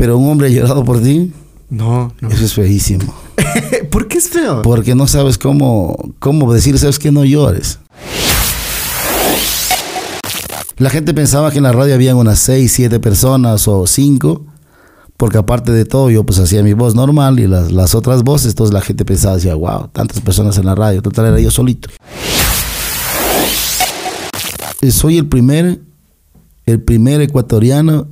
Pero un hombre llorado por ti, No, no. eso es feísimo. ¿Por qué es feo? Porque no sabes cómo, cómo decir, sabes que no llores. La gente pensaba que en la radio habían unas 6, 7 personas o 5, porque aparte de todo yo pues hacía mi voz normal y las, las otras voces, entonces la gente pensaba, decía, wow, tantas personas en la radio, total era yo solito. Soy el primer, el primer ecuatoriano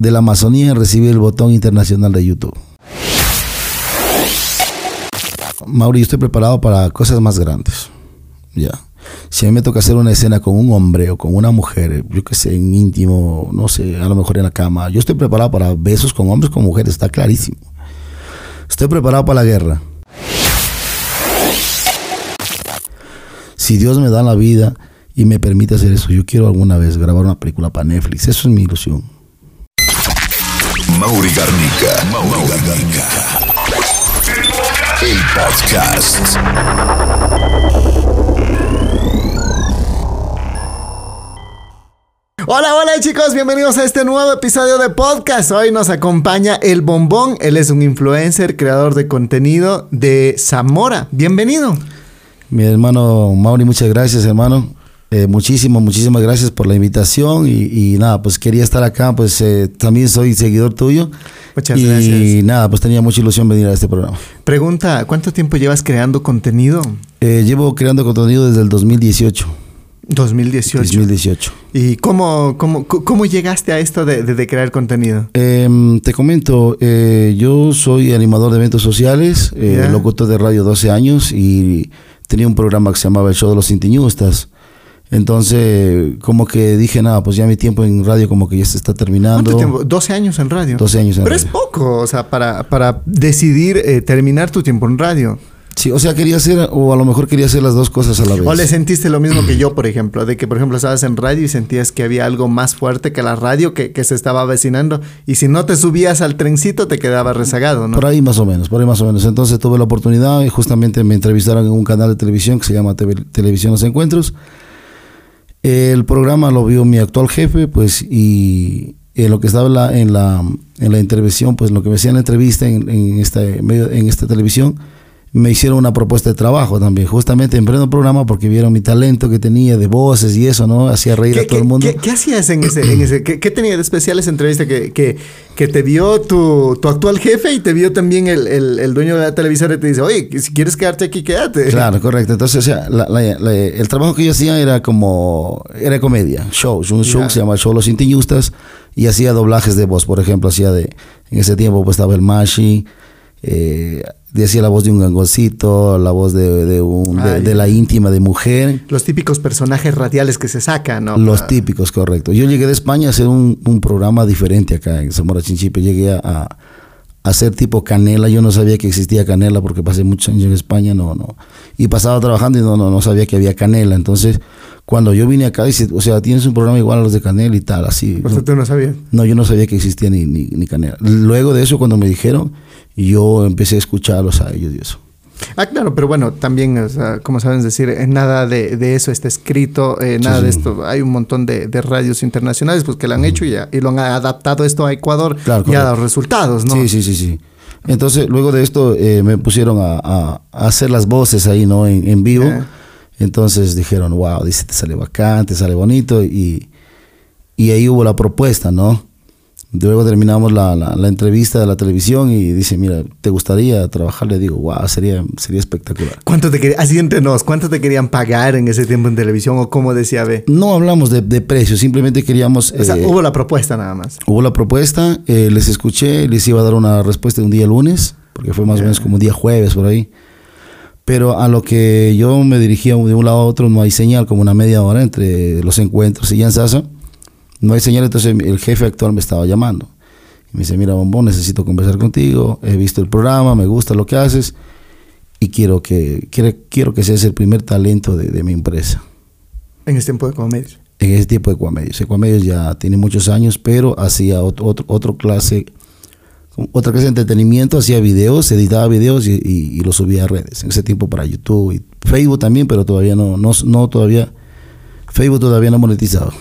de la Amazonía en recibir el botón internacional de YouTube. Mauri, yo estoy preparado para cosas más grandes. Ya. Si a mí me toca hacer una escena con un hombre o con una mujer, yo que sé, en íntimo, no sé, a lo mejor en la cama, yo estoy preparado para besos con hombres, con mujeres, está clarísimo. Estoy preparado para la guerra. Si Dios me da la vida y me permite hacer eso, yo quiero alguna vez grabar una película para Netflix. Eso es mi ilusión. Mauri Garnica. Mauri Garnica. El podcast. Hola, hola chicos, bienvenidos a este nuevo episodio de podcast. Hoy nos acompaña El Bombón. Él es un influencer, creador de contenido de Zamora. Bienvenido. Mi hermano Mauri, muchas gracias, hermano. Eh, muchísimas, muchísimas gracias por la invitación y, y nada, pues quería estar acá, pues eh, también soy seguidor tuyo. Muchas y gracias. nada, pues tenía mucha ilusión venir a este programa. Pregunta, ¿cuánto tiempo llevas creando contenido? Eh, llevo creando contenido desde el 2018. 2018. 2018. ¿Y cómo, cómo, cómo llegaste a esto de, de- crear contenido? Em, te comento, eh, yo soy animador de eventos sociales, eh, locutor de radio 12 años y tenía un programa que se llamaba El Show de los Intiñustas. Entonces, como que dije, nada, pues ya mi tiempo en radio como que ya se está terminando. ¿Cuánto tiempo? 12 años en radio. 12 años en Pero radio. es poco, o sea, para, para decidir eh, terminar tu tiempo en radio. Sí, o sea, quería hacer, o a lo mejor quería hacer las dos cosas a la vez. ¿O le sentiste lo mismo que yo, por ejemplo? De que, por ejemplo, estabas en radio y sentías que había algo más fuerte que la radio que, que se estaba avecinando. Y si no te subías al trencito, te quedabas rezagado, ¿no? Por ahí más o menos, por ahí más o menos. Entonces tuve la oportunidad y justamente me entrevistaron en un canal de televisión que se llama TV Televisión Los Encuentros. El programa lo vio mi actual jefe, pues, y en lo que estaba en la, en la, en la intervención, pues lo que me hacía en la entrevista en, en, esta, en esta televisión, me hicieron una propuesta de trabajo también, justamente en pleno programa, porque vieron mi talento que tenía de voces y eso, ¿no? Hacía reír ¿Qué, a todo el mundo. qué- qué hacías en ese, en ese qué, qué tenía de especial esa entrevista que, que, que te vio tu, tu actual jefe y te vio también el, el- el dueño de la televisora y te dice, oye, si quieres quedarte aquí, quédate? Claro, correcto. Entonces, o sea, la- la- la- el trabajo que yo hacía era como, era comedia, shows, un show que se llama Show Los Intiñustas y hacía doblajes de voz, por ejemplo, hacía de, en ese tiempo pues estaba el Mashi, eh, decía la voz de un gangoncito, la voz de, de, un, de, Ay. de la íntima de mujer, Los típicos personajes radiales que se sacan, ¿no? los típicos, correcto. Yo llegué de España a hacer un, un programa diferente acá en Zamora Chinchipe, llegué a, a hacer tipo canela, yo no sabía que existía canela porque pasé muchos años en España, no, no. Y pasaba trabajando y no, no, no sabía que había canela. Entonces, cuando yo vine acá, dice, o sea, tienes un programa igual a los de canela y tal, así. O sea, tú no sabías. No, yo no sabía que existía ni, ni, ni canela. Luego de eso, cuando me dijeron, yo empecé a escucharlos a ellos y eso. Ah, claro, pero bueno, también, o sea, como saben decir, eh, nada de, de eso está escrito, eh, nada Sí, de esto. Hay un montón de, de radios internacionales pues, que lo han hecho y, y lo han adaptado esto a Ecuador Claro, y ha dado resultados, ¿no? Sí, sí, sí, sí. Entonces, luego de esto, eh, me pusieron a, a- a hacer las voces ahí, ¿no? En, en vivo. Ya. Entonces dijeron, wow, dice, te sale bacán, te sale bonito. Y, y ahí hubo la propuesta, ¿no? Luego terminamos la, la- la entrevista de la televisión y dice, mira, ¿te gustaría trabajar? Le digo, wow, sería, sería espectacular. ¿Cuánto te querían, así entre nos, cuánto te querían pagar en ese tiempo en televisión o cómo decía B? No hablamos de, de precios, simplemente queríamos... O sea, eh, hubo la propuesta nada más. Hubo la propuesta, eh, les escuché, les iba a dar una respuesta un día lunes, porque fue más o menos como un día jueves por ahí. Pero a lo que yo me dirigía de un lado a otro, no hay señal, como una media hora entre los encuentros y Yansasa. No hay señal, entonces el jefe actual me estaba llamando. Y me dice, mira, Bombón, necesito conversar contigo, he visto el programa, me gusta lo que haces y quiero que, quiero, quiero que seas el primer talento de, de mi empresa En ese tiempo de comedia. en ese tipo de Ecuamedios. Ecuamedios ya tiene muchos años, pero hacía otro, otro, otro clase, otra clase de entretenimiento, hacía videos, editaba videos y, y, y los subía a redes. En ese tiempo para YouTube y Facebook también, pero todavía no, no, no todavía, Facebook todavía no monetizaba.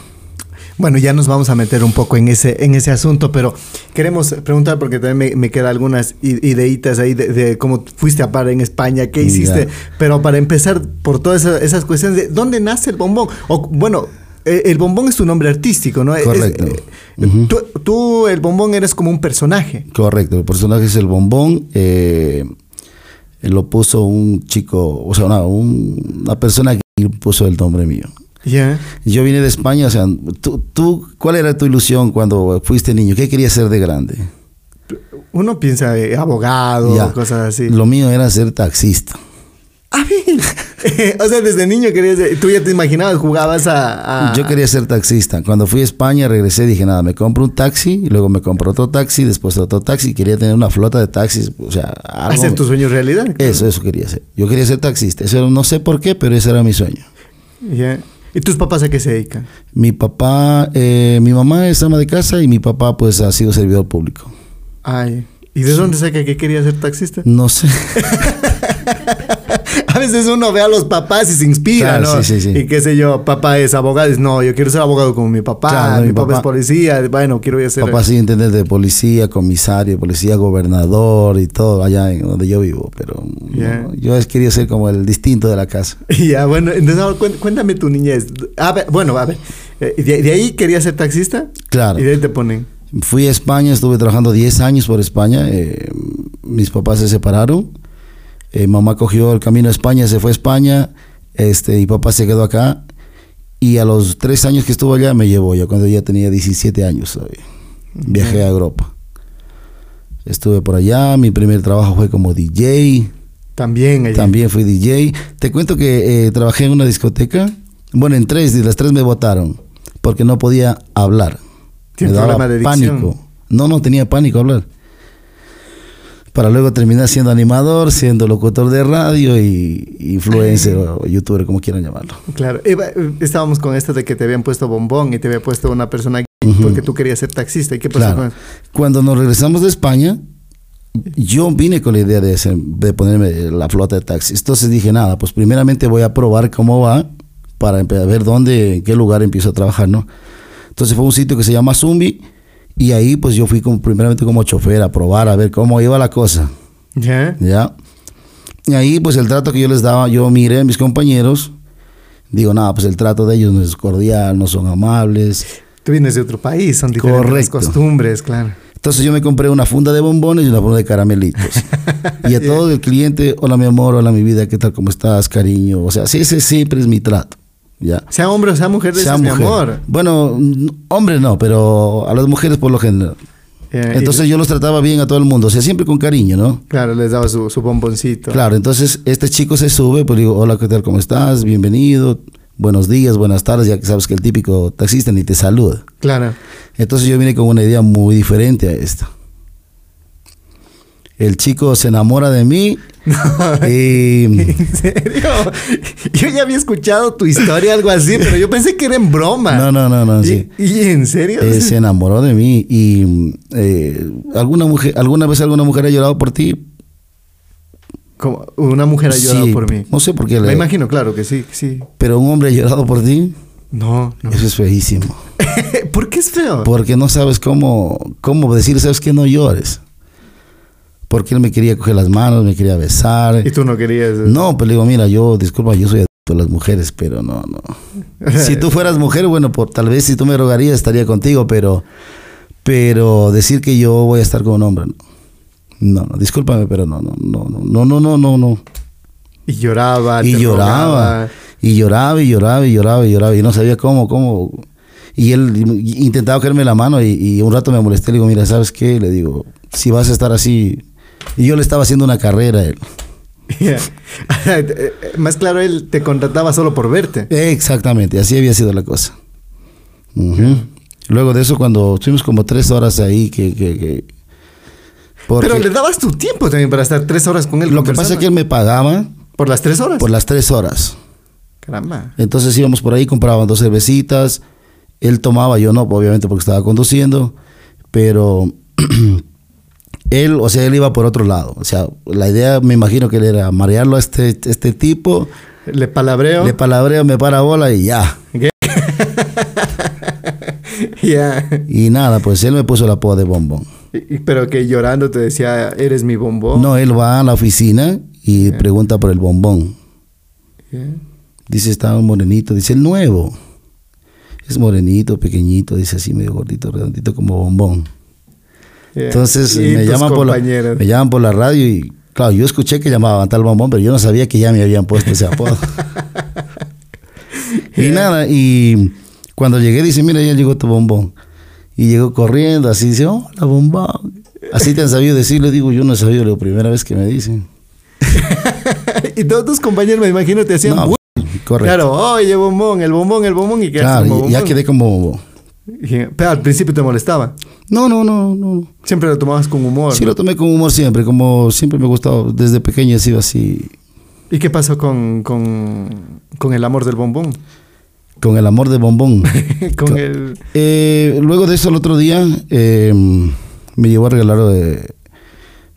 Bueno, ya nos vamos a meter un poco en ese, en ese asunto, pero queremos preguntar, porque también me, me quedan algunas ideitas ahí de, de cómo fuiste a parar en España, qué hiciste, Ya. pero para empezar por todas esas, esas cuestiones de dónde nace el bombón. O, bueno, eh, el bombón es tu nombre artístico, ¿no? Es- Correcto. eh, Ujú. tú, tú, el bombón, eres como un personaje. Correcto, el personaje es el bombón. eh, lo puso un chico, o sea, una, un- una persona que puso el nombre mío. Ya. Yo vine de España, o sea, tú, tú, ¿cuál era tu ilusión cuando fuiste niño? ¿Qué querías ser de grande? Uno piensa eh, abogado, Ya. cosas así. Lo mío era ser taxista. Ah, bien. o sea, desde niño querías, tú ya te imaginabas, jugabas a... a- Yo quería ser taxista. Cuando fui a España regresé dije, nada, me compro un taxi, y luego me compro otro taxi, después otro taxi. Quería tener una flota de taxis, o sea, algo hacer me- tus sueños realidad. Eso, eso quería ser. Yo quería ser taxista. Eso no sé por qué, pero ese era mi sueño. Ya. ¿Y tus papás a qué se dedican? Mi papá, eh, mi mamá es ama de casa y mi papá pues ha sido servidor público. Ay. ¿Y de dónde saca que quería ser taxista? No sé. A veces uno ve a los papás y se inspira, Claro, ¿no? sí, sí, sí. Y qué sé yo, papá es abogado, no, yo quiero ser abogado como mi papá, Claro, mi, mi papá, papá- es policía, bueno, quiero ser... Papá sí intendente de policía, comisario, policía, gobernador y todo allá en donde yo vivo. Pero no, Ya. yo es- quería ser como el distinto de la casa. Y ya, bueno, entonces ahora cuéntame tu niñez. A ver, bueno, a ver, eh, ¿de, de ahí querías ser taxista? Claro. Y de ahí te ponen... Fui a España, estuve trabajando 10 años por España. eh, mis papás se separaron. Eh, mamá cogió el camino a España, se fue a España. Este, y papá se quedó acá. Y a los 3 años que estuvo allá me llevó, ya cuando ya tenía 17 años. todavía. Viajé a Europa. Estuve por allá. Mi primer trabajo fue como DJ. También. También fui DJ. Te cuento que eh, trabajé en una discoteca. Bueno, en tres, y las tres me votaron porque no podía hablar. Tiene me daba problema de dicción. pánico. No, no tenía pánico a hablar. Para luego terminar siendo animador, siendo locutor de radio y influencer o youtuber, como quieran llamarlo. Claro. Eh, estábamos con esto de que te habían puesto bombón y te había puesto una persona Ujú. porque tú querías ser taxista. ¿Y qué pasó Claro. con eso? Cuando nos regresamos de España, yo vine con la idea de, hacer- de ponerme la flota de taxis. Entonces dije, nada, pues primeramente voy a probar cómo va para ver dónde, en qué lugar empiezo a trabajar, ¿no? Entonces fue un sitio que se llama Zumbi y ahí pues yo fui como, primeramente como chofer a probar, a ver cómo iba la cosa, ¿Ya? ¿ya? Y ahí pues el trato que yo les daba, yo miré a mis compañeros, digo, nada, pues el trato de ellos no es cordial, no son amables. Tú vienes de otro país, son diferentes Correcto. costumbres, claro. Entonces yo me compré una funda de bombones y una funda de caramelitos. y a todo el cliente, hola mi amor, hola mi vida, ¿qué tal? ¿Cómo estás, cariño? O sea, sí, ese siempre es mi trato. ¿Ya? Sea hombre o sea mujer, Sea es mi amor. Bueno, n- hombre no, pero a las mujeres por lo general. Eh, y- Entonces yo los trataba bien a todo el mundo, o sea, siempre con cariño, ¿no? claro, les daba su, su bomboncito. Claro, entonces este chico se sube, pues digo, hola, ¿qué tal? ¿Cómo estás? Bienvenido. Buenos días, buenas tardes, ya que sabes que el típico taxista ni te saluda. Claro. Entonces yo vine con una idea muy diferente a esta. El chico se enamora de mí y ¿En serio? Yo ya había escuchado tu historia, algo así, pero yo pensé que era en broma. No, no, no, no, ¿Y, sí. y en serio? eh, se enamoró de mí y eh, alguna mujer, alguna vez alguna mujer ha llorado por ti. Como una mujer ha llorado Sí, por mí. No sé por qué, Me le- imagino, claro que sí, sí. pero un hombre ha llorado por ti. No, no. Eso es feísimo, ¿Por qué es feo? porque no sabes cómo cómo decir, sabes que no llores. Porque él me quería coger las manos, me quería besar. Y tú no querías. No, pues le digo, mira, yo, disculpa, yo soy adicto a las mujeres, pero no, no. si tú fueras mujer, bueno, por, tal vez si tú me rogarías estaría contigo, pero, pero decir que yo voy a estar con un hombre, no. No, no, discúlpame, pero no, no, no, no, no, no, no, no. Y lloraba. Y lloraba, y lloraba, y lloraba, y lloraba, y lloraba, y no sabía cómo, cómo. Y él intentaba cogerme la mano y, y un rato me molesté, le digo, mira, ¿sabes qué? Le digo, si vas a estar así. Y yo le estaba haciendo una carrera a él. Más claro, él te contrataba solo por verte. Exactamente, así había sido la cosa. Ujú. Luego de eso, cuando estuvimos como tres horas ahí, que... que, que- porque Pero le dabas tu tiempo también para estar tres horas con él. lo que pasa es que él me pagaba ¿Por las tres horas? por las tres horas. Caramba. Entonces íbamos por ahí, compraban dos cervecitas, él tomaba, yo no, obviamente porque estaba conduciendo, pero él, o sea, él iba por otro lado. O sea, la idea, me imagino que él era marearlo a este, este tipo, Le palabreo. le palabreo, me para bola y ya. Ya. Y nada, pues él me puso el apodo de bombón. Y- Pero que llorando te decía, eres mi bombón. No, él va a la oficina y pregunta por el bombón. Ya. Dice, estaba un morenito. Dice, el nuevo. Es morenito, pequeñito, dice así, medio gordito, redondito, como bombón. Ya. Entonces me llaman, por la, me llaman por la radio y, claro, yo escuché que llamaban tal bombón, pero yo no sabía que ya me habían puesto ese apodo. y nada, y cuando llegué, dice, mira, ya llegó tu bombón. Y llegó corriendo, así, dice, hola, bombón. Así te han sabido decir, le digo, yo no he sabido, la primera vez que me dicen. y todos tus compañeros, me imagino, te hacían... No, correcto. Claro, oye, bombón, el bombón, el bombón, y quedaste Claro, ya quedé como bombón. Pero al principio te molestaba. No, no, no, no. Siempre lo tomabas con humor. Sí, lo tomé con humor siempre, como siempre me ha gustado, desde pequeño he sido así, ¿Y qué pasó con, con, con el amor del bombón? con el amor de bombón. con el... Eh, luego de eso, el otro día, eh, me llevó a regalar eh,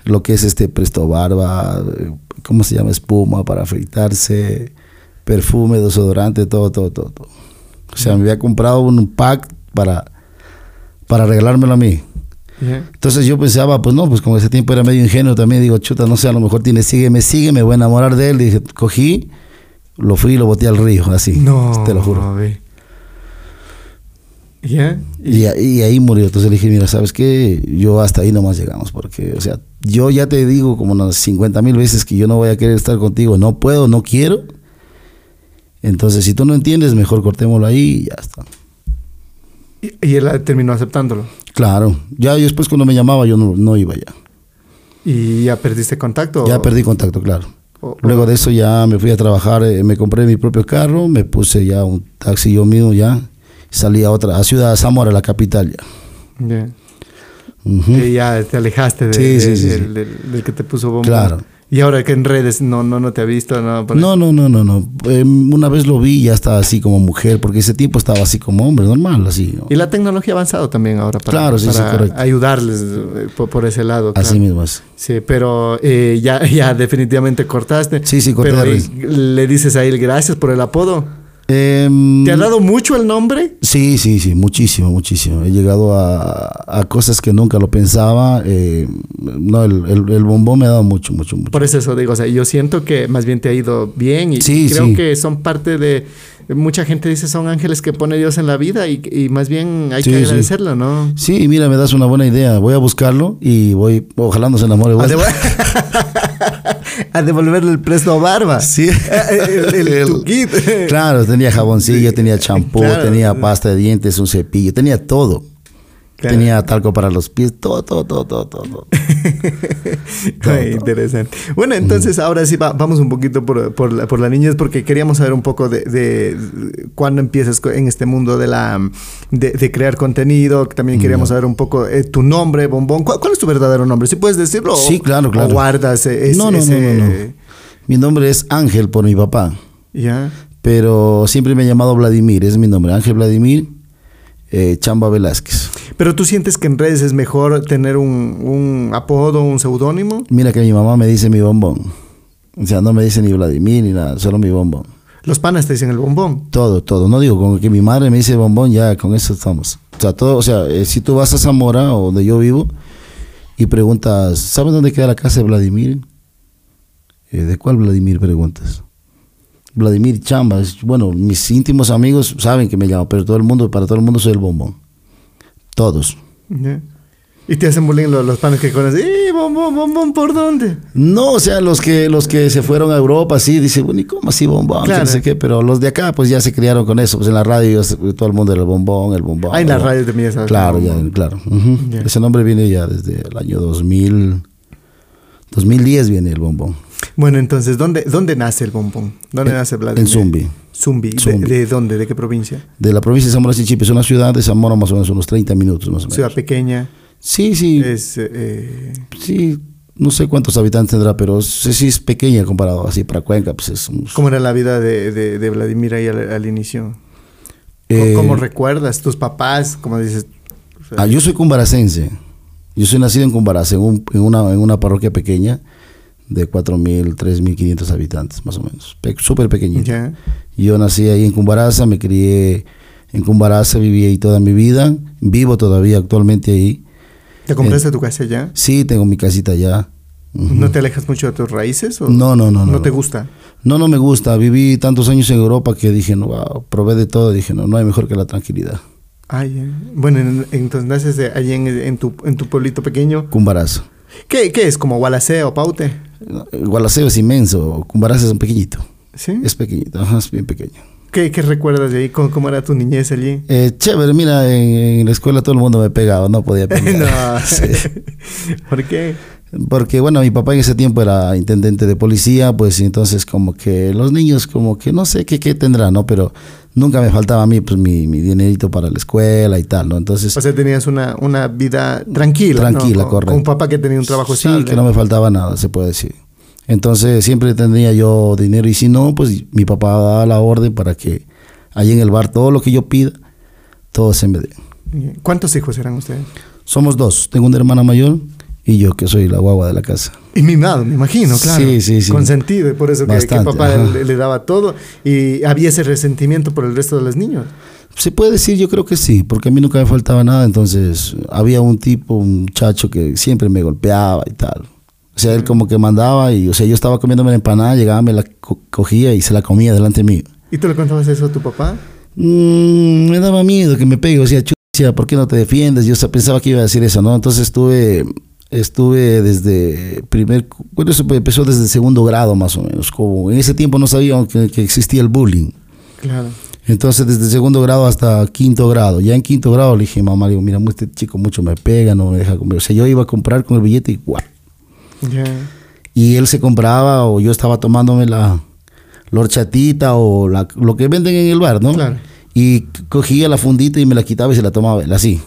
lo que es este presto barba, eh, ¿cómo se llama? Espuma para afeitarse, perfume, desodorante, todo, todo, todo, todo. O sea, me había comprado un pack para, para regalármelo a mí. Entonces yo pensaba, pues no, pues como ese tiempo era medio ingenuo también, digo, chuta, no sé, a lo mejor tiene, sígueme, sígueme, voy a enamorar de él. Dije, cogí, lo fui y lo boté al río, así. No, Te lo juro. ¿Ya? Y, y ahí murió. Entonces le dije, mira, ¿sabes qué? Yo hasta ahí nomás llegamos, porque, o sea, yo ya te digo como unas 50 mil veces que yo no voy a querer estar contigo, no puedo, no quiero. Entonces, si tú no entiendes, mejor cortémoslo ahí y ya está. Y, y él terminó aceptándolo. Claro, ya después cuando me llamaba yo no, no iba ya. ¿Y ya perdiste contacto? Ya perdí contacto, claro. O- Luego de eso ya me fui a trabajar, eh, me compré mi propio carro, me puse ya un taxi yo mismo ya, salí a otra, a Ciudad Zamora, la capital ya. Ya. Ujú. Y ya te alejaste de, Sí, de- sí, sí, del, sí. del- del que te puso bomba. Claro. Y ahora que en redes no, no, no te ha visto, no. por- No, no, no, no, no. Eh, una vez lo vi y ya estaba así como mujer, porque ese tiempo estaba así como hombre, normal, así. ¿no? Y la tecnología ha avanzado también ahora para, Claro, sí, sí, para correcto. ayudarles eh, por, por ese lado. Así claro. mismo es. Sí, pero eh, ya, ya definitivamente cortaste. Sí, sí, corté Pero le dices a él gracias por el apodo. Em, ¿Te ha dado mucho el nombre? Sí, sí, sí, muchísimo, muchísimo. He llegado a, a cosas que nunca lo pensaba. eh, no, el, el- el bombón me ha dado mucho, mucho, mucho. Por eso eso digo, o sea, yo siento que más bien te ha ido bien y Sí, creo sí. que son parte de... Mucha gente dice son ángeles que pone Dios en la vida y, y más bien hay Sí, que agradecerlo, ¿no? Sí, mira, me das una buena idea. Voy a buscarlo y voy, ojalá no se enamore. A, devolverle el presto barba. Sí. el, el-. Claro, tenía jaboncillo, tenía champú, Claro. tenía pasta de dientes, un cepillo, tenía todo. Claro. Tenía talco para los pies, todo, todo, todo, todo, todo. todo. Ay, interesante. Bueno, entonces ahora sí va- vamos un poquito por, por, la, por la niñez porque queríamos saber un poco de, de- de cuándo empiezas en este mundo de la de, de crear contenido. También queríamos saber un poco eh, tu nombre, Bombón. ¿Cuál, cuál es tu verdadero nombre? ¿Sí puedes decirlo? Sí, claro, claro. ¿O guardas eh, ese- no, no, no, no, no. Mi nombre es Ángel por mi papá, ¿Ya? pero siempre me he llamado Vladimir, es mi nombre, Ángel Vladimir eh, Chamba Velázquez. Pero tú sientes que en redes es mejor tener un, un apodo, un seudónimo. Mira que mi mamá me dice mi bombón. O sea, no me dice ni Vladimir ni nada, solo mi bombón. Los panas te dicen el bombón. Todo, todo. No digo, con que mi madre me dice bombón, ya con eso estamos. O sea, todo, o sea, eh, si tú vas a Zamora o donde yo vivo y preguntas, ¿sabes dónde queda la casa de Vladimir? Eh, ¿De cuál Vladimir preguntas? Vladimir Chamba. Es- Bueno, mis íntimos amigos saben que me llamo, pero todo el mundo, para todo el mundo soy el bombón. Todos. Y te hacen bullying los, los panas que conoces. ¡Eh, bombón, bombón, por dónde! No, o sea, los que los que se fueron a Europa, sí, dicen, bueno, ¿y cómo así bombón? Claro. No sé qué, pero los de acá, pues ya se criaron con eso. Pues en la radio, todo el mundo era el bombón, el bombón. Ah, en la radio también sabes. Claro, ya, claro. Ese nombre viene ya desde el año 2000. 2010 viene el bombón. Bueno, entonces, ¿dónde, dónde nace el bombón? ¿Dónde En- nace Vladimir? en Zumbi. Zumbi. ¿De- Zumbi. ¿De, dónde? ¿De qué provincia? De la provincia de Zamora Chinchipe, es una ciudad de Zamora más o menos unos 30 minutos más o menos. Ciudad pequeña. Sí, sí, Es, eh, sí. No sé cuántos habitantes tendrá, pero sí, sí es pequeña comparado así para Cuenca, pues es un- ¿Cómo era la vida de, de, de Vladimir ahí al, al inicio? Eh, ¿Cómo recuerdas? ¿Tus papás? Como dices? o sea, Ah, yo soy cumbaracense. Yo soy nacido en Cumbaraz, en, un- en una, en una parroquia pequeña de 4.000, 3.500 habitantes, más o menos. Pe- Súper pequeñita. ya. Yo nací ahí en Cumbaraza, me crié En Cumbaraza viví ahí toda mi vida. Vivo todavía actualmente ahí. ¿Te compraste tu casa ya? Sí, tengo mi casita. Ujú. ¿No te alejas mucho de tus raíces? O No, no, no, no, ¿No te gusta? No, no me gusta. Viví tantos años en Europa que dije, no, wow, probé de todo. Dije, no, no hay mejor que la tranquilidad. Ay, eh. bueno, en- entonces naces allí en, en tu, en tu pueblito pequeño. Cumbarazo. ¿Qué, qué es? ¿Como Gualaceo o Paute? Gualaceo es inmenso. Cumbarazo es un pequeñito. ¿Sí? Es pequeñito, ajá, es bien pequeño. ¿Qué, qué recuerdas de ahí? ¿Cómo, cómo era tu niñez allí? Eh, chévere, mira, en, en la escuela todo el mundo me pegaba, no podía pelear. no. ¿Por qué? Porque bueno, mi papá en ese tiempo era intendente de policía, pues entonces como que los niños como que no sé qué, qué tendrán, ¿no? Pero nunca me faltaba a mí pues mi, mi dinerito para la escuela y tal, ¿no? Entonces, O sea, tenías una, una vida tranquila. ¿no? Tranquila, Con- correcto. Con un papá que tenía un trabajo sí, estable. que no me faltaba nada, se puede decir. Entonces siempre tendría yo dinero y si no, pues mi papá daba la orden para que allí en el bar todo lo que yo pida, todo se me dé. ¿Cuántos hijos eran ustedes? Somos dos, tengo una hermana mayor y yo que soy la guagua de la casa. Y mimado, me imagino, claro. Sí, sí, sí. Consentido, y por eso que, que Bastante, papá le, le daba todo. Y había ese resentimiento por el resto de los niños. Se puede decir, yo creo que sí, porque a mí nunca me faltaba nada, entonces había un tipo, un muchacho que siempre me golpeaba y tal. O sea, él como que mandaba y, o sea, yo estaba comiéndome la empanada, llegaba, me la co- cogía y se la comía delante mío. ¿Y tú le contabas eso a tu papá? Mm, me daba miedo que me pegue, o sea, chucha, ¿por qué no te defiendes? Yo pensaba que iba a decir eso, ¿no? Entonces estuve, estuve desde primer, bueno, eso empezó desde segundo grado más o menos, como en ese tiempo no sabía que, que existía el bullying. Claro. Entonces, desde segundo grado hasta quinto grado. Ya en quinto grado le dije, mamá, digo, mira, este chico mucho me pega, no me deja comer. O sea, yo iba a comprar con el billete y ¡guau! Ya. Y él se compraba o yo estaba tomándome la, la horchatita o la- lo que venden en el bar, ¿no? Claro. Y cogía la fundita y me la quitaba y se la tomaba él, así.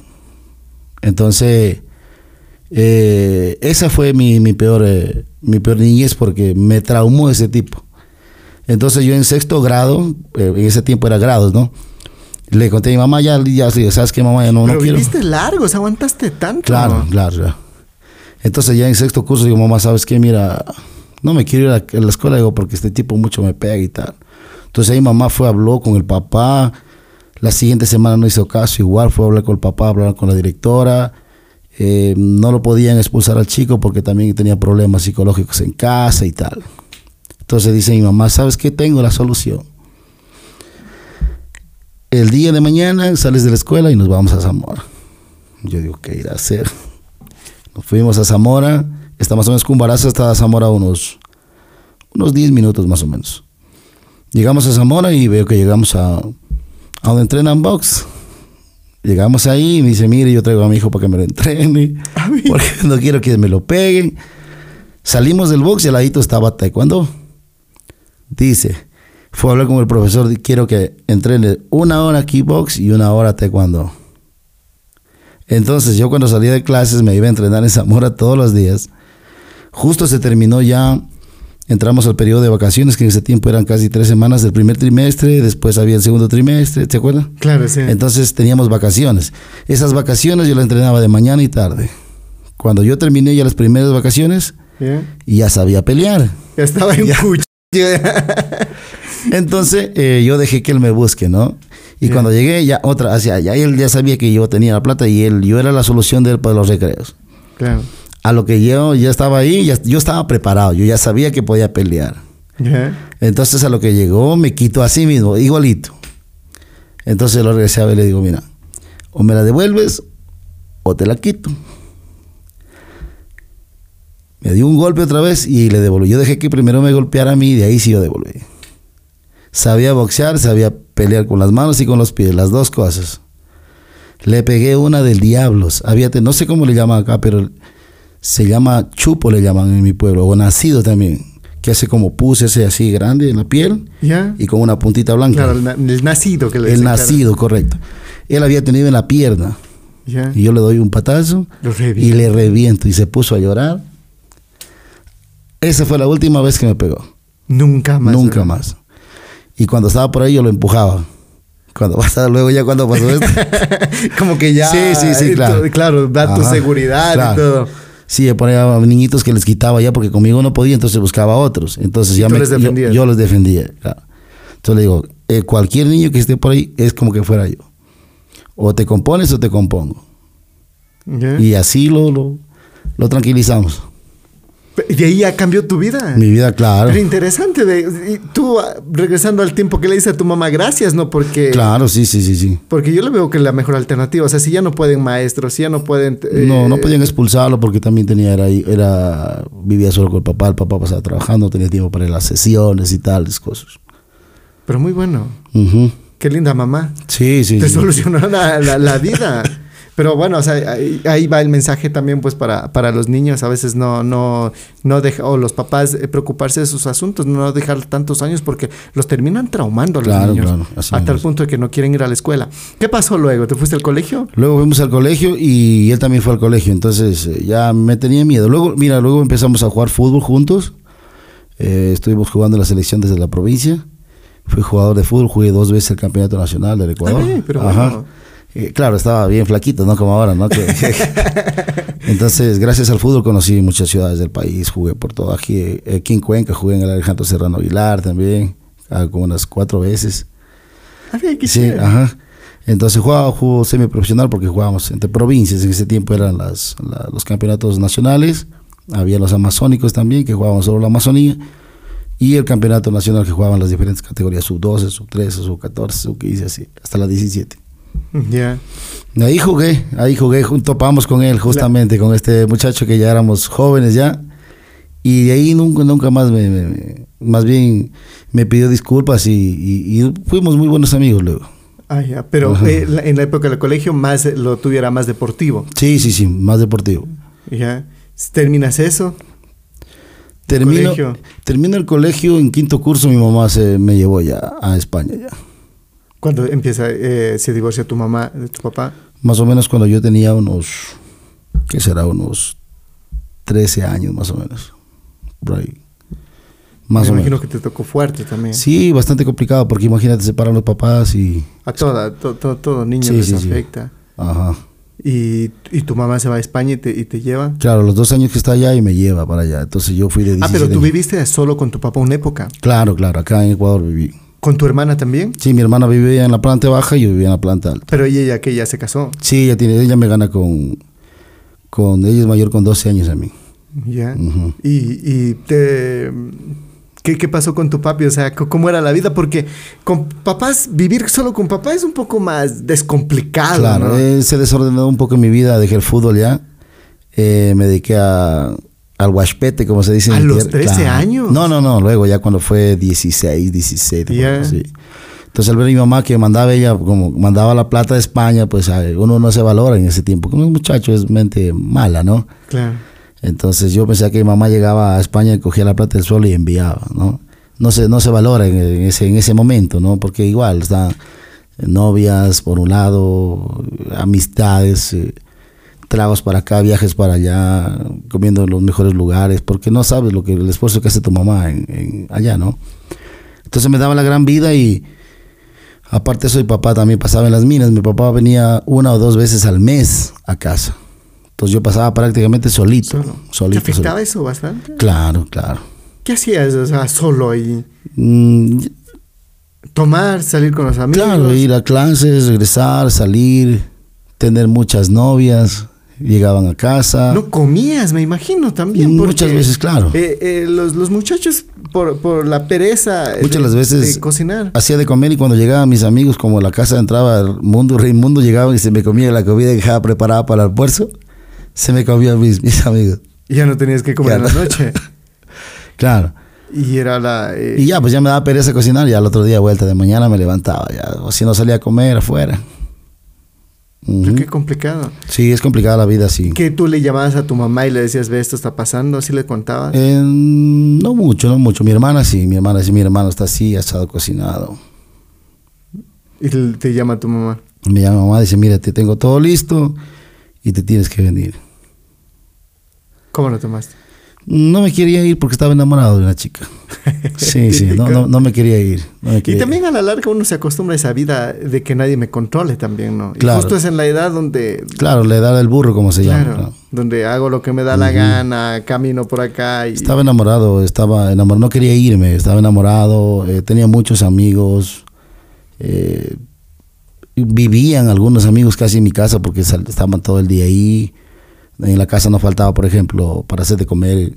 Entonces, eh, esa fue mi, mi, peor, eh, mi peor niñez porque me traumó ese tipo. Entonces yo en sexto grado, eh, en ese tiempo era grados, ¿no? Le conté a mi mamá, ya, ya, ¿sabes qué, mamá? Ya no, no Pero quiero. viviste largos, aguantaste tanto. Claro, claro, claro. Entonces ya en sexto curso digo, mamá, ¿sabes qué? Mira, no me quiero ir a la, a la escuela, digo, porque este tipo mucho me pega y tal. Entonces ahí mamá fue, habló con el papá. La siguiente semana no hizo caso, igual fue a hablar con el papá, a hablar con la directora. Eh, no lo podían expulsar al chico porque también tenía problemas psicológicos en casa y tal. Entonces dice mi mamá, ¿sabes qué? Tengo la solución. El día de mañana sales de la escuela y nos vamos a Zamora. Yo digo, ¿qué ir a hacer? Nos fuimos a Zamora, está más o menos Cumbaraza hasta Zamora unos, unos 10 minutos más o menos. Llegamos a Zamora y veo que llegamos a, a donde entrenan box. Llegamos ahí y me dice, mire, yo traigo a mi hijo para que me lo entrene, porque no quiero que me lo peguen. Salimos del box y al ladito estaba taekwondo. Dice, fue a hablar con el profesor, quiero que entrene una hora kickbox y una hora taekwondo. Entonces yo cuando salía de clases me iba a entrenar en Zamora todos los días. Justo se terminó ya, entramos al periodo de vacaciones, que en ese tiempo eran casi tres semanas del primer trimestre, después había el segundo trimestre, ¿te acuerdas? Claro, sí. Entonces teníamos vacaciones. Esas vacaciones yo las entrenaba de mañana y tarde. Cuando yo terminé ya las primeras vacaciones, Ya. ya sabía pelear. Ya estaba en Ya. cuchillo. Entonces eh, yo dejé que él me busque, ¿no? Y cuando llegué, ya otra, hacia allá, él ya sabía que yo tenía la plata y él, yo era la solución de él para los recreos. claro. A lo que yo ya estaba ahí, ya- yo estaba preparado, yo ya sabía que podía pelear. Entonces a lo que llegó, me quitó a sí mismo, igualito. Entonces lo regresé a ver y le digo, mira, o me la devuelves o te la quito. Me dio un golpe otra vez y le devolví. Yo dejé que primero me golpeara a mí y de ahí sí yo devolví. Sabía boxear, sabía pelear con las manos y con los pies, las dos cosas. Le pegué una del diablos. Había, no sé cómo le llaman acá, pero se llama chupo, le llaman en mi pueblo, o nacido también, que hace como pus ese así grande en la piel y con una puntita blanca. Claro, el, na- el nacido que le el dicen, claro. nacido, correcto. Él había tenido en la pierna y yo le doy un patazo y le reviento y se puso a llorar. Esa fue la última vez que me pegó. Nunca más. Nunca ¿verdad? más. Y cuando estaba por ahí yo lo empujaba. Cuando pasaba luego ya cuando pasó esto. Como que ya. Sí, sí, sí, claro. Claro, da tu Ajá, seguridad claro. y todo. Sí, yo ponía a niñitos que les quitaba ya porque conmigo no podía, entonces buscaba a otros. Entonces Y ya me, les yo-. Yo, los defendía. claro. Entonces le digo, eh, cualquier niño que esté por ahí es como que fuera yo. O te compones o te compongo. Y así lo, lo, lo tranquilizamos. Y ahí ya cambió tu vida. Mi vida, claro. Pero interesante. De, y tú, ah, regresando al tiempo que le dices a tu mamá, gracias, ¿no? Porque, Claro, sí, sí, sí, sí. porque yo le veo que es la mejor alternativa. O sea, si ya no pueden maestros, si ya no pueden... eh, No, no podían expulsarlo porque también tenía, era, era, vivía solo con el papá, el papá pasaba trabajando, tenía tiempo para ir a las sesiones y tales cosas. Pero muy bueno. Qué linda mamá. Sí, sí, Te sí. solucionó la, la- la vida. Pero bueno, o sea, ahí, ahí va el mensaje también pues para, para los niños. A veces no, no, no deja, o los papás eh, preocuparse de sus asuntos, no dejar tantos años porque los terminan traumando a los Claro, niños. claro, así a tal es. punto de que no quieren ir a la escuela. ¿Qué pasó luego? ¿Te fuiste al colegio? Luego fuimos al colegio y él también fue al colegio, entonces eh, ya me tenía miedo. Luego, mira, luego empezamos a jugar fútbol juntos. Eh, estuvimos jugando en la selección desde la provincia. Fui jugador de fútbol, jugué dos veces el campeonato nacional del Ecuador. Ah, bien, pero Ajá. Eh, claro, estaba bien flaquito, no como ahora, ¿no? Que- Entonces, gracias al fútbol conocí muchas ciudades del país, jugué por todo. Aquí, eh, aquí en Cuenca jugué en el Alejandro Serrano Aguilar también, ah, como unas cuatro veces. Ah, bien, qué Sí, chévere. ajá. Entonces jugaba juego semiprofesional porque jugábamos entre provincias. En ese tiempo eran las, la- los campeonatos nacionales. Había los amazónicos también, que jugaban solo la Amazonía. Y el campeonato nacional que jugaban las diferentes categorías, sub-12, sub-13, sub-14, sub-15, así, hasta las 17. Ya. Ahí jugué, ahí jugué, topamos con él justamente, con este muchacho que ya éramos jóvenes ya. Y de ahí nunca, nunca más me, me- más bien me pidió disculpas y, y- y fuimos muy buenos amigos luego. Ah, ya. Pero eh, la- en la época del colegio más lo tuviera más deportivo. Sí, sí, sí, más deportivo. Ya. ¿Terminas eso? Termino, colegio? termino el colegio en quinto curso, mi mamá se me llevó ya a España ya. Cuando empieza, eh, se divorcia tu mamá de tu papá. Más o menos cuando yo tenía unos, ¿qué será? Unos 13 años más o menos. Por ahí. Más Me o imagino menos. que te tocó fuerte también. Sí, bastante complicado porque imagínate, se separan los papás y... A toda, to- to- todo niño Sí, les sí, sí. afecta. Ajá. Y, y tu mamá se va a España y te, y te lleva. Claro, los dos años que está allá y me lleva para allá. Entonces yo fui de 17 Ah, pero tú años. viviste solo con tu papá una época. Claro, claro, acá en Ecuador viví. ¿Con tu hermana también? Sí, mi hermana vivía en la planta baja y yo vivía en la planta alta. Pero ella ya que ya se casó. Sí, ella, tiene, ella me gana con, con... Ella es mayor con 12 años a mí. Ya. Y, y te... ¿Qué, ¿Qué pasó con tu papi? O sea, ¿cómo era la vida? Porque con papás, vivir solo con papá es un poco más descomplicado. Claro, ¿no? eh, se desordenó un poco mi vida, dejé el fútbol ya. Eh, me dediqué a, al huaspete, como se dice. en ¿A mi los tierra. 13 años? No, no, no, luego ya cuando fue 16, 17. Ya. sí. Entonces al ver a mi mamá que mandaba ella, como mandaba la plata de España, pues uno no se valora en ese tiempo. Como un muchacho es mente mala, ¿no? Claro. Entonces yo pensé que mi mamá llegaba a España y cogía la plata del suelo y enviaba, ¿no? No se, no se valora en, en ese, en ese momento, ¿no? Porque igual están novias por un lado, amistades, eh, tragos para acá, viajes para allá, comiendo en los mejores lugares, porque no sabes lo que el esfuerzo que hace tu mamá en, en allá, ¿no? Entonces me daba la gran vida y aparte soy papá también pasaba en las minas. Mi papá venía una o dos veces al mes a casa. Entonces yo pasaba prácticamente solito. Solo. solito, ¿Te afectaba solito. eso bastante? Claro, claro. ¿Qué hacías? O sea, solo ahí. Mm, Tomar, salir con los amigos. claro, ir a clases, regresar, salir, tener muchas novias, llegaban a casa. No comías, me imagino también. Muchas veces, claro. eh, eh, los, los muchachos, por, por la pereza. Muchas de- las veces De cocinar. hacía de comer y cuando llegaban mis amigos, como a la casa entraba el mundo, rey mundo, llegaban y se me comía la comida que dejaba preparada para el almuerzo, se me comían mis, mis amigos. Y ya no tenías que comer en la no. noche. Claro. Y era la. eh, Y ya, pues ya me daba pereza cocinar, ya el otro día, vuelta de mañana, me levantaba, ya, o si no salía a comer afuera. Ujú. Qué complicado. Sí, es complicada la vida, sí. Que tú le llamabas a tu mamá y le decías, ve, esto está pasando, así le contabas. Eh, no mucho, no mucho. Mi hermana sí, mi hermana sí, mi hermano está así, asado cocinado. Y te llama tu mamá. Me llama mamá, dice, mira, te tengo todo listo y te tienes que venir. ¿Cómo lo tomaste? No me quería ir porque estaba enamorado de una chica. Sí, sí, no, no, no me quería ir. no me Y quería ir. también a la larga uno se acostumbra a esa vida de que nadie me controle también, ¿no? Claro. Y justo es en la edad donde, Claro, le da el burro, como se llama. claro, claro. donde hago lo que me da la gana, camino por acá y... Estaba enamorado, estaba enamorado, no quería irme, estaba enamorado, eh, tenía muchos amigos. eh, vivían algunos amigos casi en mi casa porque estaban todo el día ahí. En la casa no faltaba, por ejemplo, para hacer de comer.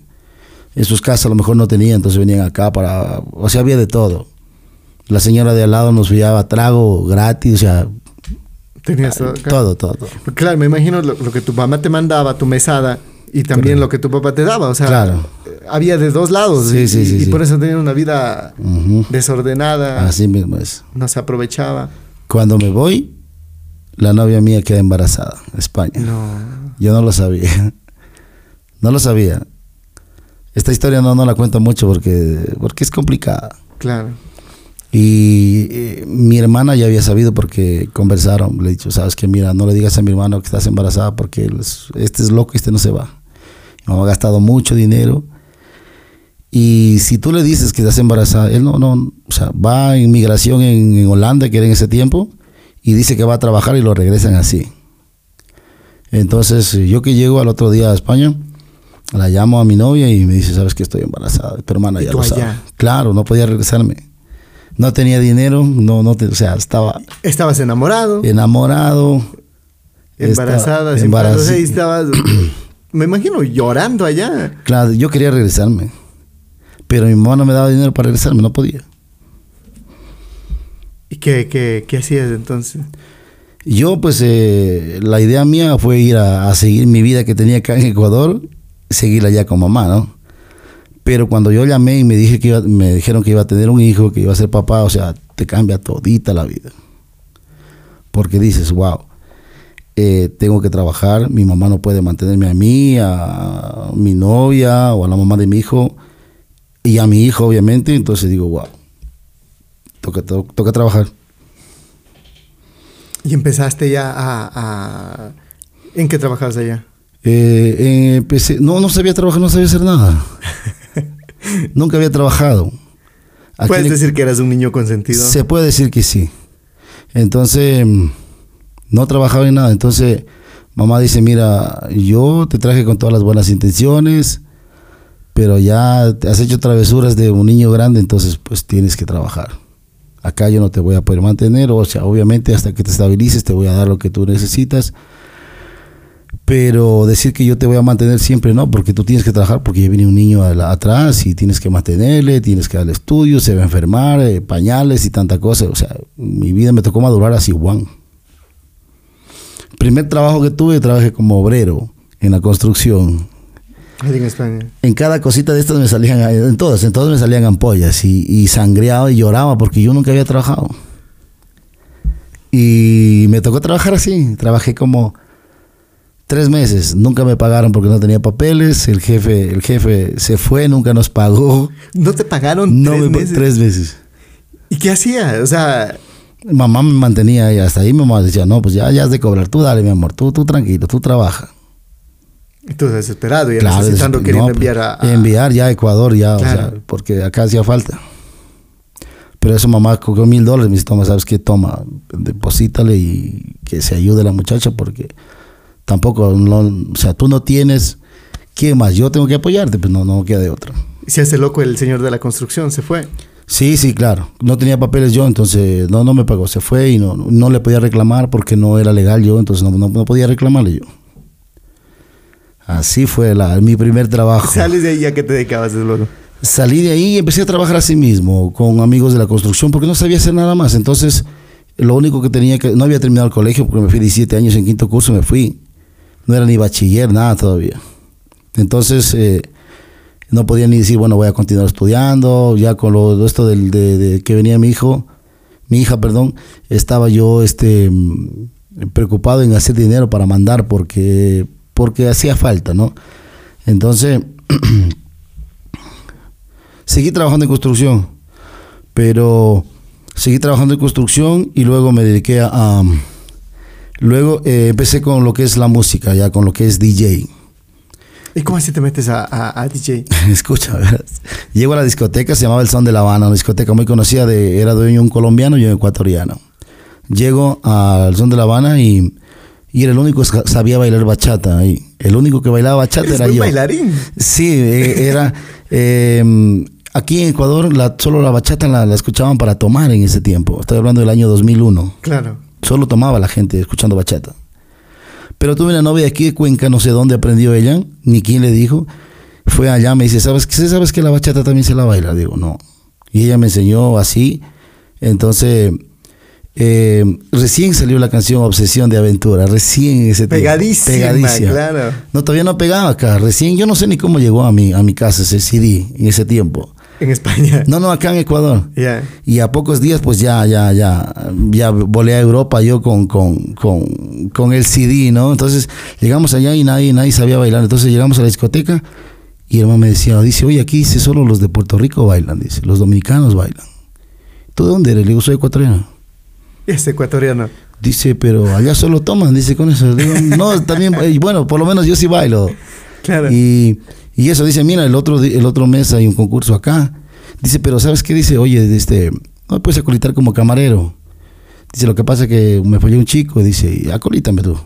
En sus casas a lo mejor no tenían, entonces venían acá para... O sea, había de todo. La señora de al lado nos enviaba trago gratis, o sea... Tenías todo, todo, todo, Claro, me imagino lo, que tu mamá te mandaba, tu mesada, y también lo que tu papá te daba. O sea, claro. había de dos lados. Sí, y, sí, sí, y por eso tenían una vida desordenada. Así mismo es. No se aprovechaba. Cuando me voy, la novia mía queda embarazada, España. No. Yo no lo sabía. No lo sabía. Esta historia no, no la cuento mucho porque, porque es complicada. Claro. Y eh, mi hermana ya había sabido porque conversaron. Le he dicho, sabes que mira, no le digas a mi hermano que estás embarazada porque este es loco, este no se va. Me ha gastado mucho dinero. Y si tú le dices que estás embarazada, él no, no, o sea, va en migración en, en Holanda, que era en ese tiempo, y dice que va a trabajar y lo regresan así. Entonces, yo que llego al otro día a España, la llamo a mi novia y me dice, sabes que estoy embarazada. Tu hermana ya lo sabe. Claro, no podía regresarme. No tenía dinero, no, no, o sea, estaba... Estabas enamorado. Enamorado. Embarazada, embarazada. Y estabas, me imagino, llorando allá. Claro, yo quería regresarme. Pero mi mamá no me daba dinero para regresarme, no podía. ¿Y qué, qué, qué hacías entonces? Yo, pues, eh, la idea mía fue ir a, seguir mi vida que tenía acá en Ecuador, seguirla allá con mamá, ¿no? Pero cuando yo llamé y me, dije que me dijeron que iba a tener un hijo, que iba a ser papá, o sea, te cambia todita la vida. Porque dices, wow, eh, tengo que trabajar, mi mamá no puede mantenerme a mí, a mi novia o a la mamá de mi hijo y a mi hijo, obviamente. Entonces digo, wow, toca, toca trabajar. ¿Y empezaste ya a... ¿En qué trabajabas allá? Eh, empecé, no, no sabía trabajar, no sabía hacer nada. Nunca había trabajado. ¿Puedes decir que eras un niño consentido? Se puede decir que sí. Entonces, no trabajaba en nada. Entonces, mamá dice, mira, yo te traje con todas las buenas intenciones, pero ya has hecho travesuras de un niño grande, entonces pues tienes que trabajar acá yo no te voy a poder mantener, o sea, obviamente hasta que te estabilices te voy a dar lo que tú necesitas, pero decir que yo te voy a mantener siempre no, porque tú tienes que trabajar, porque ya viene un niño atrás y tienes que mantenerle, tienes que darle estudio, se va a enfermar, eh, pañales y tanta cosa, o sea, mi vida me tocó madurar así, Juan. Primer trabajo que tuve, trabajé como obrero en la construcción, en España. En cada cosita de estas me salían, en todas, en todas me salían ampollas y, y sangreaba y lloraba porque yo nunca había trabajado. Y me tocó trabajar así. Trabajé como tres meses. Nunca me pagaron porque no tenía papeles. El jefe, el jefe se fue, nunca nos pagó. ¿No te pagaron no tres meses? Tres meses. ¿Y qué hacía? O sea... Mamá me mantenía y hasta ahí mi mamá decía, no, pues ya, ya has de cobrar. Tú dale, mi amor. Tú, tú tranquilo, tú trabaja. Tú desesperado y necesitando queriendo enviar a, Enviar ya a Ecuador, ya, o sea, porque acá hacía falta. Pero eso mamá cogió mil dólares, me dice, toma, ¿sabes qué? Toma, deposítale y que se ayude la muchacha porque tampoco, o sea, tú no tienes, ¿quién más? Yo tengo que apoyarte, pues no, no queda de otra. Se hace loco el señor de la construcción, se fue. Sí, sí, claro. No tenía papeles yo, entonces no, no me pagó. Se fue y no, no le podía reclamar porque no era legal yo, entonces no, no podía reclamarle yo. Así fue la, mi primer trabajo. ¿Sales de ahí ya que te dedicabas luego? Salí de ahí y empecé a trabajar así mismo, con amigos de la construcción, porque no sabía hacer nada más. Entonces, lo único que tenía que... No había terminado el colegio porque me fui 17 años en quinto curso, me fui. No era ni bachiller, nada todavía. Entonces, eh, no podía ni decir, bueno, voy a continuar estudiando. Ya con lo, esto del, de, que venía mi hijo, mi hija, perdón, estaba yo este, preocupado en hacer dinero para mandar porque porque hacía falta, ¿no? Entonces, seguí trabajando en construcción, pero seguí trabajando en construcción y luego me dediqué a... luego eh, empecé con lo que es la música, ya con lo que es DJ. ¿Y cómo así te metes a, DJ? Escucha, llego a la discoteca, se llamaba El Son de La Habana, una discoteca muy conocida, de, era dueño un colombiano y un ecuatoriano. Llego al Son de La Habana y y era el único que sabía bailar bachata ahí. El único que bailaba bachata era yo. bailarín? Sí, eh, era... Em, aquí en Ecuador la, solo la bachata la, escuchaban para tomar en ese tiempo. Estoy hablando del año 2001. Claro. solo tomaba la gente escuchando bachata. Pero tuve una novia aquí de Cuenca, no sé dónde aprendió ella, ni quién le dijo. Fue allá, me dice, ¿sabes? ¿sabes que la bachata también se la baila? Digo, no. Y ella me enseñó así. Entonces, eh, recién salió la canción Obsesión de Aventura, recién ese Pegadísima, Pegadísima, claro. No, todavía no pegaba acá, recién, yo no sé ni cómo llegó a mi, a mi casa ese CD en ese tiempo. En España. No, no, acá en Ecuador. Y a pocos días, pues ya, ya, ya, ya volé a Europa yo con, con, con, con el CD, ¿no? Entonces llegamos allá y nadie, nadie sabía bailar. Entonces llegamos a la discoteca y el hermano me decía, dice, oye, aquí dice solo los de Puerto Rico bailan, dice, los dominicanos bailan. ¿Tú de dónde eres? Le digo, soy ecuatoriano. Es ecuatoriano. Dice, pero allá solo toman, dice con eso. digo, no, también, eh, bueno, por lo menos yo sí bailo. Claro. Y y eso dice, mira, el otro, el otro mes hay un concurso acá. Dice, pero ¿sabes qué? Dice, oye, este, no puedes acolitar como camarero. Dice, lo que pasa es que me falló un chico. Dice, acolítame tú.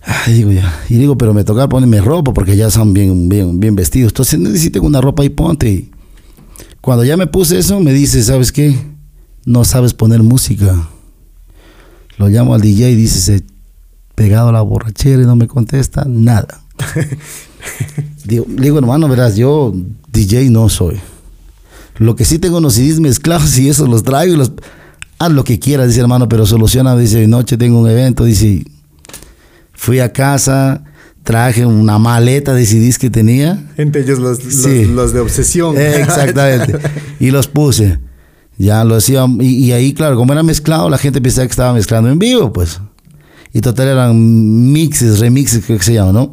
Ay, digo ya. Y digo, pero me toca ponerme ropa porque ya son bien, bien, bien vestidos. Entonces necesito una ropa y ponte. cuando ya me puse eso, me dice, ¿sabes qué? No sabes poner música. Lo llamo al DJ y dice, se pegado a la borrachera y no me contesta nada. digo, digo, hermano, verás, yo DJ no soy. Lo que sí tengo unos CDs mezclados y eso los traigo y los... Haz lo que quieras, dice hermano, pero soluciona, dice, noche tengo un evento, dice, fui a casa, traje una maleta de CDs que tenía. Entre ellos los, los, de obsesión. exactamente. y los puse. Ya lo hacía. Y, ahí, claro, como era mezclado, la gente pensaba que estaba mezclando en vivo, pues. Y total eran mixes, remixes, creo que se llama, ¿no?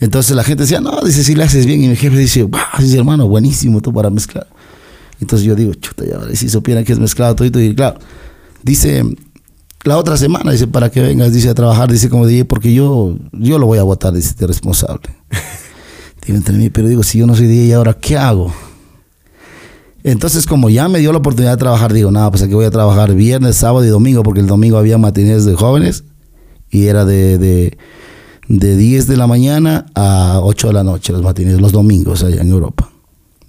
Entonces la gente decía, no, dice, si le haces bien. Y mi jefe dice, wow, dice, hermano, buenísimo tú para mezclar. Entonces yo digo, chuta, ya, si supieran que es mezclado todo y claro, dice, la otra semana, dice, para que vengas, dice, a trabajar, dice, como dije, porque yo, yo lo voy a votar, dice, de responsable. digo, entre mí, pero digo, si yo no soy DJ, ¿ahora qué hago? Entonces, como ya me dio la oportunidad de trabajar, digo, nada, pues aquí voy a trabajar viernes, sábado y domingo, porque el domingo había matinés de jóvenes y era de, de, de 10 de la mañana a 8 de la noche, los matines, los domingos allá en Europa.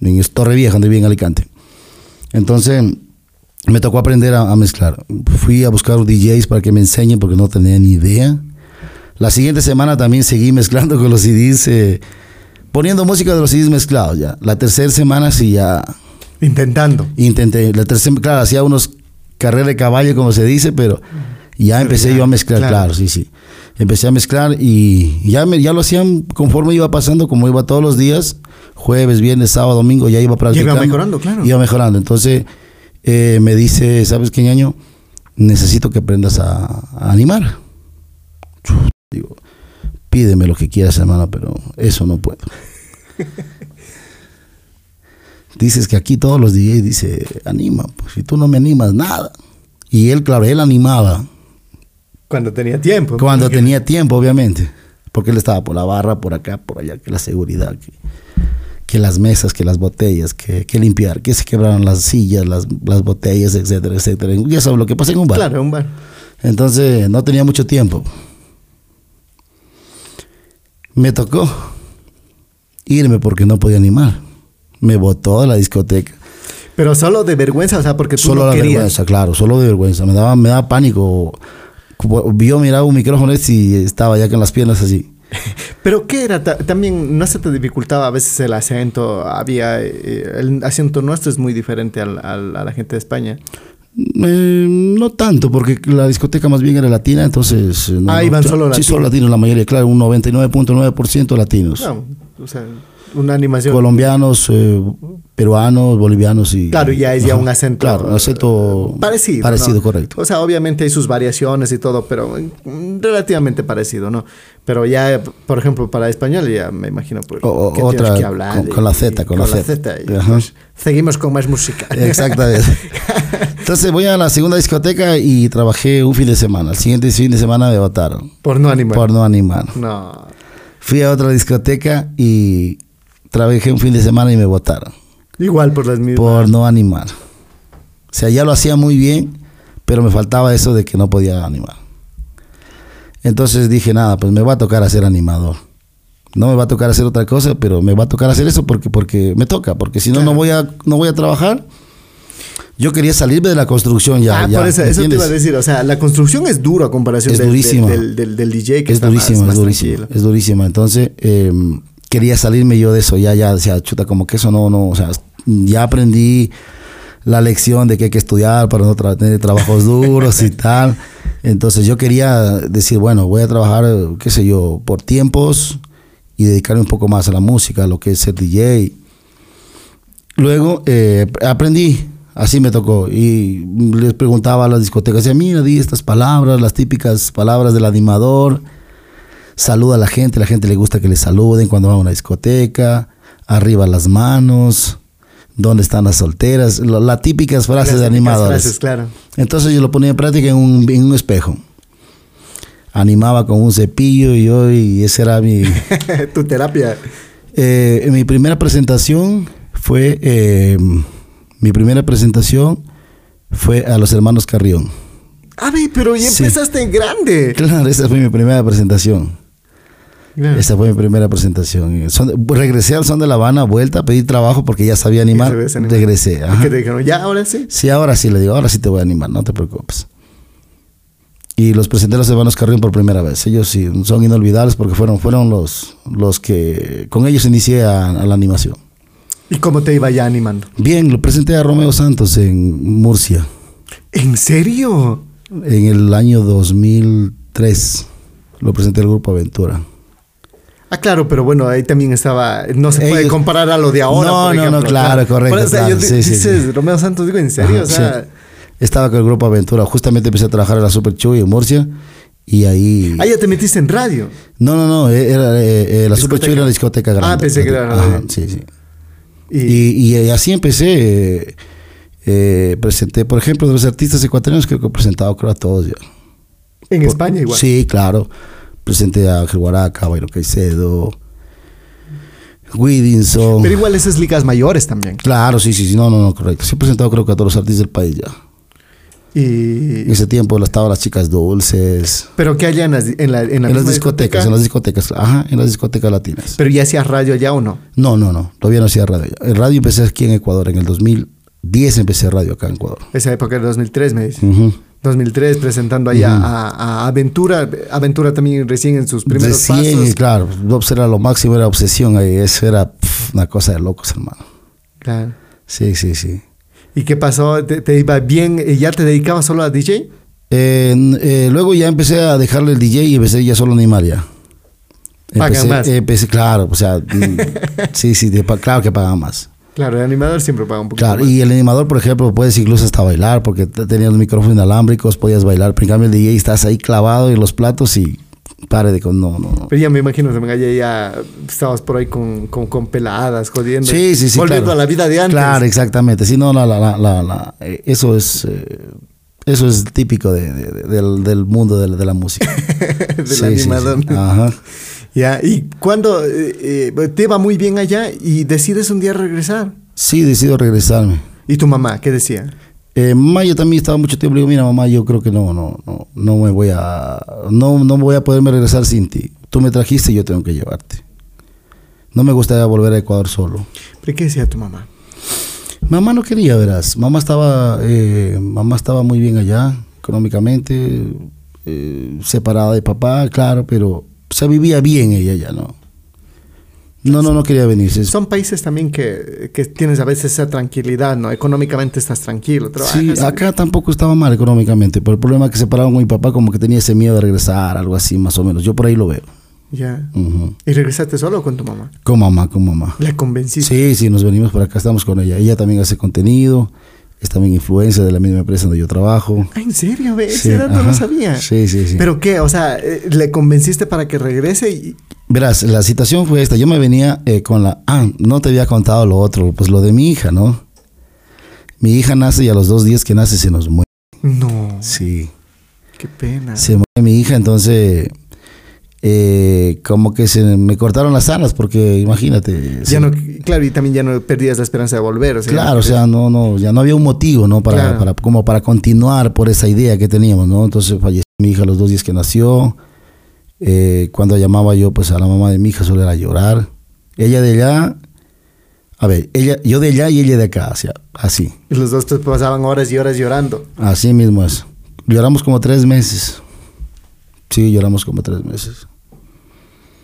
En Torre Vieja, donde vive en Alicante. Entonces, me tocó aprender a, mezclar. Fui a buscar DJs para que me enseñen porque no tenía ni idea. La siguiente semana también seguí mezclando con los CDs, eh, poniendo música de los CDs mezclados ya. La tercera semana sí ya... Intentando. Intenté. La tercera, claro, hacía unos carreras de caballo, como se dice, pero ya empecé yo a mezclar, claro. sí, sí. Empecé a mezclar y ya, me, ya lo hacían conforme iba pasando, como iba todos los días, jueves, viernes, sábado, domingo, ya iba practicando. Iba mejorando, claro. Iba mejorando. Entonces eh, me dice, ¿sabes qué año? Necesito que aprendas a, animar. Digo, pídeme lo que quieras, hermano, pero eso no puedo. Dices que aquí todos los días dice, anima, pues si tú no me animas, nada. Y él, claro, él animaba cuando tenía tiempo. Cuando tenía tiempo, obviamente. Porque él estaba por la barra, por acá, por allá, que la seguridad, que, las mesas, que las botellas, que, limpiar, que se quebraron las sillas, las, botellas, etcétera, etcétera. Ya sabes lo que pasa en un bar. Claro, un bar. Entonces, no tenía mucho tiempo. Me tocó irme porque no podía animar. Me botó de la discoteca. Pero solo de vergüenza, o sea, porque tú solo no de vergüenza, claro, solo de vergüenza. Me daba, me daba pánico vio, miraba un micrófono y estaba ya con las piernas así. Pero ¿qué era? También no se te dificultaba a veces el acento. Había eh, el acento nuestro es muy diferente al, a la gente de España. Eh, no tanto, porque la discoteca más bien era latina, entonces... No, ah, iban solo latinos. Sí, solo latinos, la mayoría, claro, un 99.9% latinos. No, o sea, una animación. Colombianos, eh, peruanos, bolivianos y. Claro, ya es ya un acento. Claro, acento. Parecido. Parecido, correcto. O sea, obviamente hay sus variaciones y todo, pero mm, relativamente parecido, ¿no? Pero ya, por ejemplo, para español, ya me imagino pues, que otra, que hablar. Con, la Z, con, la Z. Pues, seguimos con más música. Exactamente. Entonces voy a la segunda discoteca y trabajé un fin de semana. El siguiente fin de semana me votaron. Por no animar. Por no animar. No. Fui a otra discoteca y trabajé un fin de semana y me votaron. Igual por las mismas. Por no animar. O sea, ya lo hacía muy bien, pero me faltaba eso de que no podía animar. Entonces dije, nada, pues me va a tocar hacer animador. No me va a tocar hacer otra cosa, pero me va a tocar hacer eso porque, porque me toca, porque si no, no, voy a, no voy a trabajar. Yo quería salirme de la construcción ya. Ah, ya, por eso, eso te iba a decir. O sea, la construcción es dura a comparación Es del, durísima. del, del- del DJ que es está más- durísima, más es durísima, tranquilo. es durísima. Entonces, eh, quería salirme yo de eso, ya, ya, decía, chuta, como que eso no, no, o sea, ya aprendí la lección de que hay que estudiar para no tra- tener trabajos duros y tal. Entonces yo quería decir, bueno, voy a trabajar, qué sé yo, por tiempos y dedicarme un poco más a la música, a lo que es ser DJ. Luego eh, aprendí, así me tocó. Y les preguntaba a las discotecas, decía, mira, di estas palabras, las típicas palabras del animador. Saluda a la gente, la gente le gusta que le saluden cuando va a una discoteca. Arriba las manos. ¿Dónde están las solteras? Las típicas frases Las de típicas animadores. frases, claro. Entonces yo lo ponía en práctica en un, en un espejo. Animaba con un cepillo y yo, y ese era mi... tu terapia. Eh, en mi primera presentación fue eh, mi primera presentación fue a los hermanos Carrión. A ver, pero ya Sí. empezaste en grande. Claro, esa fue mi primera presentación. Claro. Esa fue mi primera presentación. Son- regresé al Son de La Habana, vuelta a pedir trabajo porque ya sabía animar. Regresé. ¿Y ajá. qué te dijeron? Ya, ahora sí. Sí, ahora sí le digo, ahora sí te voy a animar, no te preocupes. Y los presenté a los hermanos Carrión por primera vez. Ellos sí son inolvidables porque fueron, fueron los, los que con ellos inicié a- a la animación. ¿Y cómo te iba ya animando? Bien, lo presenté a Romeo Santos en Murcia ¿En serio? en el año 2003. Lo presenté al grupo Aventura. Ah, claro, pero bueno, ahí también estaba. No se puede Ellos- comparar a lo de ahora. No, por no, no, claro, correcto, claro, yo sí, dices sí. Romeo Santos, digo, ¿en serio? Ajá, o sea, sí. Estaba con el grupo Aventura. Justamente empecé a trabajar en la Super Chuy en Murcia. Y ahí. ah, ya te metiste en radio. No, no, no. Era, eh, eh, la Super. Chuy era la discoteca grande. Ah, pensé que era Ajá, radio. sí, sí. Y, Y, y así empecé. eh, eh, presenté, por ejemplo, de los artistas ecuatorianos, creo que he presentado, creo, a todos ya. en Por- España igual. Sí, claro. Presenté a Ángel Guaraca, Bayro Caicedo, Widinson. Pero igual esas ligas mayores también. Claro, sí, sí, sí, no, no, no, correcto. Sí he presentado creo que a todos los artistas del país ya. En Y, ese tiempo estaban las chicas dulces. pero que allá en, las, en, la, en la En las discotecas, discoteca? en las discotecas, ajá, en las discotecas latinas. Pero ya hacías radio allá o no. No, no, no, todavía no hacía radio. El radio empecé aquí en Ecuador, en el 2010 empecé radio acá en Ecuador. Esa época del 2003, me dice. Ujú. 2003, presentando allá a, a Aventura. Aventura también recién en sus primeros Recién, pasos. claro, Dobbs era lo máximo, era obsesión ahí, eso era una cosa de locos, hermano. Claro. Sí, sí, sí. ¿Y qué pasó? ¿Te, te iba bien? ¿Y ¿Ya te dedicabas solo a DJ? Eh, eh, luego ya empecé a dejarle el DJ y empecé ya solo a animar ya. ¿Pagan Empecé, más? empecé, claro, o sea, mm, sí, sí, de claro que pagan más. Claro, el animador siempre paga un poquito Claro, más. y el animador, por ejemplo, puedes incluso hasta bailar, porque te- tenías los micrófonos inalámbricos, podías bailar, pero en cambio el DJ estás ahí clavado en los platos y pare de con... No, no, no. Pero ya me imagino, me ya, ya estabas por ahí con, con, con peladas, jodiendo. Sí, sí, sí. Volviendo claro. a la vida de antes. Claro, exactamente. Sí, no, la, la, la, la- eh, eso es... eh, eso es típico de- de- de- del, del mundo de, la- música. Del Sí, sí, sí. animador. Ajá. Ya, y cuando eh, eh, te va muy bien allá y decides un día regresar. Sí, decido regresarme. ¿Y tu mamá qué decía? Eh, mamá, yo también estaba mucho tiempo. Le digo, mira, mamá, yo creo que no, no, no, no me voy a, no, no voy a poderme regresar sin ti. Tú me trajiste y yo tengo que llevarte. No me gustaría volver a Ecuador solo. ¿Pero qué decía tu mamá? Mamá no quería, verás. Mamá estaba, eh, mamá estaba muy bien allá, económicamente, eh, separada de papá, claro, pero se vivía bien ella ya, ¿no? No, no, no quería venirse. Son países también que, que tienes a veces esa tranquilidad, ¿no? Económicamente estás tranquilo. Sí, acá tampoco estaba mal económicamente, pero el problema es que separaron con mi papá como que tenía ese miedo de regresar, algo así más o menos. Yo por ahí lo veo. Ya. ¿Y regresaste solo o con tu mamá? Con mamá, con mamá. La convenciste. Sí, sí, nos venimos para acá, estamos con ella. Ella también hace contenido, es también influencia de la misma empresa donde yo trabajo. Ah, ¿En serio? Ve, Sí, Ese dato no sabía. Sí, sí, sí. ¿Pero qué? O sea, eh, ¿le convenciste para que regrese? Y... Verás, la situación fue esta. Yo me venía eh, con la... Ah, no te había contado lo otro, pues lo de mi hija, ¿no? Mi hija nace y a los dos días que nace se nos muere. No. Sí. Qué pena. Se muere mi hija, entonces... eh, como que se me cortaron las alas porque imagínate. Ya no, claro, y también ya no perdías la esperanza de volver. O sea, Claro, o sea, no, no, ya no había un motivo, ¿no? Para, Claro. para, como para continuar por esa idea que teníamos, ¿no? Entonces falleció mi hija a los dos días que nació. Eh, cuando llamaba yo, pues a la mamá de mi hija solo era llorar. Ella de allá A ver, ella, yo de allá y ella de acá, o sea, así. Y los dos te pasaban horas y horas llorando. Así mismo es. Lloramos como tres meses. Sí, lloramos como tres meses.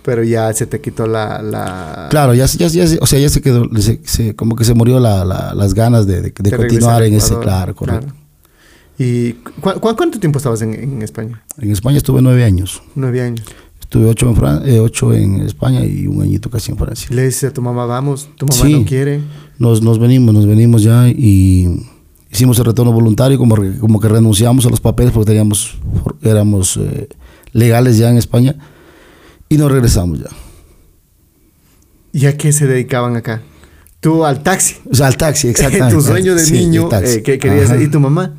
Pero ya se te quitó la... la... Claro, ya, ya, ya, o sea, ya se quedó, se, se, como que se murió la, la, las ganas de, de, de continuar en ese, claro, correcto. Claro. ¿Y cu cu cuánto tiempo estabas en, en, España? En España estuve nueve años. Nueve años. Estuve ocho en, Fran eh, ocho en España y un añito casi en Francia. ¿Le dices a tu mamá, vamos? ¿Tu mamá sí, no quiere? Nos, nos venimos, nos venimos ya y hicimos el retorno voluntario, como, como que renunciamos a los papeles porque teníamos, éramos eh, legales ya en España y nos regresamos ya. ¿Y a qué se dedicaban acá? Tú al taxi. O sea, al taxi, exactamente. tu sueño de sí, niño eh, que querías. Ajá. ¿Y tu mamá?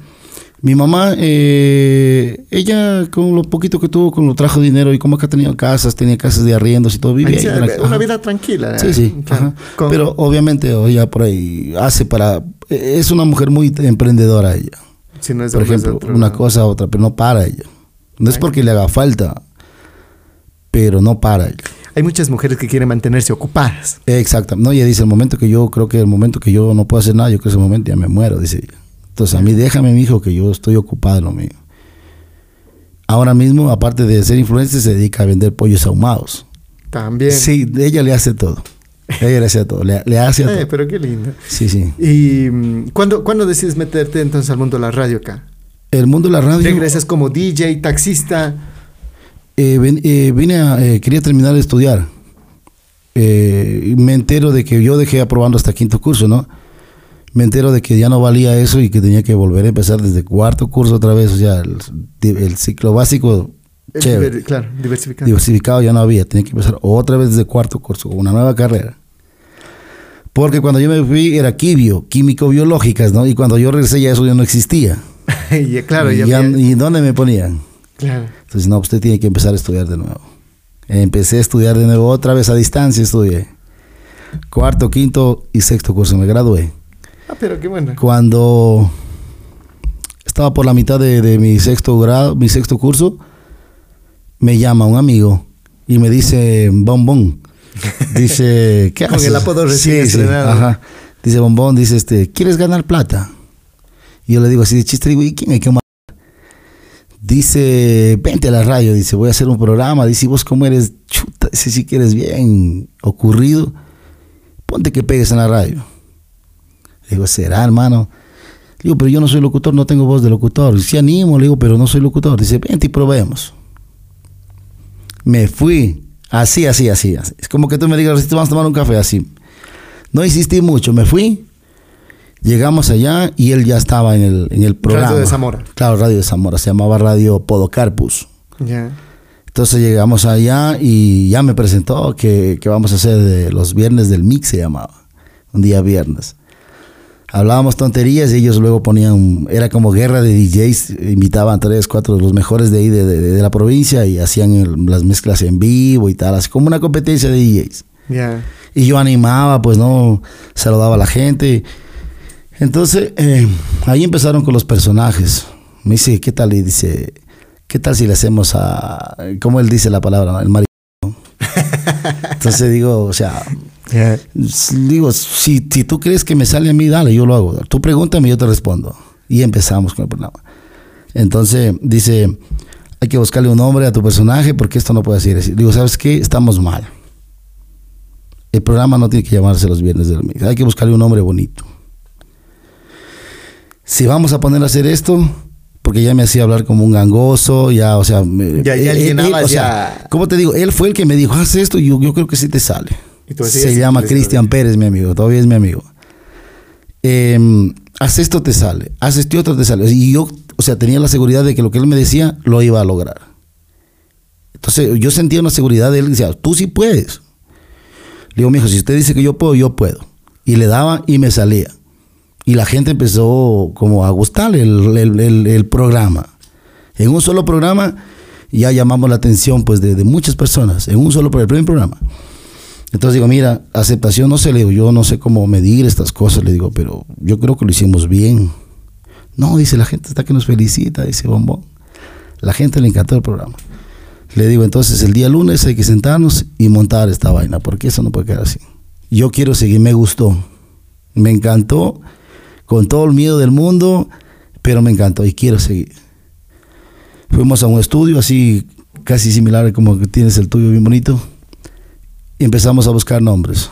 Mi mamá, eh, ella con lo poquito que tuvo, con lo trajo dinero y como que tenía casas, tenía casas de arriendos y todo, vivía ahí, Una vida tranquila. Sí, sí. Ajá. Con... Pero obviamente ella por ahí hace para... Es una mujer muy emprendedora ella. Si no es por ejemplo, una cosa a otra, pero no para ella. No es porque le haga falta, pero no para. Hay muchas mujeres que quieren mantenerse ocupadas. Exacto. No, ella dice, el momento que yo, creo que el momento que yo no puedo hacer nada, yo creo que ese momento ya me muero, dice ella. Entonces, a mí déjame, mi hijo, que yo estoy ocupado en lo mío. Ahora mismo, aparte de ser influencer, se dedica a vender pollos ahumados. También. Sí, ella le hace todo. Ella le hace todo. Le, le hace eh, todo. Pero qué lindo. Sí, sí. ¿Y cuándo, ¿cuándo decides meterte entonces al mundo de la radio acá? El mundo de la radio. Regresas como DJ, taxista. Eh, ven, eh, vine a. Eh, quería terminar de estudiar. Eh, me entero de que yo dejé aprobando hasta quinto curso, ¿no? me entero de que ya no valía eso y que tenía que volver a empezar desde cuarto curso otra vez, o sea, el, el ciclo básico, el chévere, diver, claro, diversificado. diversificado ya no había, tenía que empezar otra vez desde cuarto curso, una nueva carrera. Porque cuando yo me fui era quibio, químico-biológicas, ¿no? Y cuando yo regresé ya eso ya no existía. y, claro, y, ya, ya, ¿Y dónde me ponían? Claro. Entonces, no, usted tiene que empezar a estudiar de nuevo. Empecé a estudiar de nuevo, otra vez a distancia estudié. Cuarto, quinto y sexto curso, me gradué. Ah, pero qué bueno. Cuando estaba por la mitad de, de, mi sexto grado, mi sexto curso, me llama un amigo y me dice, bombón. Dice, ¿qué Con haces? el apodo recién sí, sí, ajá. Dice, bombón, dice, este, ¿quieres ganar plata? Y yo le digo así de chiste, digo, ¿y quién hay que Dice, vente a la radio, dice, voy a hacer un programa. Dice, vos cómo eres, chuta, dice, si quieres bien ocurrido, ponte que pegues en la radio. Le digo, ¿será, hermano? Le digo, pero yo no soy locutor, no tengo voz de locutor. Sí animo, le digo, pero no soy locutor. Dice, vente y probemos. Me fui. Así, así, así, así. Es como que tú me digas, vamos a tomar un café, así. No insistí mucho, me fui. Llegamos allá y él ya estaba en el, en el programa. Radio de Zamora. Claro, Radio de Zamora. Se llamaba Radio Podocarpus. Ya. Yeah. Entonces llegamos allá y ya me presentó que, que vamos a hacer de los viernes del mix, se llamaba. Un día viernes hablábamos tonterías y ellos luego ponían, era como guerra de DJs, invitaban tres, cuatro de los mejores de ahí de, de, de la provincia y hacían el, las mezclas en vivo y tal, así como una competencia de DJs. Yeah. Y yo animaba, pues no, saludaba a la gente. Entonces, eh, ahí empezaron con los personajes. Me dice, ¿qué tal? Y dice, ¿qué tal si le hacemos a, ¿cómo él dice la palabra? ¿no? El marido. Entonces digo, o sea, Yeah. Digo, si, si tú crees que me sale a mí, dale, yo lo hago. Tú pregúntame y yo te respondo. Y empezamos con el programa. Entonces dice, hay que buscarle un nombre a tu personaje porque esto no puede ser así. Digo, ¿sabes qué? Estamos mal. El programa no tiene que llamarse los viernes del mes. Hay que buscarle un nombre bonito. Si vamos a poner a hacer esto, porque ya me hacía hablar como un gangoso, ya, o sea, me, ya, ya, él, él, o sea. ¿cómo te digo? Él fue el que me dijo, haz esto y yo, yo creo que sí te sale. Se llama Cristian Pérez, mi amigo, todavía es mi amigo. Eh, haz esto, te sale. Haz esto otro, te sale. Y yo, o sea, tenía la seguridad de que lo que él me decía lo iba a lograr. Entonces, yo sentía una seguridad de él. Decía, tú sí puedes. Le digo, mijo, si usted dice que yo puedo, yo puedo. Y le daba y me salía. Y la gente empezó como a gustarle el, el, el, el programa. En un solo programa ya llamamos la atención pues de, de muchas personas. En un solo el primer programa. Entonces digo, mira, aceptación no sé, le digo, yo no sé cómo medir estas cosas, le digo, pero yo creo que lo hicimos bien. No, dice, la gente está que nos felicita, dice Bombón. La gente le encantó el programa. Le digo, entonces el día lunes hay que sentarnos y montar esta vaina, porque eso no puede quedar así. yo quiero seguir, me gustó, me encantó, con todo el miedo del mundo, pero me encantó y quiero seguir. Fuimos a un estudio así, casi similar como que tienes el tuyo, bien bonito, y empezamos a buscar nombres.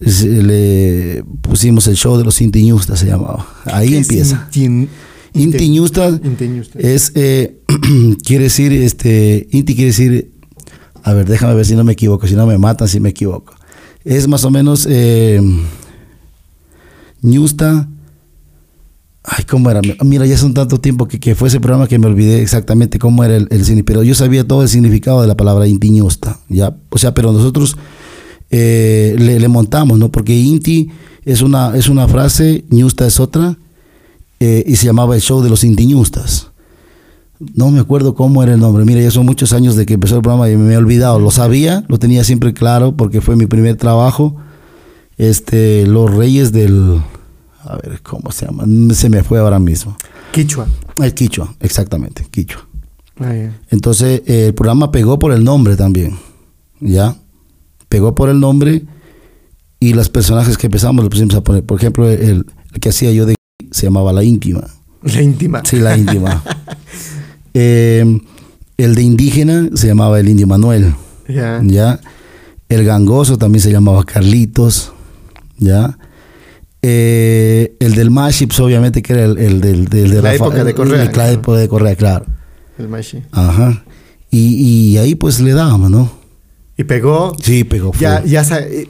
Le pusimos el show de los Intiñustas, se llamaba. Ahí empieza. Intiñusta es, eh, quiere decir, este, Inti quiere decir, a ver, déjame ver si no me equivoco, si no me matan si me equivoco. Es más o menos, eh, Ñusta, ay, ¿cómo era? Mira, ya hace tanto tiempo que, que, fue ese programa que me olvidé exactamente cómo era el, el pero yo sabía todo el significado de la palabra Inti Ñusta, ¿ya? O sea, pero nosotros eh, le, le, montamos, ¿no? Porque Inti es una, es una frase, Ñusta es otra, eh, y se llamaba el show de los Intiñustas. No me acuerdo cómo era el nombre. Mira, ya son muchos años de que empezó el programa y me he olvidado. Lo sabía, lo tenía siempre claro porque fue mi primer trabajo. Este, Los Reyes del. A ver, ¿cómo se llama? Se me fue ahora mismo. Quichua. El Quichua, exactamente, Quichua. Ah, Entonces, el programa pegó por el nombre también. ¿Ya? Pegó por el nombre y los personajes que empezamos los pusimos a poner. Por ejemplo, el que hacía yo de se llamaba La Íntima. La Íntima. Sí, La Íntima. Eh, el de indígena se llamaba el Indio Manuel. Ya. El gangoso también se llamaba Carlitos. Ya. Eh, el del Maships, obviamente, que era el, del, de la época de Correa. La época de Correa, claro. El Mashi. Ajá. Y, y, ahí pues le dábamos, ¿no? ¿Y pegó? Sí, pegó. Ya, ya,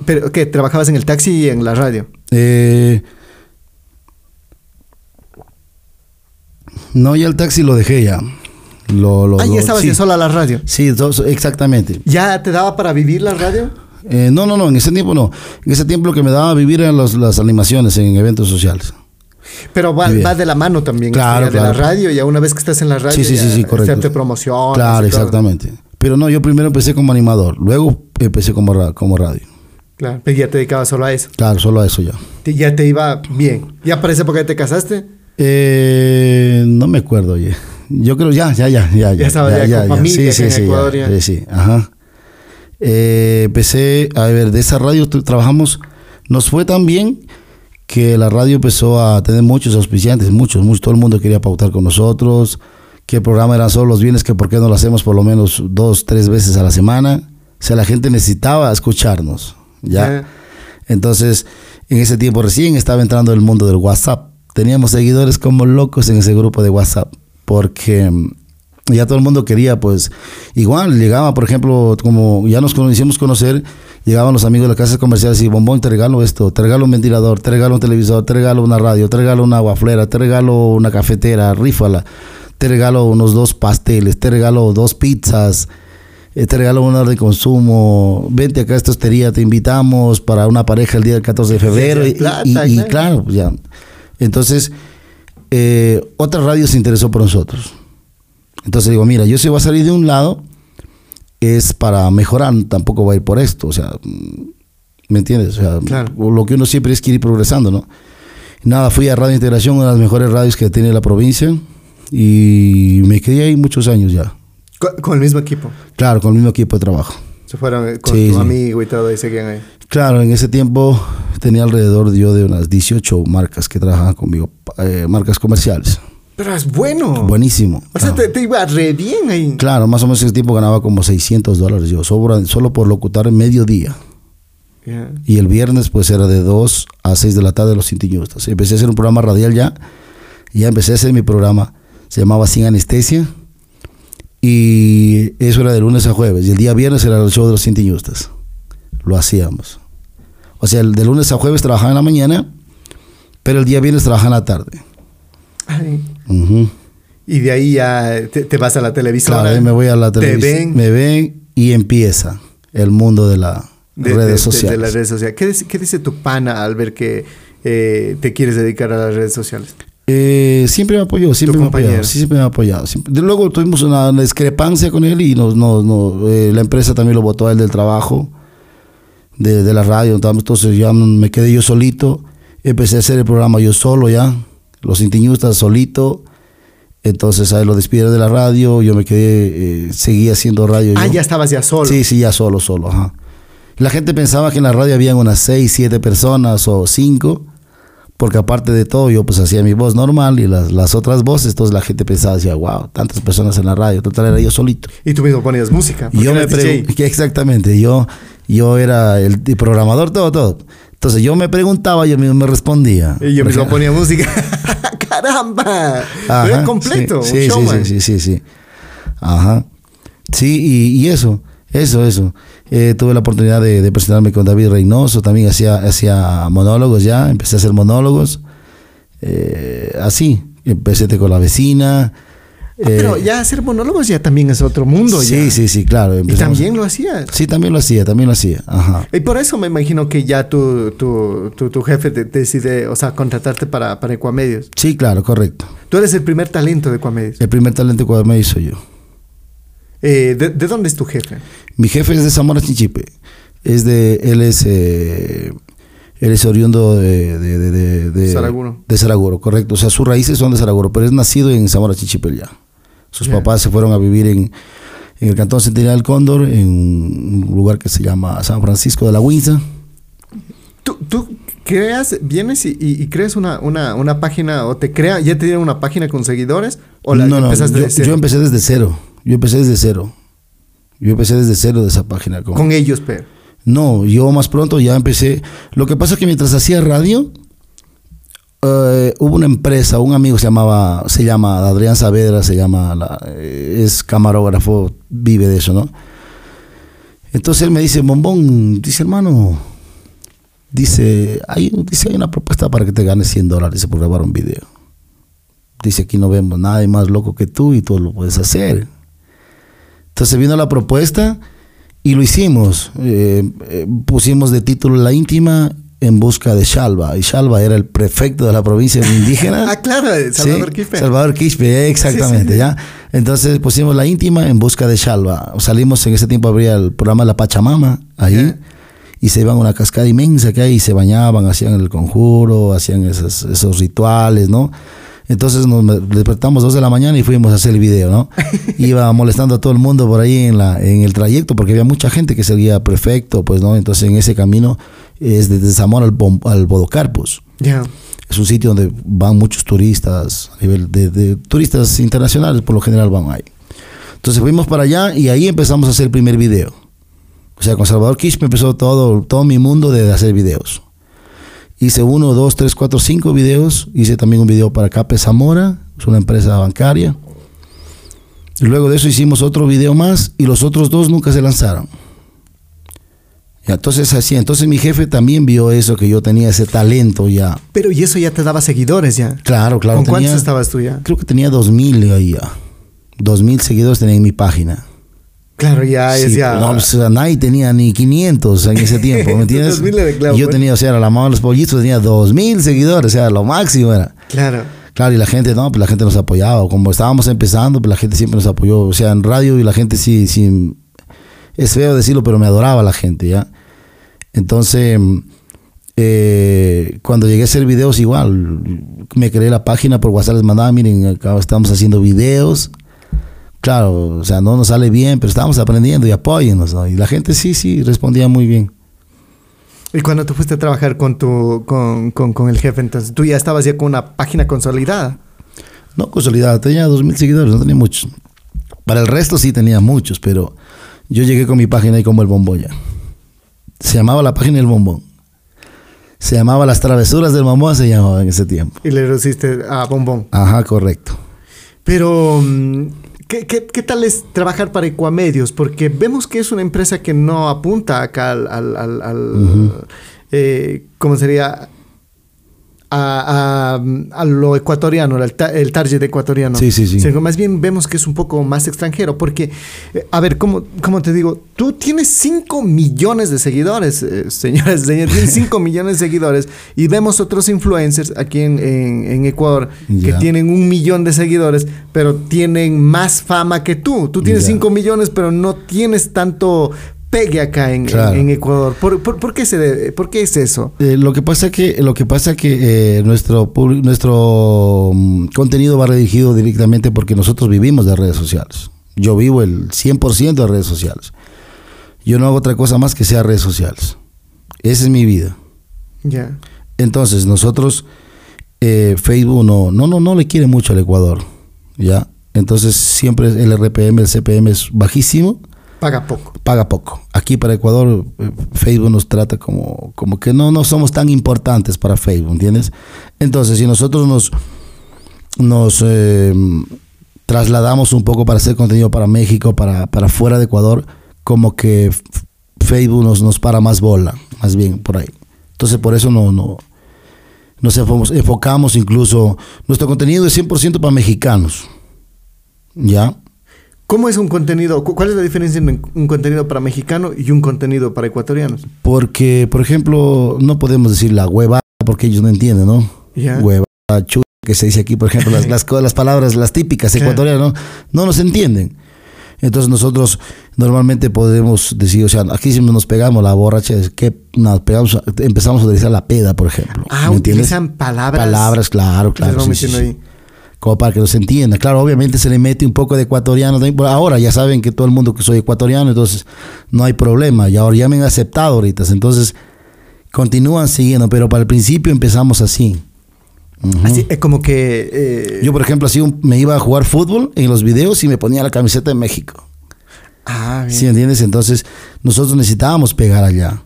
pero ¿qué? ¿Trabajabas en el taxi y en la radio? Eh, No, ya el taxi lo dejé ya. Lo, lo, ah, ya estabas sí. sola la radio. Sí, exactamente. ¿Ya te daba para vivir la radio? Eh, no, no, no, en ese tiempo no. En ese tiempo lo que me daba a vivir eran las animaciones en eventos sociales. Pero va, de la mano también. Claro, De la radio, ya una vez que estás en la radio, sí, sí, sí, sí, correcto. hacerte promoción. Claro, exactamente. Pero no, yo primero empecé como animador, luego empecé como, como radio. Claro, pero ya te dedicabas solo a eso. Claro, solo a eso ya. Ya te iba bien. ¿Ya parece porque te casaste? Eh, no me acuerdo, oye. Yo creo ya, ya, ya, ya. Ya estaba ya, ya, con sí, sí, sí, Ecuador, sí, sí, ajá. Eh, empecé, a ver, de esa radio trabajamos, nos fue tan bien que la radio empezó a tener muchos auspiciantes, muchos, muchos, todo el mundo quería pautar con nosotros, que el programa era solo los bienes, que por qué no lo hacemos por lo menos dos, tres veces a la semana. O sea, la gente necesitaba escucharnos, ¿ya? Entonces, en ese tiempo recién estaba entrando el mundo del WhatsApp teníamos seguidores como locos en ese grupo de WhatsApp, porque ya todo el mundo quería, pues, igual, llegaba, por ejemplo, como ya nos hicimos conocer, llegaban los amigos de las casas comerciales y bombón, te regalo esto, te regalo un ventilador, te regalo un televisor, te regalo una radio, te regalo una guaflera, te regalo una cafetera, rífala, te regalo unos dos pasteles, te regalo dos pizzas, eh, te regalo una hora de consumo, vente acá a esta hostería, te invitamos para una pareja el día del 14 de febrero. y, y, claro, ya. Entonces, eh, otra radio se interesó por nosotros. Entonces digo, mira, yo si voy a salir de un lado, es para mejorar, tampoco voy a ir por esto, o sea, ¿me entiendes? O sea, lo que uno siempre es que ir progresando, ¿no? Nada, fui a Radio Integración, una de las mejores radios que tiene la provincia, y me quedé ahí muchos años ya. ¿Con, el mismo equipo? Claro, con el mismo equipo de trabajo. Se fueron con tu amigo y todo, y seguían ahí. Claro, en ese tiempo tenía alrededor yo de unas 18 marcas que trabajaban conmigo, eh, marcas comerciales. Pero es bueno. Buenísimo. O sea, te, iba re bien ahí. Claro, más o menos ese tiempo ganaba como 600 dólares yo, solo por locutar en mediodía. Y el viernes pues era de 2 a 6 de la tarde los cintillustas. Empecé a hacer un programa radial ya. Ya empecé a hacer mi programa. Se llamaba Sin Anestesia. Y eso era de lunes a jueves. Y el día viernes era el show de los cintillustas lo hacíamos. O sea, el de lunes a jueves trabajaba en la mañana, pero el día viernes trabajaba en la tarde. Y de ahí ya te, vas a la televisión. Claro, me voy a la televisión. Me ven y empieza el mundo de, la, redes sociales. De, las redes sociales. ¿Qué, dice tu pana al ver que eh, te quieres dedicar a las redes sociales? Eh, siempre me apoyó, siempre me ha apoyado. siempre me ha apoyado. Luego tuvimos una, discrepancia con él y nos, eh, la empresa también lo votó a él del trabajo de, la radio. Entonces ya me quedé yo solito. Empecé a hacer el programa yo solo ya. Los Intiñustas solito. Entonces ahí lo despidieron de la radio. Yo me quedé, eh, seguí haciendo radio. Ah, ya estabas ya solo. Sí, sí, ya solo, solo. Ajá. La gente pensaba que en la radio habían unas 6, 7 personas o 5, porque aparte de todo yo pues hacía mi voz normal y las, las otras voces, entonces la gente pensaba, decía, wow, tantas personas en la radio, total era yo solito. Y tú mismo ponías música. Yo me pregunté, exactamente, yo, yo era el, el programador, todo, todo. Entonces yo me preguntaba, yo mismo me respondía. Y yo mismo ponía música. ¡Caramba! Ajá, completo, sí, sí, sí, sí, sí, sí, Ajá. Sí, y, y eso, eso, eso. Eh, tuve la oportunidad de, de, presentarme con David Reynoso, también hacía, hacía monólogos ya, empecé a hacer monólogos. Eh, así, empecé con la vecina. Ah, pero eh, ya hacer monólogos ya también es otro mundo. Sí, ya. sí, sí, claro. ¿Y también lo hacía? Sí, también lo hacía, también lo hacía. Ajá. Y por eso me imagino que ya tu, tu, tu, tu jefe te, decide, o sea, contratarte para, para Ecuamedios. Sí, claro, correcto. Tú eres el primer talento de Ecuamedios. El primer talento de Ecuamedios soy yo. Eh, ¿de, ¿de, dónde es tu jefe? Mi jefe es de Zamora Chinchipe. Es de, él es, eh, él es oriundo de, de, de, de, Saraguro. De Saraguro, correcto. O sea, sus raíces son de Saraguro, pero es nacido en Zamora Chinchipe ya. Sus papás se fueron a vivir en, en el cantón Centenarial del Cóndor, en un lugar que se llama San Francisco de la Huinza. ¿Tú, tú creas, vienes y, y, y creas una, una, una, página o te crea, ya te dieron una página con seguidores? ¿O la no, no, yo, yo empecé desde cero. Yo empecé desde cero. Yo empecé desde cero de esa página. Con, ¿Con ellos, pero. No, yo más pronto ya empecé. Lo que pasa es que mientras hacía radio, uh, hubo una empresa, un amigo se llamaba, se llama Adrián Saavedra, se llama, la, eh, es camarógrafo, vive de eso, ¿no? Entonces él me dice, Bombón, dice hermano, dice hay, dice, hay una propuesta para que te ganes 100 dólares por grabar un video. Dice, aquí no vemos nadie más loco que tú y tú lo puedes hacer. Entonces vino la propuesta y lo hicimos. Eh, eh, pusimos de título La íntima en busca de Shalva. Y Shalva era el prefecto de la provincia indígena. ah, claro, Salvador ¿Sí? Quispe. Salvador Quispe, exactamente, sí, sí. ¿ya? Entonces pusimos La íntima en busca de Shalva. Salimos en ese tiempo, habría el programa La Pachamama, ahí. Yeah. Y se iban a una cascada inmensa que hay y se bañaban, hacían el conjuro, hacían esos, esos rituales, ¿no? Entonces nos despertamos dos de la mañana y fuimos a hacer el video, ¿no? Iba molestando a todo el mundo por ahí en, la, en el trayecto porque había mucha gente que seguía prefecto, pues, ¿no? Entonces en ese camino es desde Zamora al, al Bodocarpus. Yeah. Es un sitio donde van muchos turistas, a nivel de, de, turistas internacionales, por lo general van ahí. Entonces fuimos para allá y ahí empezamos a hacer el primer video. O sea, con Salvador Quispe empezó todo, todo mi mundo de hacer videos. Hice uno, dos, tres, cuatro, cinco videos. Hice también un video para Cape Zamora, es una empresa bancaria. Y luego de eso hicimos otro video más y los otros dos nunca se lanzaron. Entonces así, entonces mi jefe también vio eso, que yo tenía ese talento ya. Pero y eso ya te daba seguidores ya. Claro, claro. ¿Con tenía, cuántos estabas tú ya? Creo que tenía dos mil ahí ya. Dos mil seguidores tenía en mi página. Claro, ya sí, es ya. No, o sea, nadie tenía ni 500 en ese tiempo, ¿me entiendes? claro, yo pues. tenía, o sea, la mamá de los pollitos tenía 2000 seguidores, o sea, lo máximo era. Claro. Claro, y la gente, no, pues la gente nos apoyaba. Como estábamos empezando, pues la gente siempre nos apoyó. O sea, en radio y la gente sí, sí. Es feo decirlo, pero me adoraba la gente, ¿ya? Entonces, eh, cuando llegué a hacer videos, igual, me creé la página por WhatsApp, les mandaba, miren, acá estamos haciendo videos claro, o sea, no nos sale bien, pero estamos aprendiendo y apóyennos, ¿no? Y la gente sí, sí, respondía muy bien. Y cuando tú fuiste a trabajar con tu, con, con, con, el jefe, entonces, ¿tú ya estabas ya con una página consolidada? No consolidada, tenía dos mil seguidores, no tenía muchos. Para el resto sí tenía muchos, pero yo llegué con mi página ahí como el bombón ya. Se llamaba la página del bombón. Se llamaba Las Travesuras del Bombón, se llamaba en ese tiempo. Y le reduciste a bombón. Ajá, correcto. Pero ¿Qué, qué, qué tal es trabajar para Ecuamedios? Porque vemos que es una empresa que no apunta acá al, al, al, al uh -huh. eh, ¿cómo sería? A, a, a, lo ecuatoriano, el, el target ecuatoriano. Sí, sí, sí. Sino más bien vemos que es un poco más extranjero, porque, eh, a ver, ¿cómo, ¿cómo, te digo? Tú tienes 5 millones de seguidores, eh, señores, señores, tienes 5 millones de seguidores, y vemos otros influencers aquí en, en, en Ecuador que tienen un millón de seguidores, pero tienen más fama que tú. Tú tienes 5 yeah. millones, pero no tienes tanto pegue acá en, claro. en, en Ecuador. ¿Por, por, por, qué se debe, ¿Por, qué es eso? Eh, lo que pasa que lo que pasa que eh, nuestro nuestro um, contenido va dirigido directamente porque nosotros vivimos de redes sociales. Yo vivo el 100% de redes sociales. Yo no hago otra cosa más que sea redes sociales. Esa es mi vida. Ya. Entonces, nosotros, eh, Facebook no, no, no, no le quiere mucho al Ecuador, ¿ya? Entonces, siempre el RPM, el CPM es bajísimo. Paga poco. Paga poco. Aquí para Ecuador, eh, Facebook nos trata como, como que no, no somos tan importantes para Facebook, ¿entiendes? Entonces, si nosotros nos, eh, trasladamos un poco para hacer contenido para México, para, para fuera de Ecuador, como que Facebook nos, nos para más bola, más bien por ahí. Entonces, por eso no, no, nos enfocamos incluso, nuestro contenido es 100% para mexicanos. ¿Ya? ¿Cómo es un contenido? ¿Cuál es la diferencia entre un contenido para mexicano y un contenido para ecuatorianos? Porque, por ejemplo, no podemos decir la hueva porque ellos no entienden, ¿no? Yeah. Hueva, chuta, que se dice aquí, por ejemplo, las, las, las palabras, las típicas ecuatorianas, ¿no? No nos entienden. Entonces nosotros normalmente podemos decir, o sea, aquí si nos pegamos la borracha, es que nos pegamos, empezamos a utilizar la peda, por ejemplo. Ah, utilizan palabras. Palabras, claro, claro. Sí, sí, sí. Como para que los entienda. Claro, obviamente se le mete un poco de ecuatoriano. Ahora ya saben que todo el mundo que soy ecuatoriano, entonces no hay problema. Y ahora ya me han aceptado ahorita. Entonces continúan siguiendo, pero para el principio empezamos así. Así es como que... Eh, Yo, por ejemplo, así me iba a jugar fútbol en los videos y me ponía la camiseta de México. Ah, bien. ¿Sí entiendes? Entonces, nosotros necesitábamos pegar allá.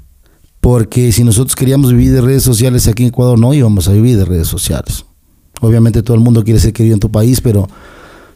Porque si nosotros queríamos vivir de redes sociales aquí en Ecuador, no íbamos a vivir de redes sociales. Obviamente todo el mundo quiere ser querido en tu país, pero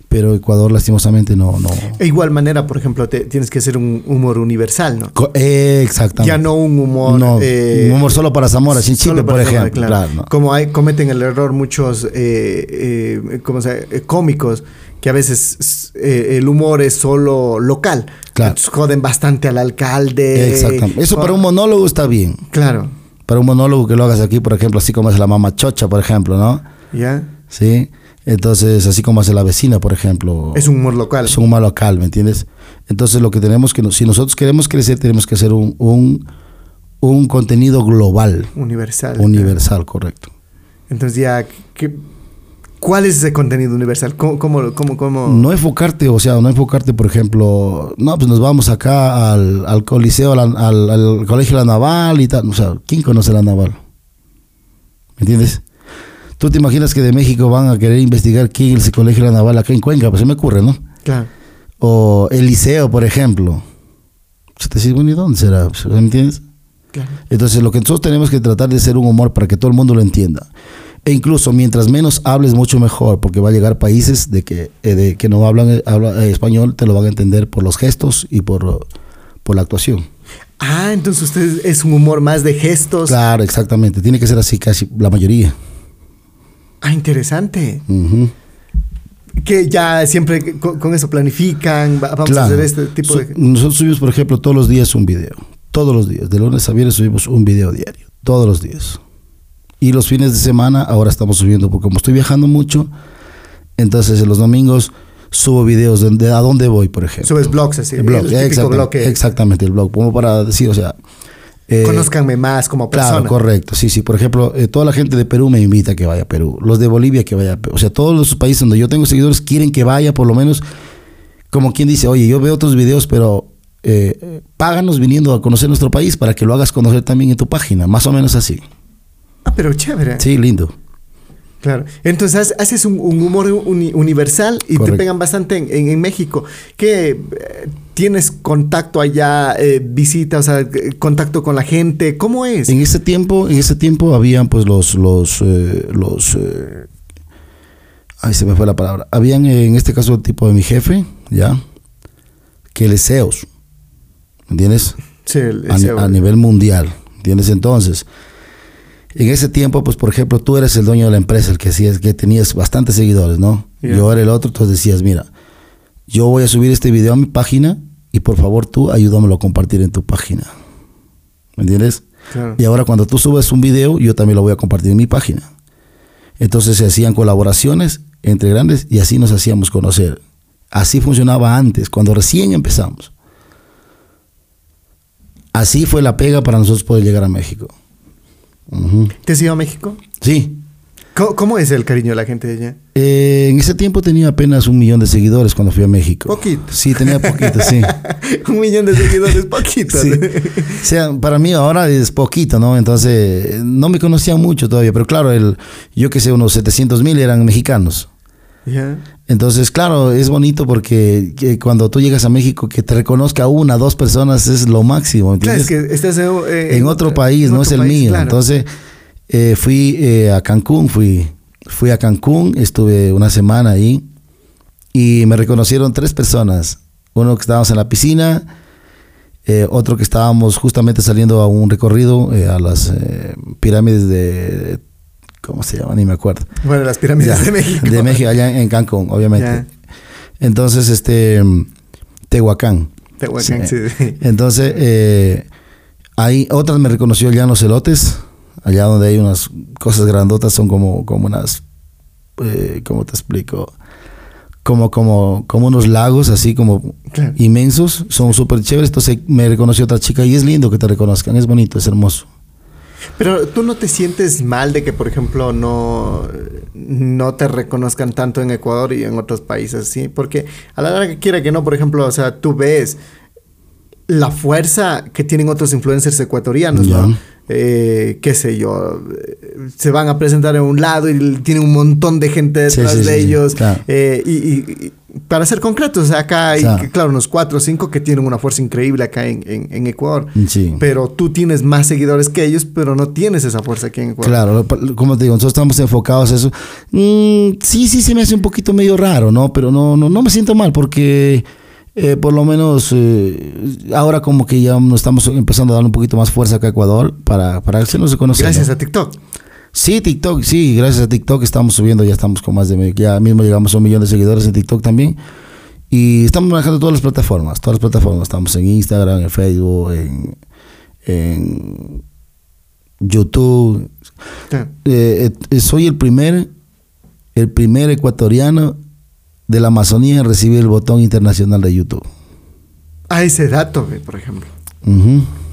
pero Ecuador lastimosamente no... no. De igual manera, por ejemplo, te, tienes que hacer un humor universal, ¿no? Eh, exactamente. Ya no un humor... No, eh, un humor solo para Zamora, sin Chile, por ejemplo. Claro. Claro, ¿no? Como hay, cometen el error muchos eh, ¿cómo se cómicos, que a veces el humor es solo local. Claro. Entonces, joden bastante al alcalde. Exactamente. Eso para un monólogo está bien. Claro. Para un monólogo que lo hagas aquí, por ejemplo, así como es la mamá chocha, por ejemplo, ¿no? Ya. Sí. Entonces, así como hace la vecina, por ejemplo. Es un humor local. Es un humor local, ¿me entiendes? Entonces, lo que tenemos que, si nosotros queremos crecer, tenemos que hacer un, un, un contenido global. Universal. Universal, claro. correcto. Entonces, ya, ¿qué, ¿cuál es ese contenido universal? ¿Cómo, cómo, cómo, cómo, No enfocarte, o sea, no enfocarte, por ejemplo, no, pues nos vamos acá al, al Coliseo, al, al, al Colegio de la Naval y tal. O sea, ¿quién conoce la Naval? ¿Me entiendes? ¿Tú te imaginas que de México van a querer investigar quién es el colegio de la naval acá en Cuenca? Pues se me ocurre, ¿no? Claro. O el liceo, por ejemplo. Se te dice, bueno, ¿y dónde será? ¿Me entiendes? Claro. Entonces, lo que nosotros tenemos que tratar de hacer un humor para que todo el mundo lo entienda. E incluso, mientras menos hables, mucho mejor, porque va a llegar países de que, eh, de que no hablan habla, eh, español, te lo van a entender por los gestos y por, por la actuación. Ah, entonces usted es un humor más de gestos. Claro, exactamente. Tiene que ser así casi la mayoría. Ah, interesante. Uh -huh. Que ya siempre con, con eso planifican, vamos claro. a hacer este tipo so, de... Nosotros subimos, por ejemplo, todos los días un video. Todos los días. De lunes a viernes subimos un video diario. Todos los días. Y los fines de semana ahora estamos subiendo, porque como estoy viajando mucho, entonces en los domingos subo videos de, de a dónde voy, por ejemplo. Subes blogs así. El blog, el exactamente, exactamente, el blog. Como para decir, o sea... Eh, Conozcanme más como persona. Claro, correcto. Sí, sí. Por ejemplo, eh, toda la gente de Perú me invita a que vaya a Perú. Los de Bolivia que vaya a Perú. O sea, todos los países donde yo tengo seguidores quieren que vaya, por lo menos, como quien dice, oye, yo veo otros videos, pero eh, páganos viniendo a conocer nuestro país para que lo hagas conocer también en tu página. Más o menos así. Ah, pero chévere. Sí, lindo. Claro. Entonces haces un, un humor uni universal y Correcto. te pegan bastante en, en, en México. ¿Qué eh, tienes contacto allá, eh, visitas, o sea, contacto con la gente? ¿Cómo es? En ese tiempo, en ese tiempo habían pues los los eh, los eh, ay se me fue la palabra. Habían en este caso el tipo de mi jefe, ya, que el SEOs. ¿Me entiendes? Sí, el, a, SEO. a nivel mundial. ¿Entiendes? Entonces, en ese tiempo, pues por ejemplo, tú eres el dueño de la empresa, el que hacías, que tenías bastantes seguidores, ¿no? Yeah. Yo era el otro, entonces decías, mira, yo voy a subir este video a mi página y por favor tú ayúdamelo a compartir en tu página. ¿Me entiendes? Claro. Y ahora cuando tú subes un video, yo también lo voy a compartir en mi página. Entonces se hacían colaboraciones entre grandes y así nos hacíamos conocer. Así funcionaba antes, cuando recién empezamos. Así fue la pega para nosotros poder llegar a México. Uh -huh. ¿Te has ido a México? Sí. ¿Cómo, es el cariño de la gente de allá? Eh, en ese tiempo tenía apenas un millón de seguidores cuando fui a México. Poquito. Sí, tenía poquito, sí. un millón de seguidores, poquito. Sí. O sea, para mí ahora es poquito, ¿no? Entonces, no me conocían mucho todavía, pero claro, el, yo que sé, unos 700 mil eran mexicanos. Entonces, claro, es bonito porque cuando tú llegas a México, que te reconozca una, dos personas es lo máximo. ¿entiendes? Claro, es que estás eh, en otro país, no es el mío. Entonces, eh, fui eh, a Cancún, fui, fui a Cancún, estuve una semana ahí y me reconocieron tres personas. Uno que estábamos en la piscina, otro que estábamos justamente saliendo a un recorrido a las pirámides de ¿cómo se llama? Ni me acuerdo. Bueno, las pirámides de México. De México, allá en Cancún, obviamente. Entonces, este, Tehuacán. Tehuacán, sí. Entonces, eh, ahí otras me reconoció ya en los elotes, allá donde hay unas cosas grandotas, son como, como unas, eh, ¿cómo te explico? Como, como, como unos lagos así como inmensos, son súper chéveres. Entonces me reconoció otra chica y es lindo que te reconozcan, es bonito, es hermoso. Pero tú no te sientes mal de que, por ejemplo, no, no te reconozcan tanto en Ecuador y en otros países, ¿sí? Porque a la hora que quiera que no, por ejemplo, o sea, tú ves la fuerza que tienen otros influencers ecuatorianos, ¿no? Eh, qué sé yo, se van a presentar en un lado y tienen un montón de gente detrás de ellos. Eh, y, para ser concretos, acá hay, claro. unos cuatro o cinco que tienen una fuerza increíble acá en, en, Ecuador. Pero tú tienes más seguidores que ellos, pero no tienes esa fuerza aquí en Ecuador. Claro, como te digo, nosotros estamos enfocados en eso. Mm, sí, sí, se me hace un poquito medio raro, ¿no? Pero no, no, no me siento mal porque... Eh, por lo menos eh, ahora como que ya nos estamos empezando a dar un poquito más fuerza acá a Ecuador para, para hacernos reconocer. Gracias a TikTok. Sí, TikTok, sí, gracias a TikTok estamos subiendo, ya estamos con más de, ya mismo llegamos a un millón de seguidores en TikTok también. Y estamos manejando todas las plataformas, todas las plataformas. Estamos en Instagram, en Facebook, en, YouTube. Eh, eh, soy el primer, el primer ecuatoriano de la Amazonía en recibir el botón internacional de YouTube. Ah, ese dato, por ejemplo.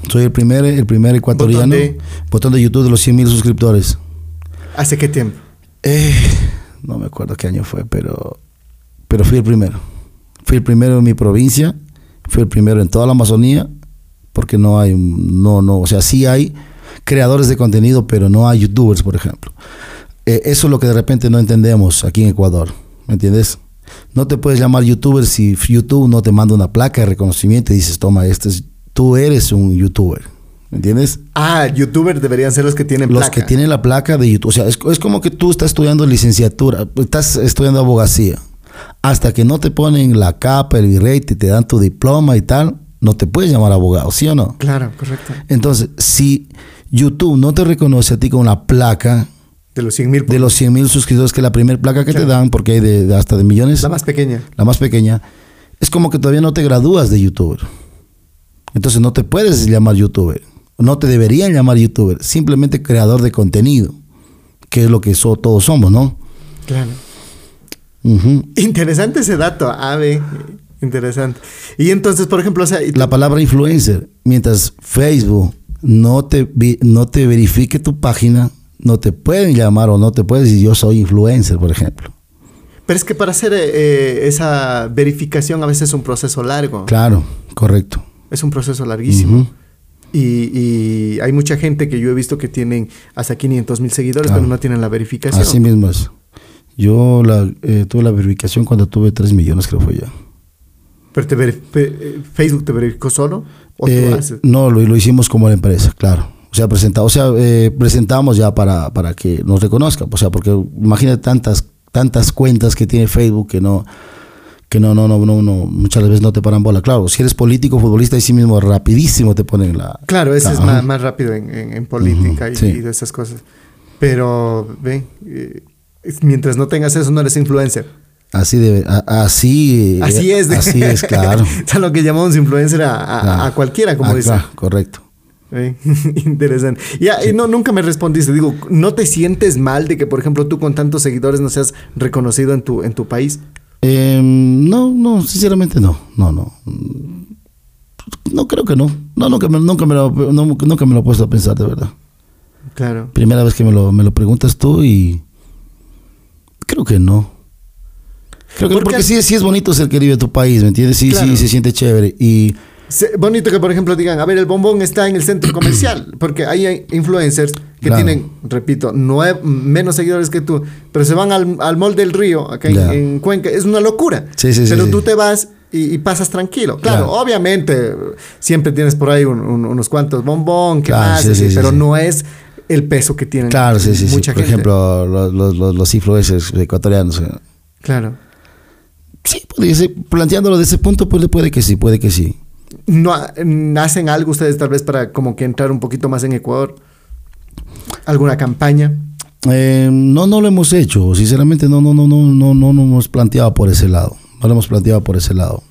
Soy el primer, el primer ecuatoriano. ¿Botón de, botón de YouTube de los 100 mil suscriptores. ¿Hace qué tiempo? Eh, no me acuerdo qué año fue, pero, pero fui el primero. Fui el primero en mi provincia, fui el primero en toda la Amazonía, porque no hay, no, no, o sea, sí hay creadores de contenido, pero no hay youtubers, por ejemplo. Eh, eso es lo que de repente no entendemos aquí en Ecuador, ¿me entiendes? No te puedes llamar youtuber si YouTube no te manda una placa de reconocimiento y dices, toma, este es, tú eres un youtuber. ¿Me entiendes? Ah, youtubers deberían ser los que tienen placa. Los que tienen la placa de YouTube. O sea, es, como que tú estás estudiando licenciatura, estás estudiando abogacía. Hasta que no te ponen la capa, el virrete, te dan tu diploma y tal, no te puedes llamar abogado, ¿sí o no? Claro, correcto. Entonces, si YouTube no te reconoce a ti con la placa de los 100 mil de los 100 mil suscriptores, que es la primera placa que te dan, porque hay de, hasta de millones. La más pequeña. La más pequeña. Es como que todavía no te gradúas de youtuber. Entonces no te puedes llamar youtuber no te deberían llamar youtuber, simplemente creador de contenido, que es lo que todos somos, ¿no? Claro. Interesante ese dato, Ave. Interesante. Y entonces, por ejemplo, o sea, la palabra influencer, mientras Facebook no te, no te verifique tu página, no te pueden llamar o no te puedes decir yo soy influencer, por ejemplo. Pero es que para hacer eh, esa verificación a veces es un proceso largo. Claro, correcto. Es un proceso larguísimo. Y, hay mucha gente que yo he visto que tienen hasta 500 mil seguidores, pero no tienen la verificación. Así mismo es. Yo la, eh, tuve la verificación cuando tuve 3 millones, creo fue ya. ¿Pero te eh, Facebook te verificó solo? ¿O eh, no, lo, lo, hicimos como la empresa, claro. O sea, presentamos, o sea, presentamos ya para, para que nos reconozcan. O sea, porque imagínate tantas, tantas cuentas que tiene Facebook que no que no, no, no, no, no, muchas veces no te paran bola. Claro, si eres político, futbolista, y sí mismo rapidísimo te ponen la... Claro, ese es más, más, rápido en, en, política y, de esas cosas. Pero, ve, eh, mientras no tengas eso, no eres influencer. Así debe, así, así es, así es, claro. o lo que llamamos influencer a, a, cualquiera, como dice. correcto. Interesante. Y, no, nunca me respondiste. Digo, ¿no te sientes mal de que, por ejemplo, tú con tantos seguidores no seas reconocido en tu, en tu país? Em, no, no, sinceramente no, no, no. No creo que no. No, nunca me, nunca me, lo, nunca me lo he puesto a pensar, de verdad. Claro. Primera vez que me lo, me lo preguntas tú y, Creo que no. Creo que no, porque sí, sí es bonito ser querido de tu país, ¿me entiendes? Sí, sí, se siente chévere. Y bonito que, por ejemplo, digan, a ver, el bombón está en el centro comercial, porque hay influencers que Claro. tienen, repito, nue- menos seguidores que tú, pero se van al, al Mall del Río, acá en, Cuenca, es una locura. Sí, sí, pero sí. tú te vas y, y pasas tranquilo. Claro, Claro. obviamente, siempre tienes por ahí un- un- unos cuantos bombón, que Claro, más, así, pero no es el peso que tienen claro, sí, sí, sí. mucha Por gente. ejemplo, los, los, los, influencers ecuatorianos. Claro. Sí, podría ser, planteándolo de ese punto, pues puede que sí, puede que sí. ¿No ha- hacen algo ustedes tal vez para como que entrar un poquito más en Ecuador? ¿Alguna campaña? Eh, no, no lo hemos hecho. Sinceramente, no, no, no, no, no, no, no hemos planteado por ese lado. No lo hemos planteado por ese lado.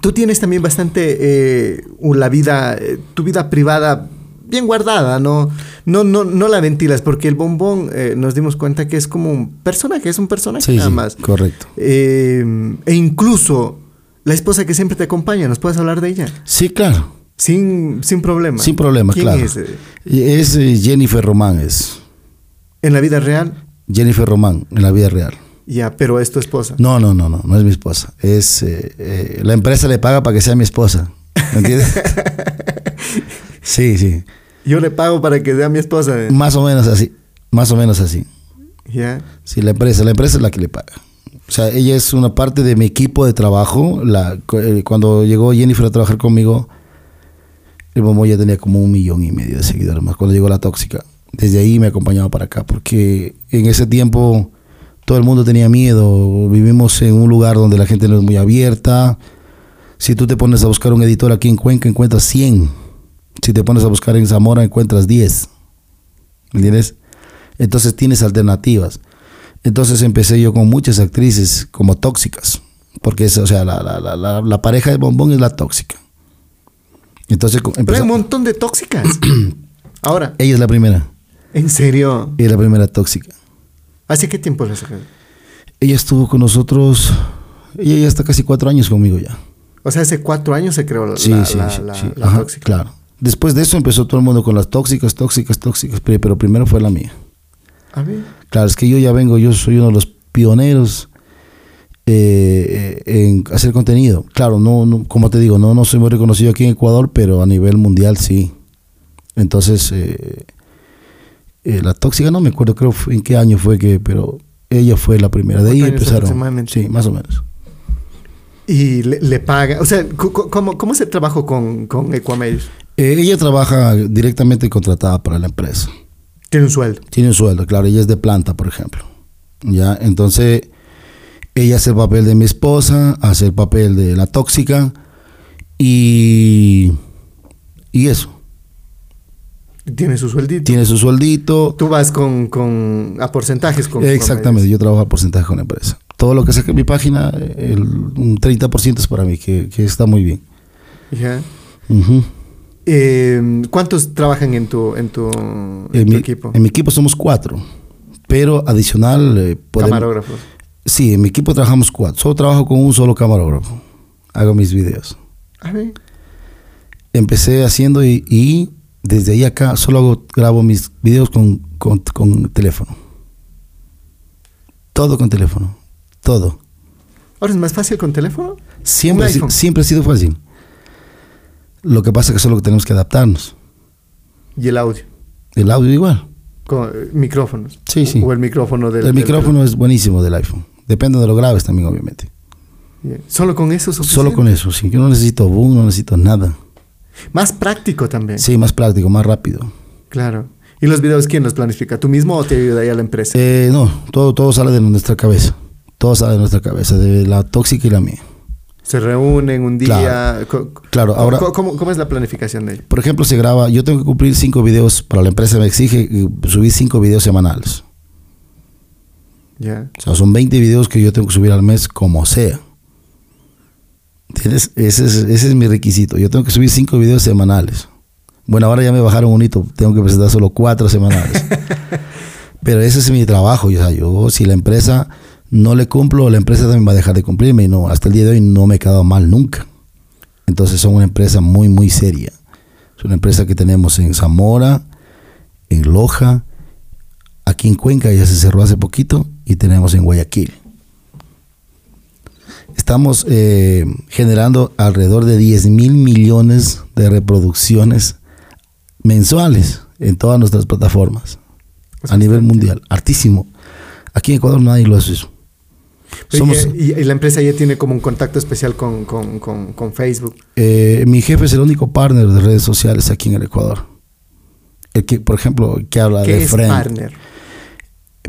Tú tienes también bastante eh, la vida, eh, tu vida privada bien guardada, ¿no? No, no, no la ventilas, porque el bombón eh, nos dimos cuenta que es como un personaje, es un personaje Sí, nada sí, más. correcto. E incluso la esposa que siempre te acompaña, ¿nos puedes hablar de ella? Sí, claro. Sin, sin problema. Sin problema, ¿Quién claro. es? eh? Es eh, Jennifer Román, es. ¿En la vida real? Jennifer Román, en la vida real. Ya, pero es tu esposa. No, no, no, no, no es mi esposa. Es eh, eh, la empresa le paga para que sea mi esposa. ¿Me entiendes? sí, sí. Yo le pago para que sea mi esposa. Más o menos así. Más o menos así. Ya. Sí, la empresa, la empresa es la que le paga. O sea, ella es una parte de mi equipo de trabajo. Eh, cuando llegó Jennifer a trabajar conmigo, el bombón ya tenía como un millón y medio de seguidores más. Cuando llegó la tóxica, desde ahí me acompañaba para acá, porque en ese tiempo todo el mundo tenía miedo. Vivimos en un lugar donde la gente no es muy abierta. Si tú te pones a buscar un editor aquí en Cuenca, encuentras 100. Si te pones a buscar en Zamora, encuentras 10. ¿Me entiendes? Entonces tienes alternativas. Entonces empecé yo con muchas actrices como tóxicas. Porque es, o sea, la, la- la- la- la pareja de bombón es la tóxica. Entonces Pero hay un montón de tóxicas. Ahora, ella es la primera. ¿en serio? Ella es la primera tóxica. ¿Hace qué tiempo la sacaron? Ella estuvo con nosotros. Ella ya está casi cuatro años conmigo ya. O sea, hace cuatro años se creó la, Sí, la- sí, la- sí, la- Ajá, tóxica. Claro. Después de eso empezó todo el mundo con las tóxicas, tóxicas, tóxicas. Pero primero fue la mía. A. Claro, es que yo ya vengo, yo soy uno de los pioneros eh, eh, en hacer contenido. Claro, no, no, como te digo, no, no soy muy reconocido aquí en Ecuador, pero a nivel mundial sí. Entonces, eh, eh, la tóxica no me acuerdo, creo en qué año fue que, pero ella fue la primera. De ahí empezaron. Sí, más o menos. Y le, le paga. O sea, ¿cómo, cómo es el trabajo con, con ella trabaja directamente contratada para la empresa. Tiene un sueldo. Tiene un sueldo, claro, ella es de planta, por ejemplo. Ya, entonces ella hace el papel de mi esposa, hace el papel de la tóxica y, y eso. Tiene su sueldito. Tiene su sueldito. Tú vas con, con a porcentajes con Exactamente, yo trabajo a porcentaje con la empresa. Todo lo que saque en mi página, el, un 30% es para mí, que, que está muy bien. Ya. Eh, ¿Cuántos trabajan en tu, en tu, en en, tu mi, equipo? en mi equipo somos cuatro, pero adicional... eh, podemos- Camarógrafos. Sí, en mi equipo trabajamos cuatro. Solo trabajo con un solo camarógrafo. Hago mis videos. A ver. Empecé haciendo y, y desde ahí acá solo hago, grabo mis videos con, con, con teléfono. Todo con teléfono. Todo. Ahora es más fácil con teléfono. Siempre, siempre ha sido fácil. Lo que pasa es que solo tenemos que adaptarnos. Y el audio. El audio igual. Con eh, micrófonos. Sí, sí. O el micrófono del. El del- micrófono es buenísimo del iPhone. Depende de lo graves también, obviamente. Solo con eso suficiente? Solo con eso, sí. Yo no necesito boom, no necesito nada. Más práctico también. Sí, más práctico, más rápido. Claro. ¿Y los videos quién los planifica? ¿Tú mismo o te ayuda ahí a la empresa? Eh, no, todo, todo sale de nuestra cabeza. Todo sale de nuestra cabeza, de la tóxica y la mía. Se reúnen un día. Claro. Claro, ahora- ¿Cómo, cómo es la planificación de ello? Por ejemplo, se graba, yo tengo que cumplir cinco videos, para la empresa me exige subir cinco videos semanales. Ya. O sea, son 20 videos que yo tengo que subir al mes como sea. ¿Entiendes? Ese es, ese es mi requisito. Yo tengo que subir cinco videos semanales. Bueno, ahora ya me bajaron un hito, tengo que presentar solo cuatro semanales. Pero ese es mi trabajo. O sea, yo, si la empresa no le cumplo, la empresa también va a dejar de cumplirme. Y no, hasta el día de hoy no me he quedado mal nunca. Entonces son una empresa muy, muy seria. Es una empresa que tenemos en Zamora, en Loja, Aquí en Cuenca ya se cerró hace poquito y tenemos en Guayaquil. Estamos eh, generando alrededor de 10 mil millones de reproducciones mensuales en todas nuestras plataformas a nivel mundial. Artísimo. Aquí en Ecuador nadie lo hace eso. Somos, y, la empresa ya tiene como un contacto especial con, con, con, Facebook. Eh, mi jefe es el único partner de redes sociales aquí en el Ecuador. El que, por ejemplo, que habla ¿Qué de es partner?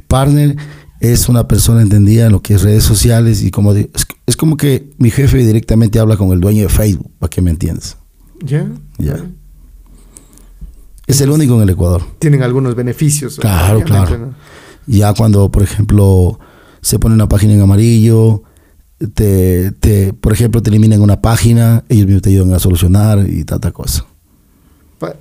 Partner es una persona entendida en lo que es redes sociales y como es, es, como que mi jefe directamente habla con el dueño de Facebook, para que me entiendas. ¿Ya? Ya. Es el único en el Ecuador. Tienen algunos beneficios. Claro, claro. ¿no? Ya cuando, por ejemplo, se pone una página en amarillo, te, te, por ejemplo, te eliminan una página, ellos mismos te ayudan a solucionar y tanta cosa.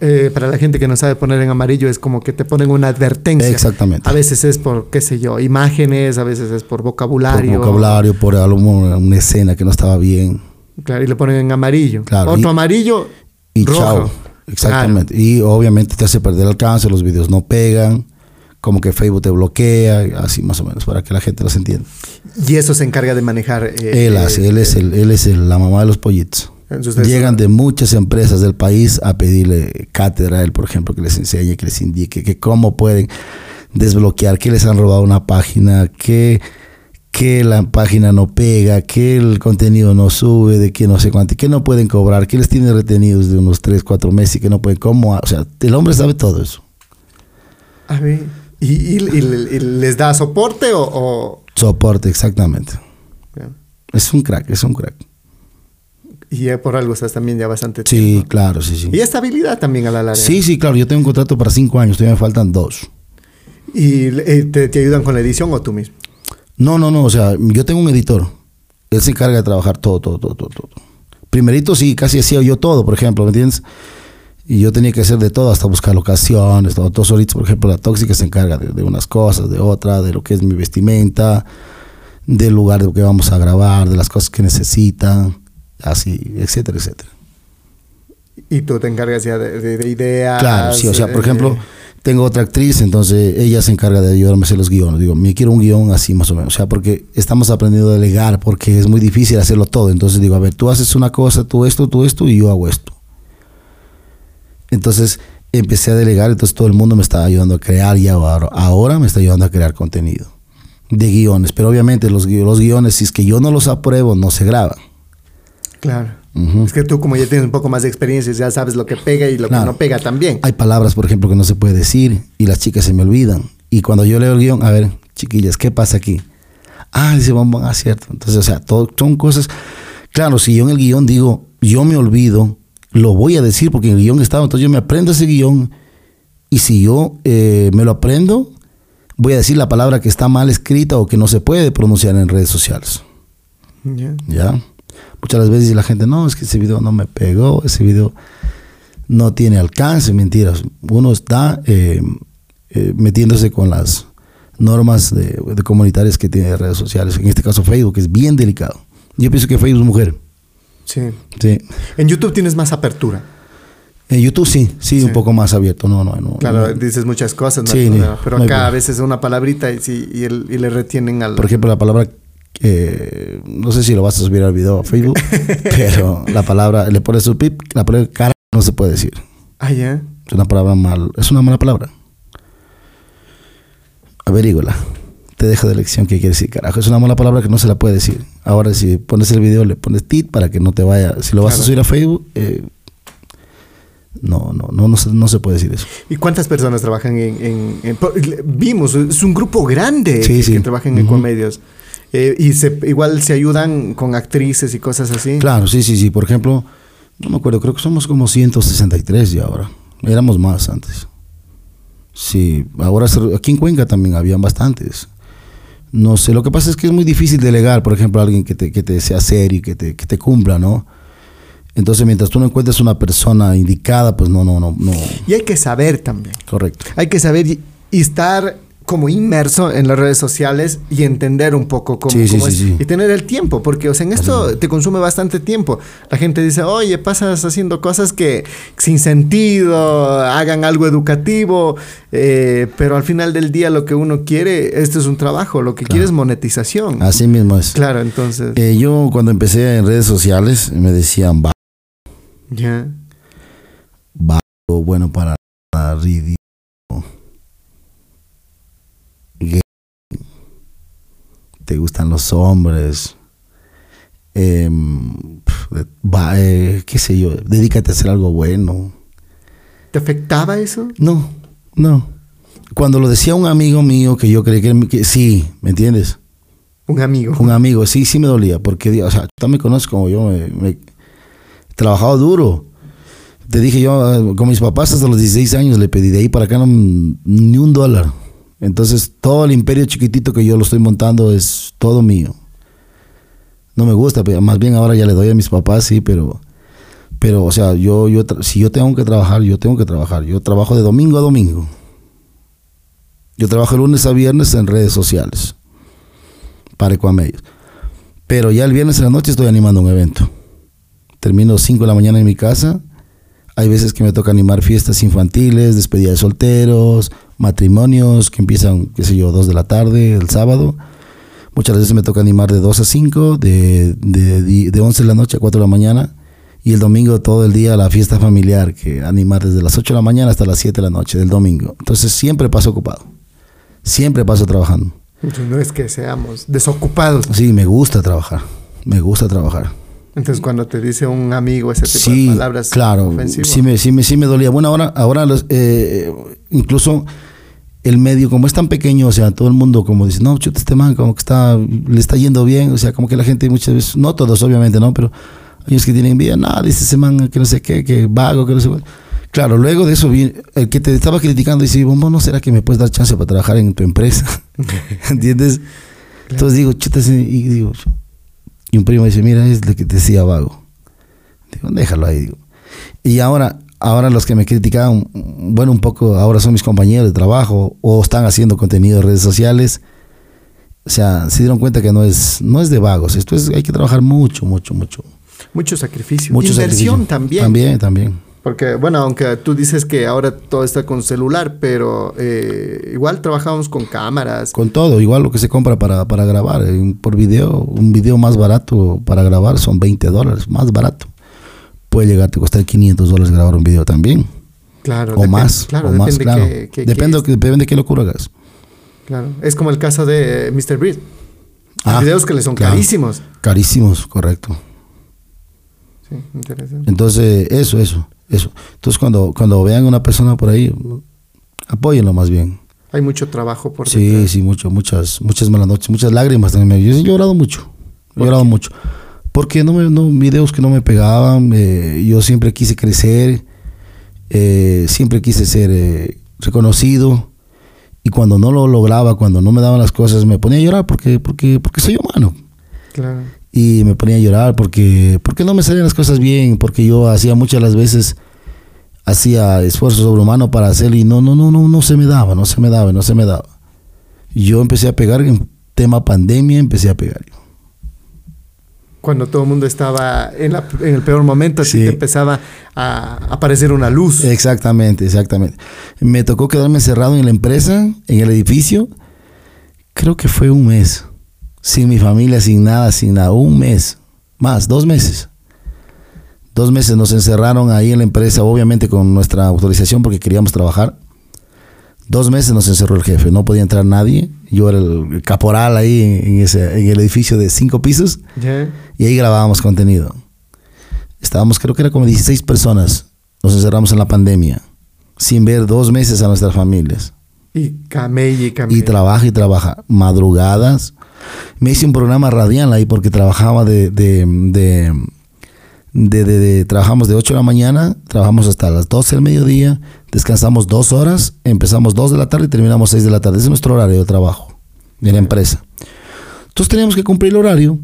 Eh, para la gente que no sabe poner en amarillo es como que te ponen una advertencia. Exactamente. A veces es por, qué sé yo, imágenes, a veces es por vocabulario. Por vocabulario, por una escena que no estaba bien. Claro, y le ponen en amarillo. Claro, Otro y, amarillo, y rojo. chao. Exactamente. Claro. Y obviamente te hace perder el alcance, los videos no pegan, como que Facebook te bloquea, así más o menos, para que la gente los entienda. Y eso se encarga de manejar. Eh, él hace, eh, él es, el, él es el, la mamá de los pollitos. Entonces, Llegan de muchas empresas del país a pedirle cátedra a él, por ejemplo, que les enseñe, que les indique, que cómo pueden desbloquear, que les han robado una página, que, que la página no pega, que el contenido no sube, de que no sé cuánto, que no pueden cobrar, que les tiene retenidos de unos 3, 4 meses y que no pueden, cómo, o sea, el hombre sabe todo eso. A ver, ¿y, y, y, y les da soporte o, o...? Soporte, exactamente. Es un crack, es un crack. Y por algo estás también ya bastante sí, tiempo. Sí, claro, sí, sí. Y estabilidad también a la larga. Sí, sí, claro. Yo tengo un contrato para cinco años, todavía me faltan dos. ¿Y eh, te, te, ayudan con la edición o tú mismo? No, no, no. O sea, yo tengo un editor. Él se encarga de trabajar todo, todo, todo, todo. todo. Primerito sí, casi hacía yo todo, por ejemplo, ¿me entiendes? Y yo tenía que hacer de todo, hasta buscar locaciones, todo. Ahorita, por ejemplo, la tóxica se encarga de, de unas cosas, de otras, de lo que es mi vestimenta, del lugar de que vamos a grabar, de las cosas que necesitan así, etcétera, etcétera. Y tú te encargas ya de, de, de ideas. Claro, sí, o sea, por ejemplo, tengo otra actriz, entonces ella se encarga de ayudarme a hacer los guiones. Digo, me quiero un guion así más o menos, o sea, porque estamos aprendiendo a delegar, porque es muy difícil hacerlo todo. Entonces digo, a ver, tú haces una cosa, tú esto, tú esto, y yo hago esto. Entonces empecé a delegar, entonces todo el mundo me está ayudando a crear y ahora, ahora me está ayudando a crear contenido de guiones. Pero obviamente los, los guiones, si es que yo no los apruebo, no se graban. Claro. Uh -huh. Es que tú como ya tienes un poco más de experiencia, ya sabes lo que pega y lo claro. que no pega también. Hay palabras, por ejemplo, que no se puede decir y las chicas se me olvidan. Y cuando yo leo el guion, a ver, chiquillas, ¿qué pasa aquí? Ah, dice bombón, ah, cierto. Entonces, o sea, todo, son cosas... Claro, si yo en el guion digo, yo me olvido, lo voy a decir porque en el guion estaba, entonces yo me aprendo ese guion y si yo eh, me lo aprendo, voy a decir la palabra que está mal escrita o que no se puede pronunciar en redes sociales. Yeah. ¿Ya? Muchas veces la gente, no, es que ese video no me pegó, ese video no tiene alcance, mentiras. Uno está eh, eh, metiéndose con las normas de, de, comunitarias que tiene redes sociales, en este caso Facebook, que es bien delicado. Yo pienso que Facebook es mujer. Sí. sí. En YouTube tienes más apertura. En YouTube sí, sí, sí, un poco más abierto. No, no, no. Claro, no. dices muchas cosas, ¿no? Sí, no, pero acá no a veces una palabrita y, sí, y, el, y, le retienen al. Por ejemplo, la palabra. Eh, no sé si lo vas a subir al video a Facebook, pero la palabra, le pones su pip, la palabra cara no se puede decir. Ah, ya. Es una palabra mal, es una mala palabra. Averígola. Te dejo de lección qué quiere decir carajo. Es una mala palabra que no se la puede decir. Ahora, si pones el video, le pones tit para que no te vaya. Si lo vas claro. a subir a Facebook, eh, no, no, no, no, se, no se puede decir eso. ¿Y cuántas personas trabajan en, en, en vimos, es un grupo grande sí, que, sí. que trabajan en uh -huh. Ecomedios. Eh, y se, igual se ayudan con actrices y cosas así. Claro, sí, sí, sí. Por ejemplo, no me acuerdo, creo que somos como 163 ya ahora. Éramos más antes. Sí, ahora aquí en Cuenca también habían bastantes. No sé, lo que pasa es que es muy difícil delegar, por ejemplo, a alguien que te, que te sea serio y que te, que te cumpla, ¿no? Entonces, mientras tú no encuentres una persona indicada, pues no, no, no, no. Y hay que saber también. Correcto. Hay que saber y, y estar como inmerso en las redes sociales y entender un poco cómo, Sí, sí, cómo sí, es. sí. Y tener el tiempo, porque o sea, en esto te consume bastante tiempo. La gente dice, oye, pasas haciendo cosas que sin sentido, hagan algo educativo, eh, pero al final del día lo que uno quiere, esto es un trabajo, lo que quiere es monetización. Así mismo es. Claro, entonces, Eh, yo cuando empecé en redes sociales me decían, va, ya. vago, bueno para ridículo. Te gustan los hombres. Em, va, eh, qué sé yo, dedícate a hacer algo bueno. ¿Te afectaba eso? No, no. Cuando lo decía un amigo mío que yo creí que, que sí, ¿me entiendes? Un amigo. Un amigo, sí, sí me dolía, porque, o sea, tú me conoces como yo, me, me- he trabajado duro. Te dije yo, eh, con mis papás hasta los 16 años le pedí, de ahí para acá no, ni un dólar. Entonces, todo el imperio chiquitito que yo lo estoy montando es todo mío. No me gusta, pero más bien ahora ya le doy a mis papás, sí, pero, pero, o sea, yo, yo, si yo tengo que trabajar, yo tengo que trabajar. Yo trabajo de domingo a domingo. Yo trabajo lunes a viernes en redes sociales para Ecuamedios. Pero ya el viernes en la noche estoy animando un evento. Termino 5 de la mañana en mi casa. Hay veces que me toca animar fiestas infantiles, despedida de solteros, matrimonios que empiezan, qué sé yo, 2 de la tarde el sábado. Muchas veces me toca animar de 2 a 5, de, de, de 11 de la noche a 4 de la mañana. Y el domingo todo el día la fiesta familiar, que animar desde las 8 de la mañana hasta las 7 de la noche del domingo. Entonces siempre paso ocupado. Siempre paso trabajando. No es que seamos desocupados. Sí, me gusta trabajar. Me gusta trabajar. Entonces, cuando te dice un amigo ese tipo Sí, de palabras claro. Sí me, sí, me, sí me dolía. Bueno, ahora, ahora los, eh, incluso el medio, como es tan pequeño, o sea, todo el mundo como dice, no, chuta, este man como que está, le está yendo bien. O sea, como que la gente muchas veces, no todos obviamente, ¿no? Pero hay unos que tienen envidia, no, dice ese man que no sé qué, que vago, que no sé cuál. Claro, luego de eso, el que te estaba criticando dice, Bombo, ¿no será que me puedes dar chance para trabajar en tu empresa? ¿Entiendes? Entonces digo, chuta, y digo, y un primo dice, mira, es lo que te decía vago. Digo, déjalo ahí, digo. Y ahora, ahora los que me criticaban, bueno, un poco, ahora son mis compañeros de trabajo o están haciendo contenido en redes sociales. O sea, se dieron cuenta que no es, no es de vagos. Esto es, hay que trabajar mucho, mucho, mucho. Mucho sacrificio. mucho Inversión sacrificio. también. También, también. Porque, bueno, aunque tú dices que ahora todo está con celular, pero eh, igual trabajamos con cámaras. Con todo, igual lo que se compra para, para grabar. eh, Por video, un video más barato para grabar son 20 dólares, más barato. Puede llegarte a costar 500 dólares grabar un video también. Claro. O más, Claro, o más, claro. qué- qué- depende, depende de qué locura hagas. Claro. Es como el caso de Mr. Breed. Ah, videos que le son claro. carísimos. Carísimos, correcto. Sí, interesante. Entonces, eso, eso, eso. Entonces, cuando, cuando vean a una persona por ahí, apóyenlo más bien. Hay mucho trabajo por Sí, detrás. sí, mucho, muchas, muchas malas noches, muchas lágrimas también. Yo he llorado mucho, he ¿Por llorado qué? mucho. Porque no me, no, videos que no me pegaban, eh, yo siempre quise crecer, eh, siempre quise ser eh, reconocido. Y cuando no lo lograba, cuando no me daban las cosas, me ponía a llorar porque, porque, porque soy humano. Claro. Y me ponía a llorar porque, porque no me salían las cosas bien, porque yo hacía muchas las veces, hacía esfuerzo sobrehumano para hacer y no, no, no, no, no se me daba, no se me daba, no se me daba. Yo empecé a pegar en tema pandemia, empecé a pegar. Cuando todo el mundo estaba en, la- en el peor momento, así Sí. empezaba a aparecer una luz. Exactamente, exactamente. Me tocó quedarme encerrado en la empresa, en el edificio, creo que fue un mes, sin mi familia, sin nada, sin nada, un mes, más, dos meses. Dos meses nos encerraron ahí en la empresa, obviamente con nuestra autorización porque queríamos trabajar. Dos meses nos encerró el jefe, no podía entrar nadie. Yo era el caporal ahí en, ese, en el edificio de cinco pisos y ahí grabábamos contenido. Estábamos, creo que era como 16 personas. Nos encerramos en la pandemia, sin ver dos meses a nuestras familias. Y camella y camella. Y trabaja y trabaja. Madrugadas. Me hice un programa radial ahí porque trabajaba de... de, de de, de- de- trabajamos de 8 de la mañana, trabajamos hasta las 12 del mediodía, descansamos dos horas, empezamos 2 de la tarde y terminamos 6 de la tarde. Ese es nuestro horario de trabajo de la empresa. Entonces teníamos que cumplir el horario,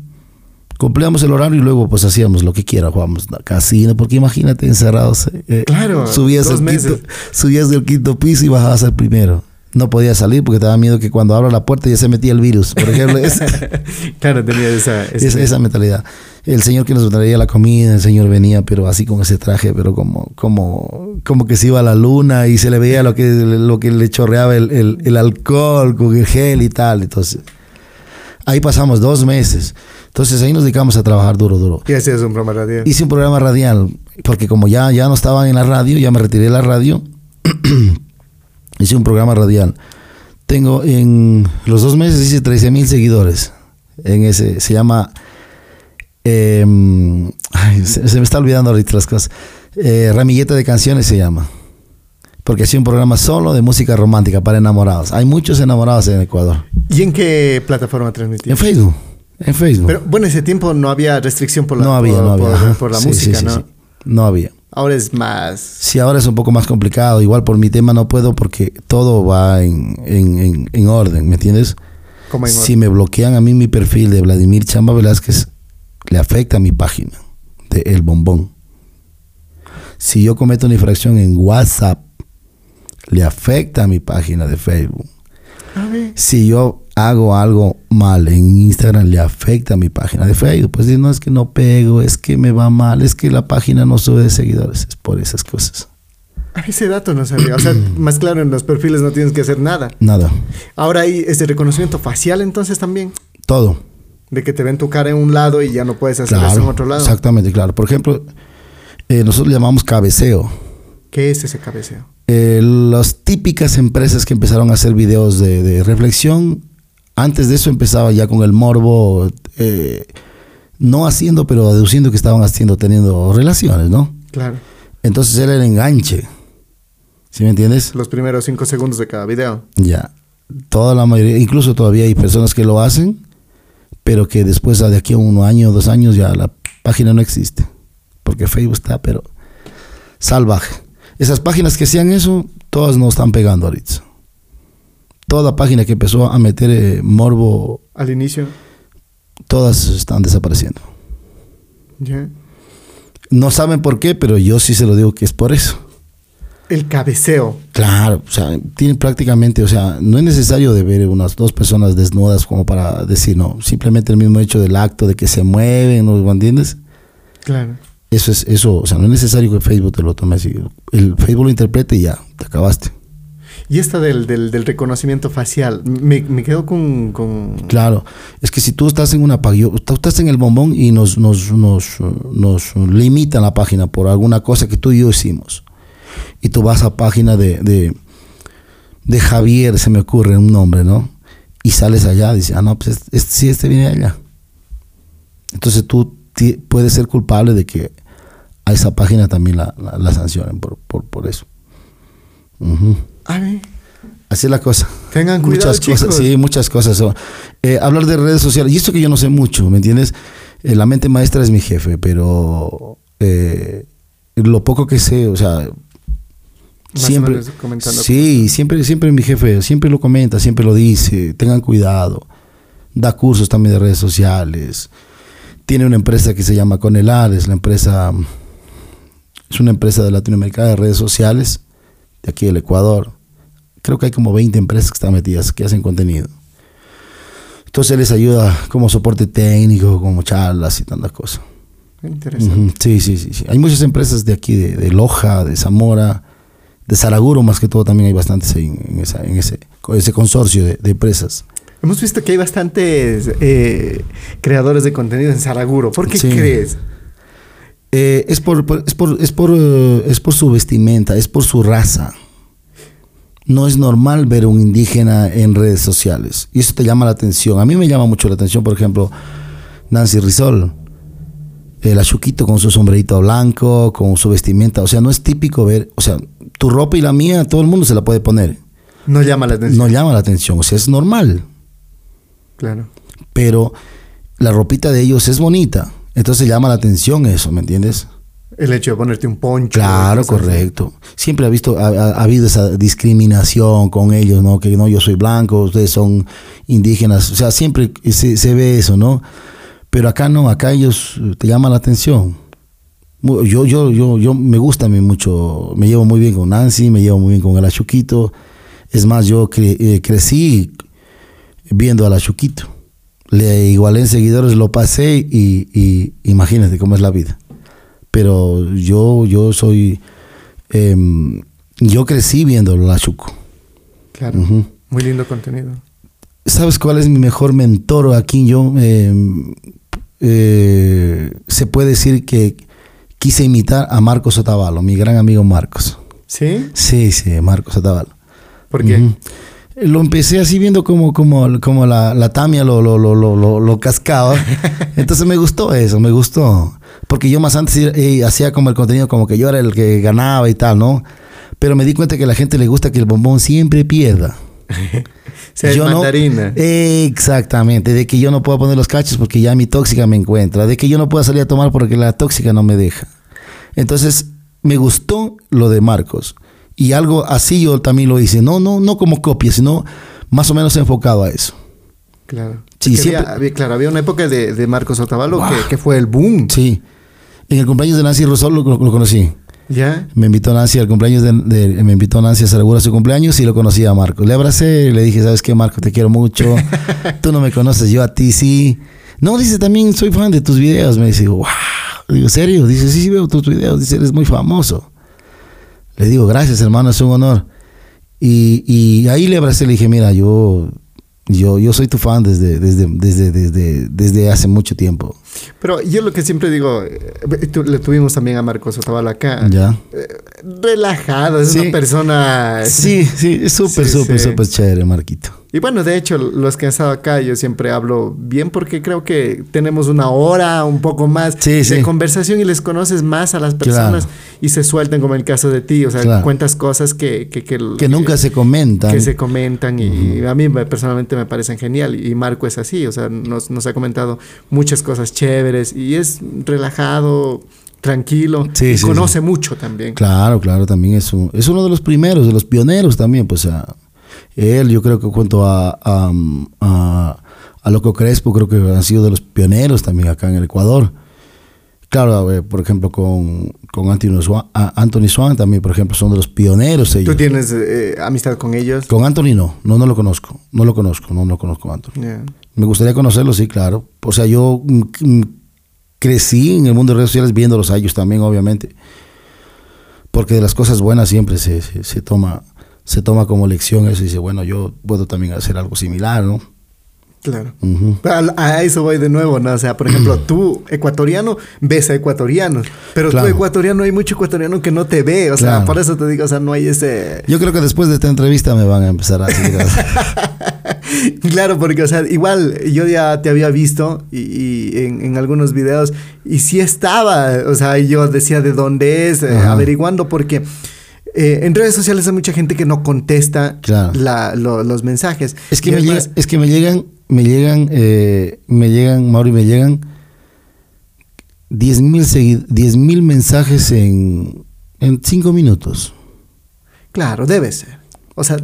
cumplíamos el horario y luego pues hacíamos lo que quiera, jugábamos casino, porque imagínate encerrados. eh, Claro, subías, el quinto, subías del quinto piso y bajabas al primero. No podía salir porque daba miedo que cuando abra la puerta ya se metía el virus. Por ejemplo, claro, tenía esa, esa, mentalidad. El señor que nos traía la comida, el señor venía, pero así con ese traje, pero como, como, como que se iba a la luna y se le veía lo que, lo que le chorreaba el, el alcohol con el gel y tal. Entonces, ahí pasamos dos meses. Entonces ahí nos dedicamos a trabajar duro, duro. ¿Y hacías un programa radial? Hice un programa radial, porque como ya, ya no estaba en la radio, ya me retiré de la radio, hice un programa radial. Tengo en los dos meses hice 13 mil seguidores. En ese, se llama, em, se, me está olvidando ahorita las cosas. Eh, Ramilleta de canciones se llama. Porque hacía un programa solo de música romántica para enamorados. Hay muchos enamorados en Ecuador. ¿Y en qué plataforma transmitía? En Facebook. En Facebook. Pero bueno, ese tiempo no había restricción por la, no había, no había. Por, la música, ¿no? No había. Ahora es más. Sí, ahora es un poco más complicado. Igual por mi tema no puedo porque todo va en, en, en, orden, ¿me entiendes? ¿Cómo en si me bloquean a mí mi perfil de Vladimir Chamba Velázquez, le afecta a mi página de El Bombón. Si yo cometo una infracción en WhatsApp, le afecta a mi página de Facebook. Si yo hago algo mal en Instagram, le afecta a mi página de Facebook. Pues no es que no pego, es que me va mal, es que la página no sube de seguidores. Es por esas cosas. Ese dato no sabía. O sea, más claro, en los perfiles no tienes que hacer nada. Nada. Ahora hay ese reconocimiento facial entonces también. Todo. De que te ven tu cara en un lado y ya no puedes hacer eso en otro lado. Exactamente, claro. Por ejemplo, eh, nosotros le llamamos cabeceo. ¿Qué es ese cabeceo? Eh, las típicas empresas que empezaron a hacer videos de, reflexión, antes de eso empezaba ya con el morbo, eh, no haciendo, pero deduciendo que estaban haciendo, teniendo relaciones, ¿no? Claro. Entonces era el enganche. ¿Sí me entiendes? Los primeros cinco segundos de cada video. Ya. Toda la mayoría, incluso todavía hay personas que lo hacen, pero que después de aquí a un año dos años ya la página no existe. Porque Facebook está, pero salvaje. Esas páginas que hacían eso, todas no están pegando ahorita. Toda página que empezó a meter eh, morbo. Al inicio. Todas están desapareciendo. Ya. No saben por qué, pero yo sí se lo digo que es por eso. El cabeceo. Claro, o sea, tienen prácticamente, o sea, no es necesario de ver unas dos personas desnudas como para decir no, simplemente el mismo hecho del acto de que se mueven, ¿no entiendes? Claro. Eso es, eso, o sea, no es necesario que Facebook te lo tome así. El Facebook lo interprete y ya, te acabaste. Y esta del, del, reconocimiento facial, me, quedo con, Claro, es que si tú estás en una página, estás en el bombón y nos, nos, nos, nos limitan la página por alguna cosa que tú y yo hicimos. Y tú vas a página de, de, Javier, se me ocurre un nombre, ¿no? Y sales allá dices, ah, no, pues este, sí, este viene allá. Entonces tú puede ser culpable de que a esa página también la, la, sancionen por, por, eso. Así es la cosa. Tengan cuidado, muchas cosas, sí, muchas cosas. Eh, hablar de redes sociales, y esto que yo no sé mucho, ¿me entiendes? Eh, la mente maestra es mi jefe, pero eh, lo poco que sé, o sea, siempre, sí, siempre, siempre mi jefe, siempre lo comenta, siempre lo dice, tengan cuidado, da cursos también de redes sociales, tiene una empresa que se llama Conelar, es la empresa, es una empresa de Latinoamérica de redes sociales, de aquí del Ecuador. Creo que hay como 20 empresas que están metidas, que hacen contenido. Entonces les ayuda como soporte técnico, como charlas y tantas cosas. Interesante. sí, sí, sí, Hay muchas empresas de aquí, de, Loja, de Zamora, de Saraguro más que todo también hay bastantes en, esa, en ese, ese consorcio de, de empresas. Hemos visto que hay bastantes eh, creadores de contenido en Saraguro. ¿Por qué crees? Eh, es, por, es, por, es, por, eh, es por su vestimenta, es por su raza. No es normal ver un indígena en redes sociales. Y eso te llama la atención. A mí me llama mucho la atención, por ejemplo, Nancy Rizol. El achuquito con su sombrerito blanco, con su vestimenta. O sea, no es típico ver. O sea, tu ropa y la mía, todo el mundo se la puede poner. No llama la atención. No llama la atención. O sea, es normal. Claro. Pero la ropita de ellos es bonita. Entonces llama la atención eso, ¿me entiendes? El hecho de ponerte un poncho. Claro, correcto. Siempre ha, visto, ha, habido esa discriminación con ellos, ¿no? Que no, yo soy blanco, ustedes son indígenas. O sea, siempre se, ve eso, ¿no? Pero acá no, acá ellos te llama la atención. Yo, yo, yo, yo me gusta a mí mucho, me llevo muy bien con Nancy, me llevo muy bien con el Achuquito. Es más, yo eh, crecí viendo a la Chuquito. Le igualé en seguidores, lo pasé y, imagínate cómo es la vida. Pero yo, yo soy, em, yo crecí viendo la Chuco. Claro, muy lindo contenido. ¿Sabes cuál es mi mejor mentor aquí? Yo em, eh, se puede decir que quise imitar a Marcos Otavalo, mi gran amigo Marcos. ¿Sí? Sí, sí, Marcos Otavalo. ¿Por qué? Lo empecé así viendo como, como, como la, la Tamia lo, lo, lo, lo, lo cascaba. Entonces me gustó eso, me gustó. Porque yo más antes eh, hacía como el contenido como que yo era el que ganaba y tal, ¿no? Pero me di cuenta que a la gente le gusta que el bombón siempre pierda. Se yo mandarina. exactamente, de que yo no puedo poner los cachos porque ya mi tóxica me encuentra, de que yo no puedo salir a tomar porque la tóxica no me deja. Entonces, me gustó lo de Marcos. Y algo así yo también lo hice. No, no, no como copia, sino más o menos enfocado a eso. Claro. Sí, había, claro, había una época de, Marcos Otavalo que, fue el boom. Sí. En el cumpleaños de Nancy Rosol lo, conocí. ¿Ya? Me invitó Nancy al cumpleaños de, me invitó Nancy a celebrar su cumpleaños y lo conocí a Marcos. Le abracé, le dije, ¿sabes qué, Marco? Te quiero mucho. Tú no me conoces, yo a ti sí. No, dice, también soy fan de tus videos. Me dice, wow. Digo, ¿serio? Dice, sí, sí veo tus videos. Dice, eres muy famoso. Le digo, gracias hermano, es un honor. Y, y ahí le abracé, le dije, mira, yo yo, yo soy tu fan desde, desde, desde, desde, desde hace mucho tiempo. Pero yo lo que siempre digo, eh, le tuvimos también a Marcos Otavalo acá. Ya. Eh, relajado, es una persona. Sí, sí, súper, súper, súper chévere, Marquito. Y bueno, de hecho, los que han estado acá, yo siempre hablo bien porque creo que tenemos una hora, un poco más de conversación y les conoces más a las personas y se sueltan, como en el caso de ti. O sea, cuentas cosas que, que, que, nunca se comentan. Que se comentan y, a mí personalmente me parecen genial. Y Marco es así, o sea, nos, nos ha comentado muchas cosas chéveres y es relajado tranquilo y conoce mucho también. Claro, claro, también es, es uno de los primeros, de los pioneros también, pues a él, yo creo que cuento a, a, a, Loco Crespo, creo que han sido de los pioneros también acá en el Ecuador. Claro, por ejemplo, con, con Anthony, Swan, Anthony Swan también, por ejemplo, son de los pioneros ellos. ¿Tú tienes eh, amistad con ellos? Con Anthony no, no, no lo conozco, no lo conozco, no, no conozco a Anthony. Me gustaría conocerlo, sí, claro. O sea, yo mm, mm, crecí en el mundo de redes sociales viéndolos a ellos también, obviamente. Porque de las cosas buenas siempre se, se, se toma se toma como lección eso y dice, bueno, yo puedo también hacer algo similar, ¿no? Claro. a, eso voy de nuevo, ¿no? O sea, por ejemplo, tú, ecuatoriano, ves a ecuatorianos, pero tú, ecuatoriano, hay mucho ecuatoriano que no te ve, o sea, por eso te digo, o sea, no hay ese... Yo creo que después de esta entrevista me van a empezar a seguir. claro, porque, o sea, igual yo ya te había visto y, en, algunos videos y sí estaba, o sea, yo decía de dónde es, eh, averiguando, porque... Eh, en redes sociales hay mucha gente que no contesta los mensajes. Es que, me es que me llegan, me llegan, eh, me llegan, Mauri, me llegan 10 mil mensajes en, en 5 minutos. Claro, debe ser. O sea,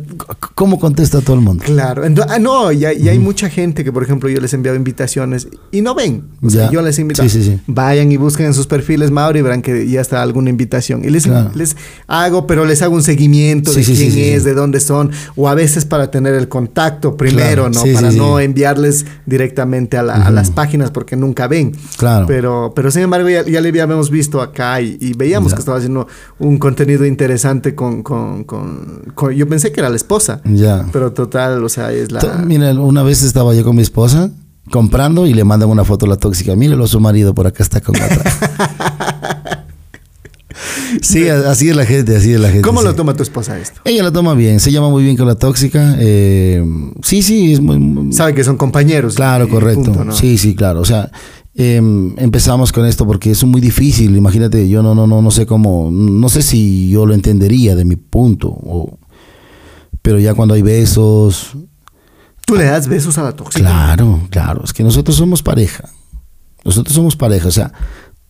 ¿cómo contesta todo el mundo? Claro. Ah, no, y hay, mucha gente que, por ejemplo, yo les he enviado invitaciones y no ven. O sea, yo les invito. Vayan y busquen en sus perfiles Mauro y verán que ya está alguna invitación. Y les, les hago, pero les hago un seguimiento de quién es, de dónde son, o a veces para tener el contacto primero, ¿no? para no enviarles directamente a, las páginas porque nunca ven. Claro. Pero, pero sin embargo, ya, ya le habíamos visto acá y, veíamos que estaba haciendo un contenido interesante con, con, con yo pensé que era la esposa. Ya. Pero total, o sea, es la. Mira, una vez estaba yo con mi esposa comprando y le mandan una foto a la tóxica. Míralo, su marido por acá está con otra. sí, así es la gente, así es la gente. ¿Cómo lo toma tu esposa esto? Ella lo toma bien, se llama muy bien con la tóxica. Eh, sí, sí, es muy. Sabe que son compañeros. Claro, correcto. Sí, sí, claro. O sea, em, empezamos con esto porque es muy difícil. Imagínate, yo no, no, no, no sé cómo, no sé si yo lo entendería de mi punto o pero ya cuando hay besos... ¿Tú le das besos a la tóxica? Claro, claro. Es que nosotros somos pareja. Nosotros somos pareja. O sea,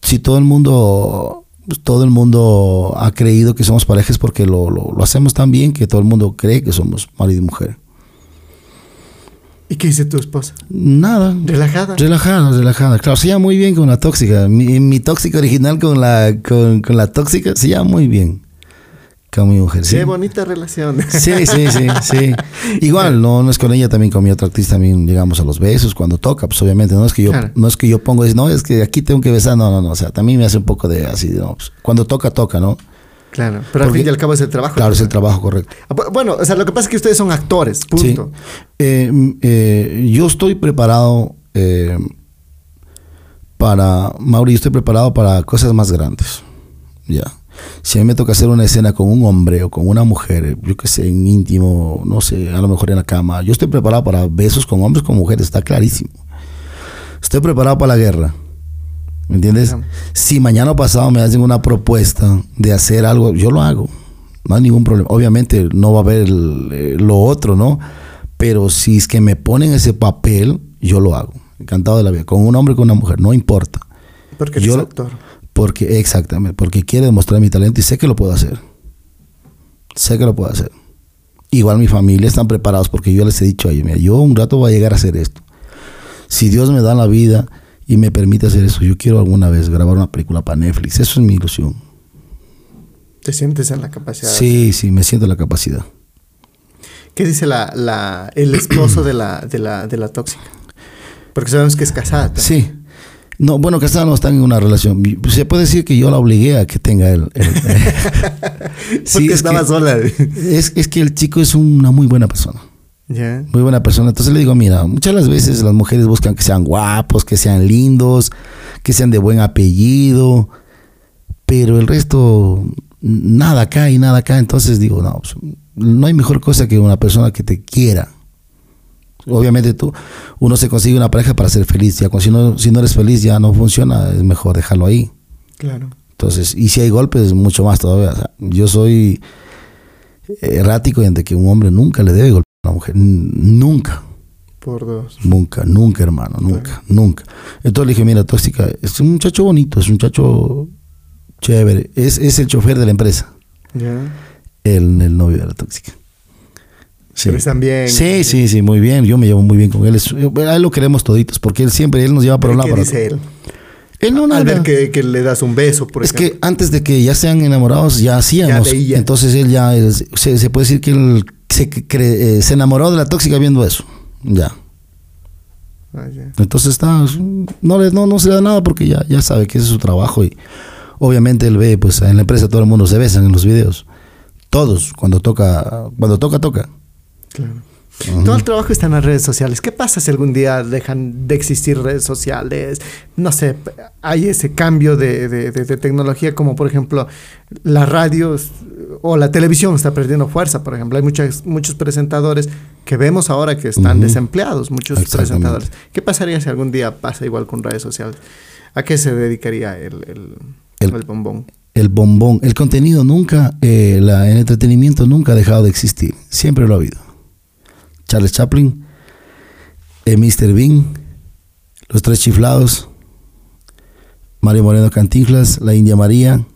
si todo el mundo, todo el mundo ha creído que somos parejas porque lo, lo, hacemos tan bien que todo el mundo cree que somos marido y mujer. ¿Y qué dice tu esposa? Nada. ¿Relajada? Relajada, relajada. Claro, se llama muy bien con la tóxica. Mi, mi tóxica original con la, con, con la tóxica se llama muy bien. Con mi mujer, sí. Qué bonita relación. Sí, sí, sí, sí. Igual, no, no es con ella, también con mi otra actriz también llegamos a los besos cuando toca, pues obviamente, no es que yo, Claro. no es que yo pongo, no, es que aquí tengo que besar, no, no, no, o sea, también me hace un poco de así, no, pues, cuando toca, toca, ¿no? Claro, pero al fin y al cabo es el trabajo. Claro, es el trabajo correcto. Ah, bu- Bueno, o sea, lo que pasa es que ustedes son actores, punto. Sí. Eh, eh, yo estoy preparado eh, para, Mauri, yo estoy preparado para cosas más grandes. Ya. Si a mí me toca hacer una escena con un hombre o con una mujer, yo que sé, en íntimo, no sé, a lo mejor en la cama, yo estoy preparado para besos con hombres, con mujeres, está clarísimo. Estoy preparado para la guerra. ¿Me entiendes? Ajá. Si mañana o pasado me hacen una propuesta de hacer algo, yo lo hago. No hay ningún problema. Obviamente no va a haber el- eh, lo otro, ¿no? Pero si es que me ponen ese papel, yo lo hago. Encantado de la vida. Con un hombre o con una mujer, no importa. Porque eres Yo- actor. Porque, exactamente, porque quiero demostrar mi talento y sé que lo puedo hacer. Sé que lo puedo hacer. Igual mi familia están preparados porque yo les he dicho a ellos, mira, yo un rato voy a llegar a hacer esto. Si Dios me da la vida y me permite hacer eso, yo quiero alguna vez grabar una película para Netflix. Eso es mi ilusión. Te sientes en la capacidad. Sí, sí, me siento la capacidad. ¿Qué dice la, la, el esposo de la, de, la, de la tóxica? Porque sabemos que es casada. también. Sí. No, bueno, que no están en una relación. Se puede decir que yo la obligué a que tenga él. Porque estaba que, sola. Es, es que el chico es una muy buena persona. Muy buena persona. Entonces le digo, mira, muchas de las veces las mujeres buscan que sean guapos, que sean lindos, que sean de buen apellido, pero el resto, nada acá y nada acá. Entonces digo, no, pues, no hay mejor cosa que una persona que te quiera. Obviamente tú, uno se consigue una pareja para ser feliz. Ya, si, no, si no eres feliz ya no funciona, es mejor dejarlo ahí. Claro. Entonces, y si hay golpes, mucho más todavía. O sea, yo soy errático y ante que un hombre nunca le debe golpear a una mujer. Nunca. Por dos. Nunca, nunca, hermano, nunca, nunca. Entonces le dije, mira, tóxica, es un muchacho bonito, es un muchacho chévere. Es, es el chofer de la empresa, Ya. el, el novio de la tóxica. Sí. Pero están bien. Sí, sí, sí, muy bien. Yo me llevo muy bien con él. Es- a él lo queremos toditos, porque él siempre, él nos lleva por un lado ¿Qué dice él? Él no Al nada. ver que, que le das un beso, por es ejemplo. que antes de que ya sean enamorados, ya hacíamos. Ya. Entonces él ya, se, se puede decir que él se, cre- eh, se enamoró de la tóxica viendo eso. Ya. Ah, ya. Entonces está, no, le, no, no se le da nada porque ya, ya sabe que ese es su trabajo y obviamente él ve, pues en la empresa todo el mundo se besan en los videos. Todos, cuando toca, cuando toca, toca. Claro. Todo el trabajo está en las redes sociales. ¿Qué pasa si algún día dejan de existir redes sociales? No sé, hay ese cambio de, de- de- de tecnología como por ejemplo la radio o la televisión está perdiendo fuerza, por ejemplo. Hay muchos, muchos presentadores que vemos ahora que están desempleados, muchos presentadores. ¿Qué pasaría si algún día pasa igual con redes sociales? ¿A qué se dedicaría el, el, El- el bombón? El bombón, el contenido nunca, eh, la, el entretenimiento nunca ha dejado de existir. Siempre lo ha habido. Charles Chaplin, eh, Mr. Bean, Los Tres Chiflados, Mario Moreno Cantinflas, La India María,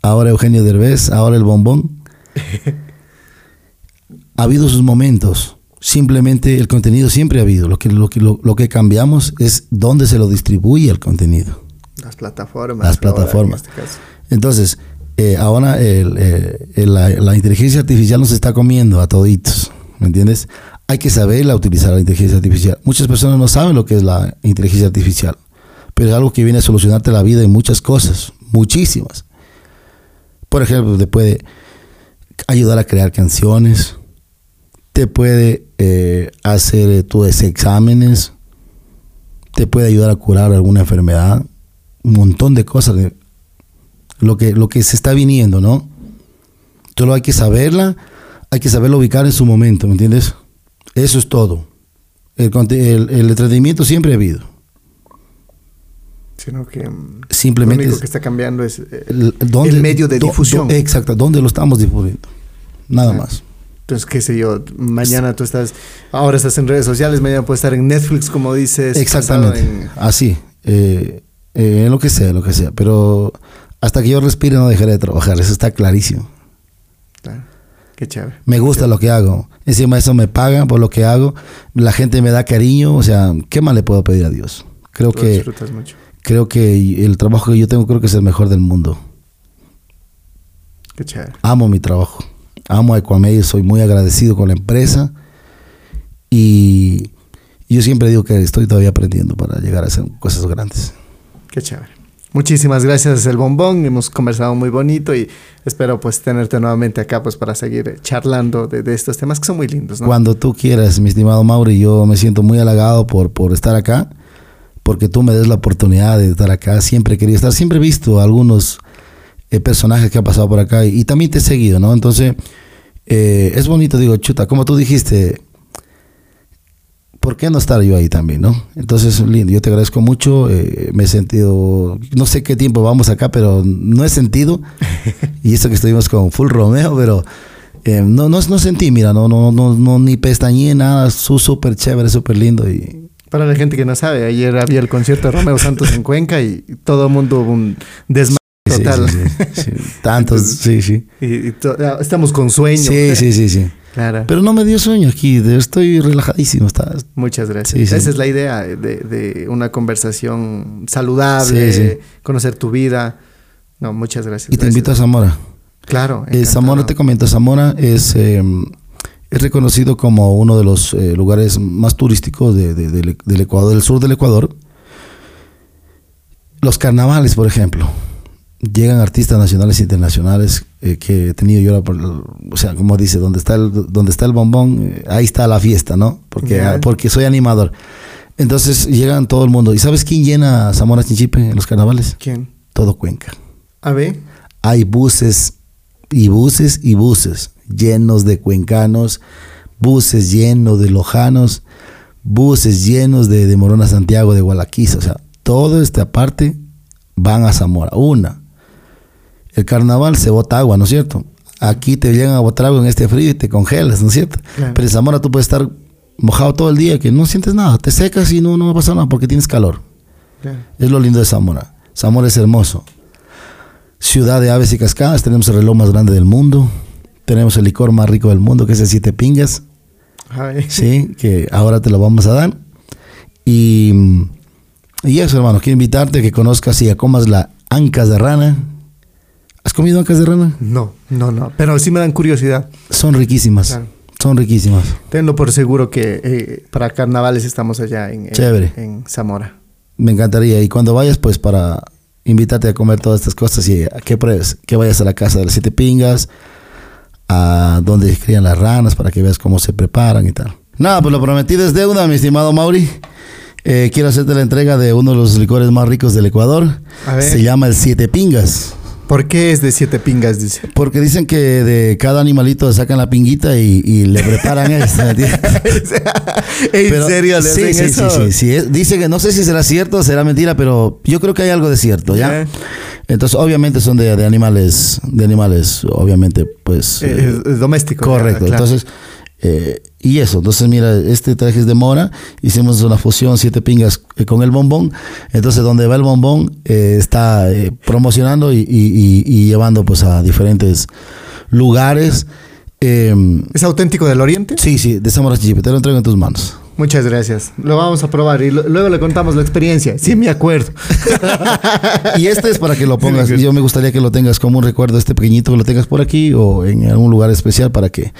ahora Eugenio Derbez, ahora el bombón. ha habido sus momentos. Simplemente el contenido siempre ha habido. Lo que, lo, que, lo, lo que cambiamos es dónde se lo distribuye el contenido. Las plataformas. Las ahora, en plataformas. este caso. Entonces, eh, ahora el, eh, el- la, la inteligencia artificial nos está comiendo a toditos, ¿me entiendes? Hay que saberla utilizar la inteligencia artificial. Muchas personas no saben lo que es la inteligencia artificial, pero es algo que viene a solucionarte la vida en muchas cosas, muchísimas. Por ejemplo, te puede ayudar a crear canciones, te puede eh, hacer eh, tus exámenes, te puede ayudar a curar alguna enfermedad, un montón de cosas. lo que, lo que se está viniendo, ¿no? Solo hay que saberla, hay que saberlo ubicar en su momento, ¿me entiendes? Eso es todo. El, conte- el- el entretenimiento siempre ha habido. Sino que mm, Simplemente lo único que está cambiando es eh, El, ¿dónde- el medio de do- difusión. do- exacto, ¿dónde lo estamos difundiendo? Nada Ah. más. Entonces, qué sé yo, mañana tú estás, ahora estás en redes sociales, mañana puedes estar en Netflix, como dices. Exactamente. en- Así. eh, eh, en lo que sea, lo que sea. Pero hasta que yo respire no dejaré de trabajar. Eso está clarísimo. Qué chévere. Me gusta lo que hago. Encima de eso me pagan por lo que hago. La gente me da cariño. O sea, ¿qué más le puedo pedir a Dios? Creo que, disfrutas mucho. creo que el trabajo que yo tengo creo que es el mejor del mundo. Qué chévere. Amo mi trabajo. Amo a Ecuamedio, soy muy agradecido con la empresa. Y yo siempre digo que estoy todavía aprendiendo para llegar a hacer cosas grandes. Qué chévere. Muchísimas gracias el bombón, hemos conversado muy bonito y espero pues tenerte nuevamente acá pues para seguir charlando de, estos temas que son muy lindos. ¿no? Cuando tú quieras, mi estimado Mauri, yo me siento muy halagado por, por estar acá, porque tú me des la oportunidad de estar acá. Siempre querido estar, siempre he visto algunos eh, personajes que han pasado por acá y, y también te he seguido, ¿no? Entonces, eh, es bonito, digo, chuta, como tú dijiste, ¿por qué no estar yo ahí también, no? Entonces, lindo, yo te agradezco mucho, eh, me he sentido, no sé qué tiempo vamos acá, pero no he sentido, y esto que estuvimos con Full Romeo, pero eh, no, no, no sentí, mira, no, no, no, no ni pestañeé nada, súper chévere, súper lindo y... Para la gente que no sabe, ayer había el concierto de Romeo Santos en Cuenca y todo el mundo hubo un desmayo Sí, total. sí, sí, sí. Tantos, sí, sí. Y, y ah, estamos con sueño. Sí, sí, sí, sí. Claro. Pero no me dio sueño aquí, estoy relajadísimo. Está, Muchas gracias. Sí, sí. Esa es la idea de, de una conversación saludable, Sí, conocer tu vida. No, muchas gracias. y te gracias. invito a Zamora. Claro. Eh, Zamora, te comento, Zamora es, eh, es reconocido como uno de los eh, lugares más turísticos de- de- del, del Ecuador, del sur del Ecuador. Los carnavales, por ejemplo. Llegan artistas nacionales e internacionales eh, que he tenido yo, la o sea, como dice, donde está el, donde está el bombón, eh, ahí está la fiesta, ¿no? Porque, porque soy animador. Entonces llegan todo el mundo. ¿Y sabes quién llena Zamora Chinchipe en los carnavales? ¿Quién? Todo Cuenca. A ver. hay buses y buses y buses llenos de cuencanos, buses llenos de lojanos, buses llenos de, de Morona Santiago, de Gualaquiza, o sea, toda esta parte van a Zamora. Una, el carnaval se bota agua, ¿no es cierto? Aquí te llegan a botar agua en este frío y te congelas, ¿no es cierto? Claro. Pero en Zamora tú puedes estar mojado todo el día, que no sientes nada, te secas y no, no va a pasar nada porque tienes calor. Claro. Es lo lindo de Zamora. Zamora es hermoso. Ciudad de aves y cascadas, tenemos el reloj más grande del mundo. Tenemos el licor más rico del mundo, que es el Siete Pingas, A ver. ¿sí? que ahora te lo vamos a dar. Y, y eso, hermano, quiero invitarte a que conozcas y a comas la ancas de rana. ¿Has comido ancas de rana? No, no, no. Pero sí me dan curiosidad. Son riquísimas. Claro. Son riquísimas. Tenlo por seguro que eh, para carnavales estamos allá en, Chévere. en Zamora. Me encantaría. Y cuando vayas, pues para invitarte a comer todas estas cosas y a que pruebes, que vayas a la casa de las siete pingas, a donde crían las ranas para que veas cómo se preparan y tal. Nada, pues lo prometido es deuda, mi estimado Mauri. Eh, quiero hacerte la entrega de uno de los licores más ricos del Ecuador. A ver. Se llama el Siete Pingas. ¿Por qué es de siete pingas? Dice. Porque dicen que de cada animalito sacan la pinguita y, y le preparan esto. ¿me entiendes? ¿En Pero- serio le sí, hacen sí, eso? Sí, sí, sí. Es- Dice que no sé si será cierto o será mentira, pero yo creo que hay algo de cierto, ¿ya? Entonces, obviamente son de, de animales, de animales, obviamente, pues... Eh, eh, es- doméstico. correcto. claro. Entonces, eh, y eso. Entonces, mira, este traje es de mora. Hicimos una fusión, siete pingas eh, con el bombón. Entonces, donde va el bombón, eh, está eh, promocionando y, y- y- y llevando pues a diferentes lugares. Eh, ¿Es auténtico del Oriente? sí, sí, de Zamora Chichipe. Te lo entrego en tus manos. Muchas gracias. Lo vamos a probar y lo- luego le contamos la experiencia. Sí, me acuerdo. Y este es para que lo pongas. Sí. Yo me gustaría que lo tengas como un recuerdo, este pequeñito que lo tengas por aquí o en algún lugar especial para que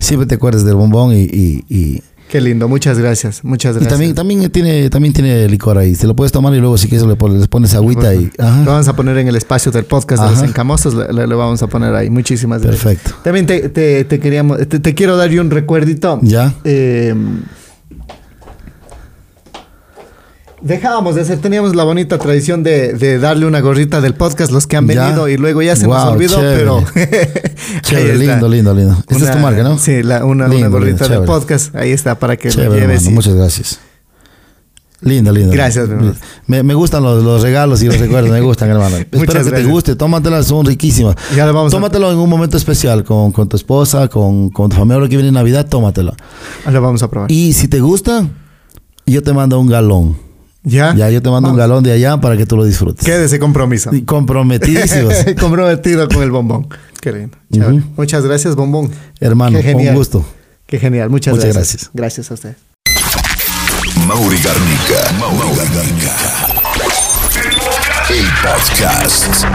siempre te acuerdes del bombón y, y, y- Qué lindo. Muchas gracias. Muchas y gracias. también, también tiene también tiene licor ahí. Te lo puedes tomar y luego si quieres le pones, agüita y... Ajá. Lo vamos a poner en el espacio del podcast de los encamosos. Le vamos a poner ahí. Muchísimas gracias. Perfecto. También te, te- te queríamos, te, te quiero dar yo un recuerdito. ¿Ya? Eh, dejábamos de hacer, teníamos la bonita tradición de, de darle una gorrita del podcast los que han Ya. venido y luego ya se nos Wow, olvidó, chévere. pero Chévere, lindo, lindo, lindo. Esta es tu marca, ¿no? Sí, la- una, una gorrita lindo, del podcast, ahí está para que lo Chévere, lleves. hermano, y- muchas gracias. Lindo, lindo. Gracias, mi hermano. Me, me gustan los, los regalos y los recuerdos, me gustan, hermano. Espero que gracias. te guste, tómatelas, son riquísimas. Ya le vamos a- Tómatelo en un momento especial, con, con tu esposa, con, con tu familia, ahora que viene Navidad, tómatelo. Lo vamos a probar. Y si te gusta, yo te mando un galón. ¿Ya? Ya, yo te mando un galón de allá para que tú lo disfrutes. Quédese compromiso. Y Comprometidísimos. Comprometido con el bombón. Qué lindo. Ujú. Muchas gracias, bombón. Hermano, Qué genial. un gusto. Qué genial. Muchas, Muchas gracias. Gracias a usted. Mauri Garnica. Mauri Garnica. El podcast.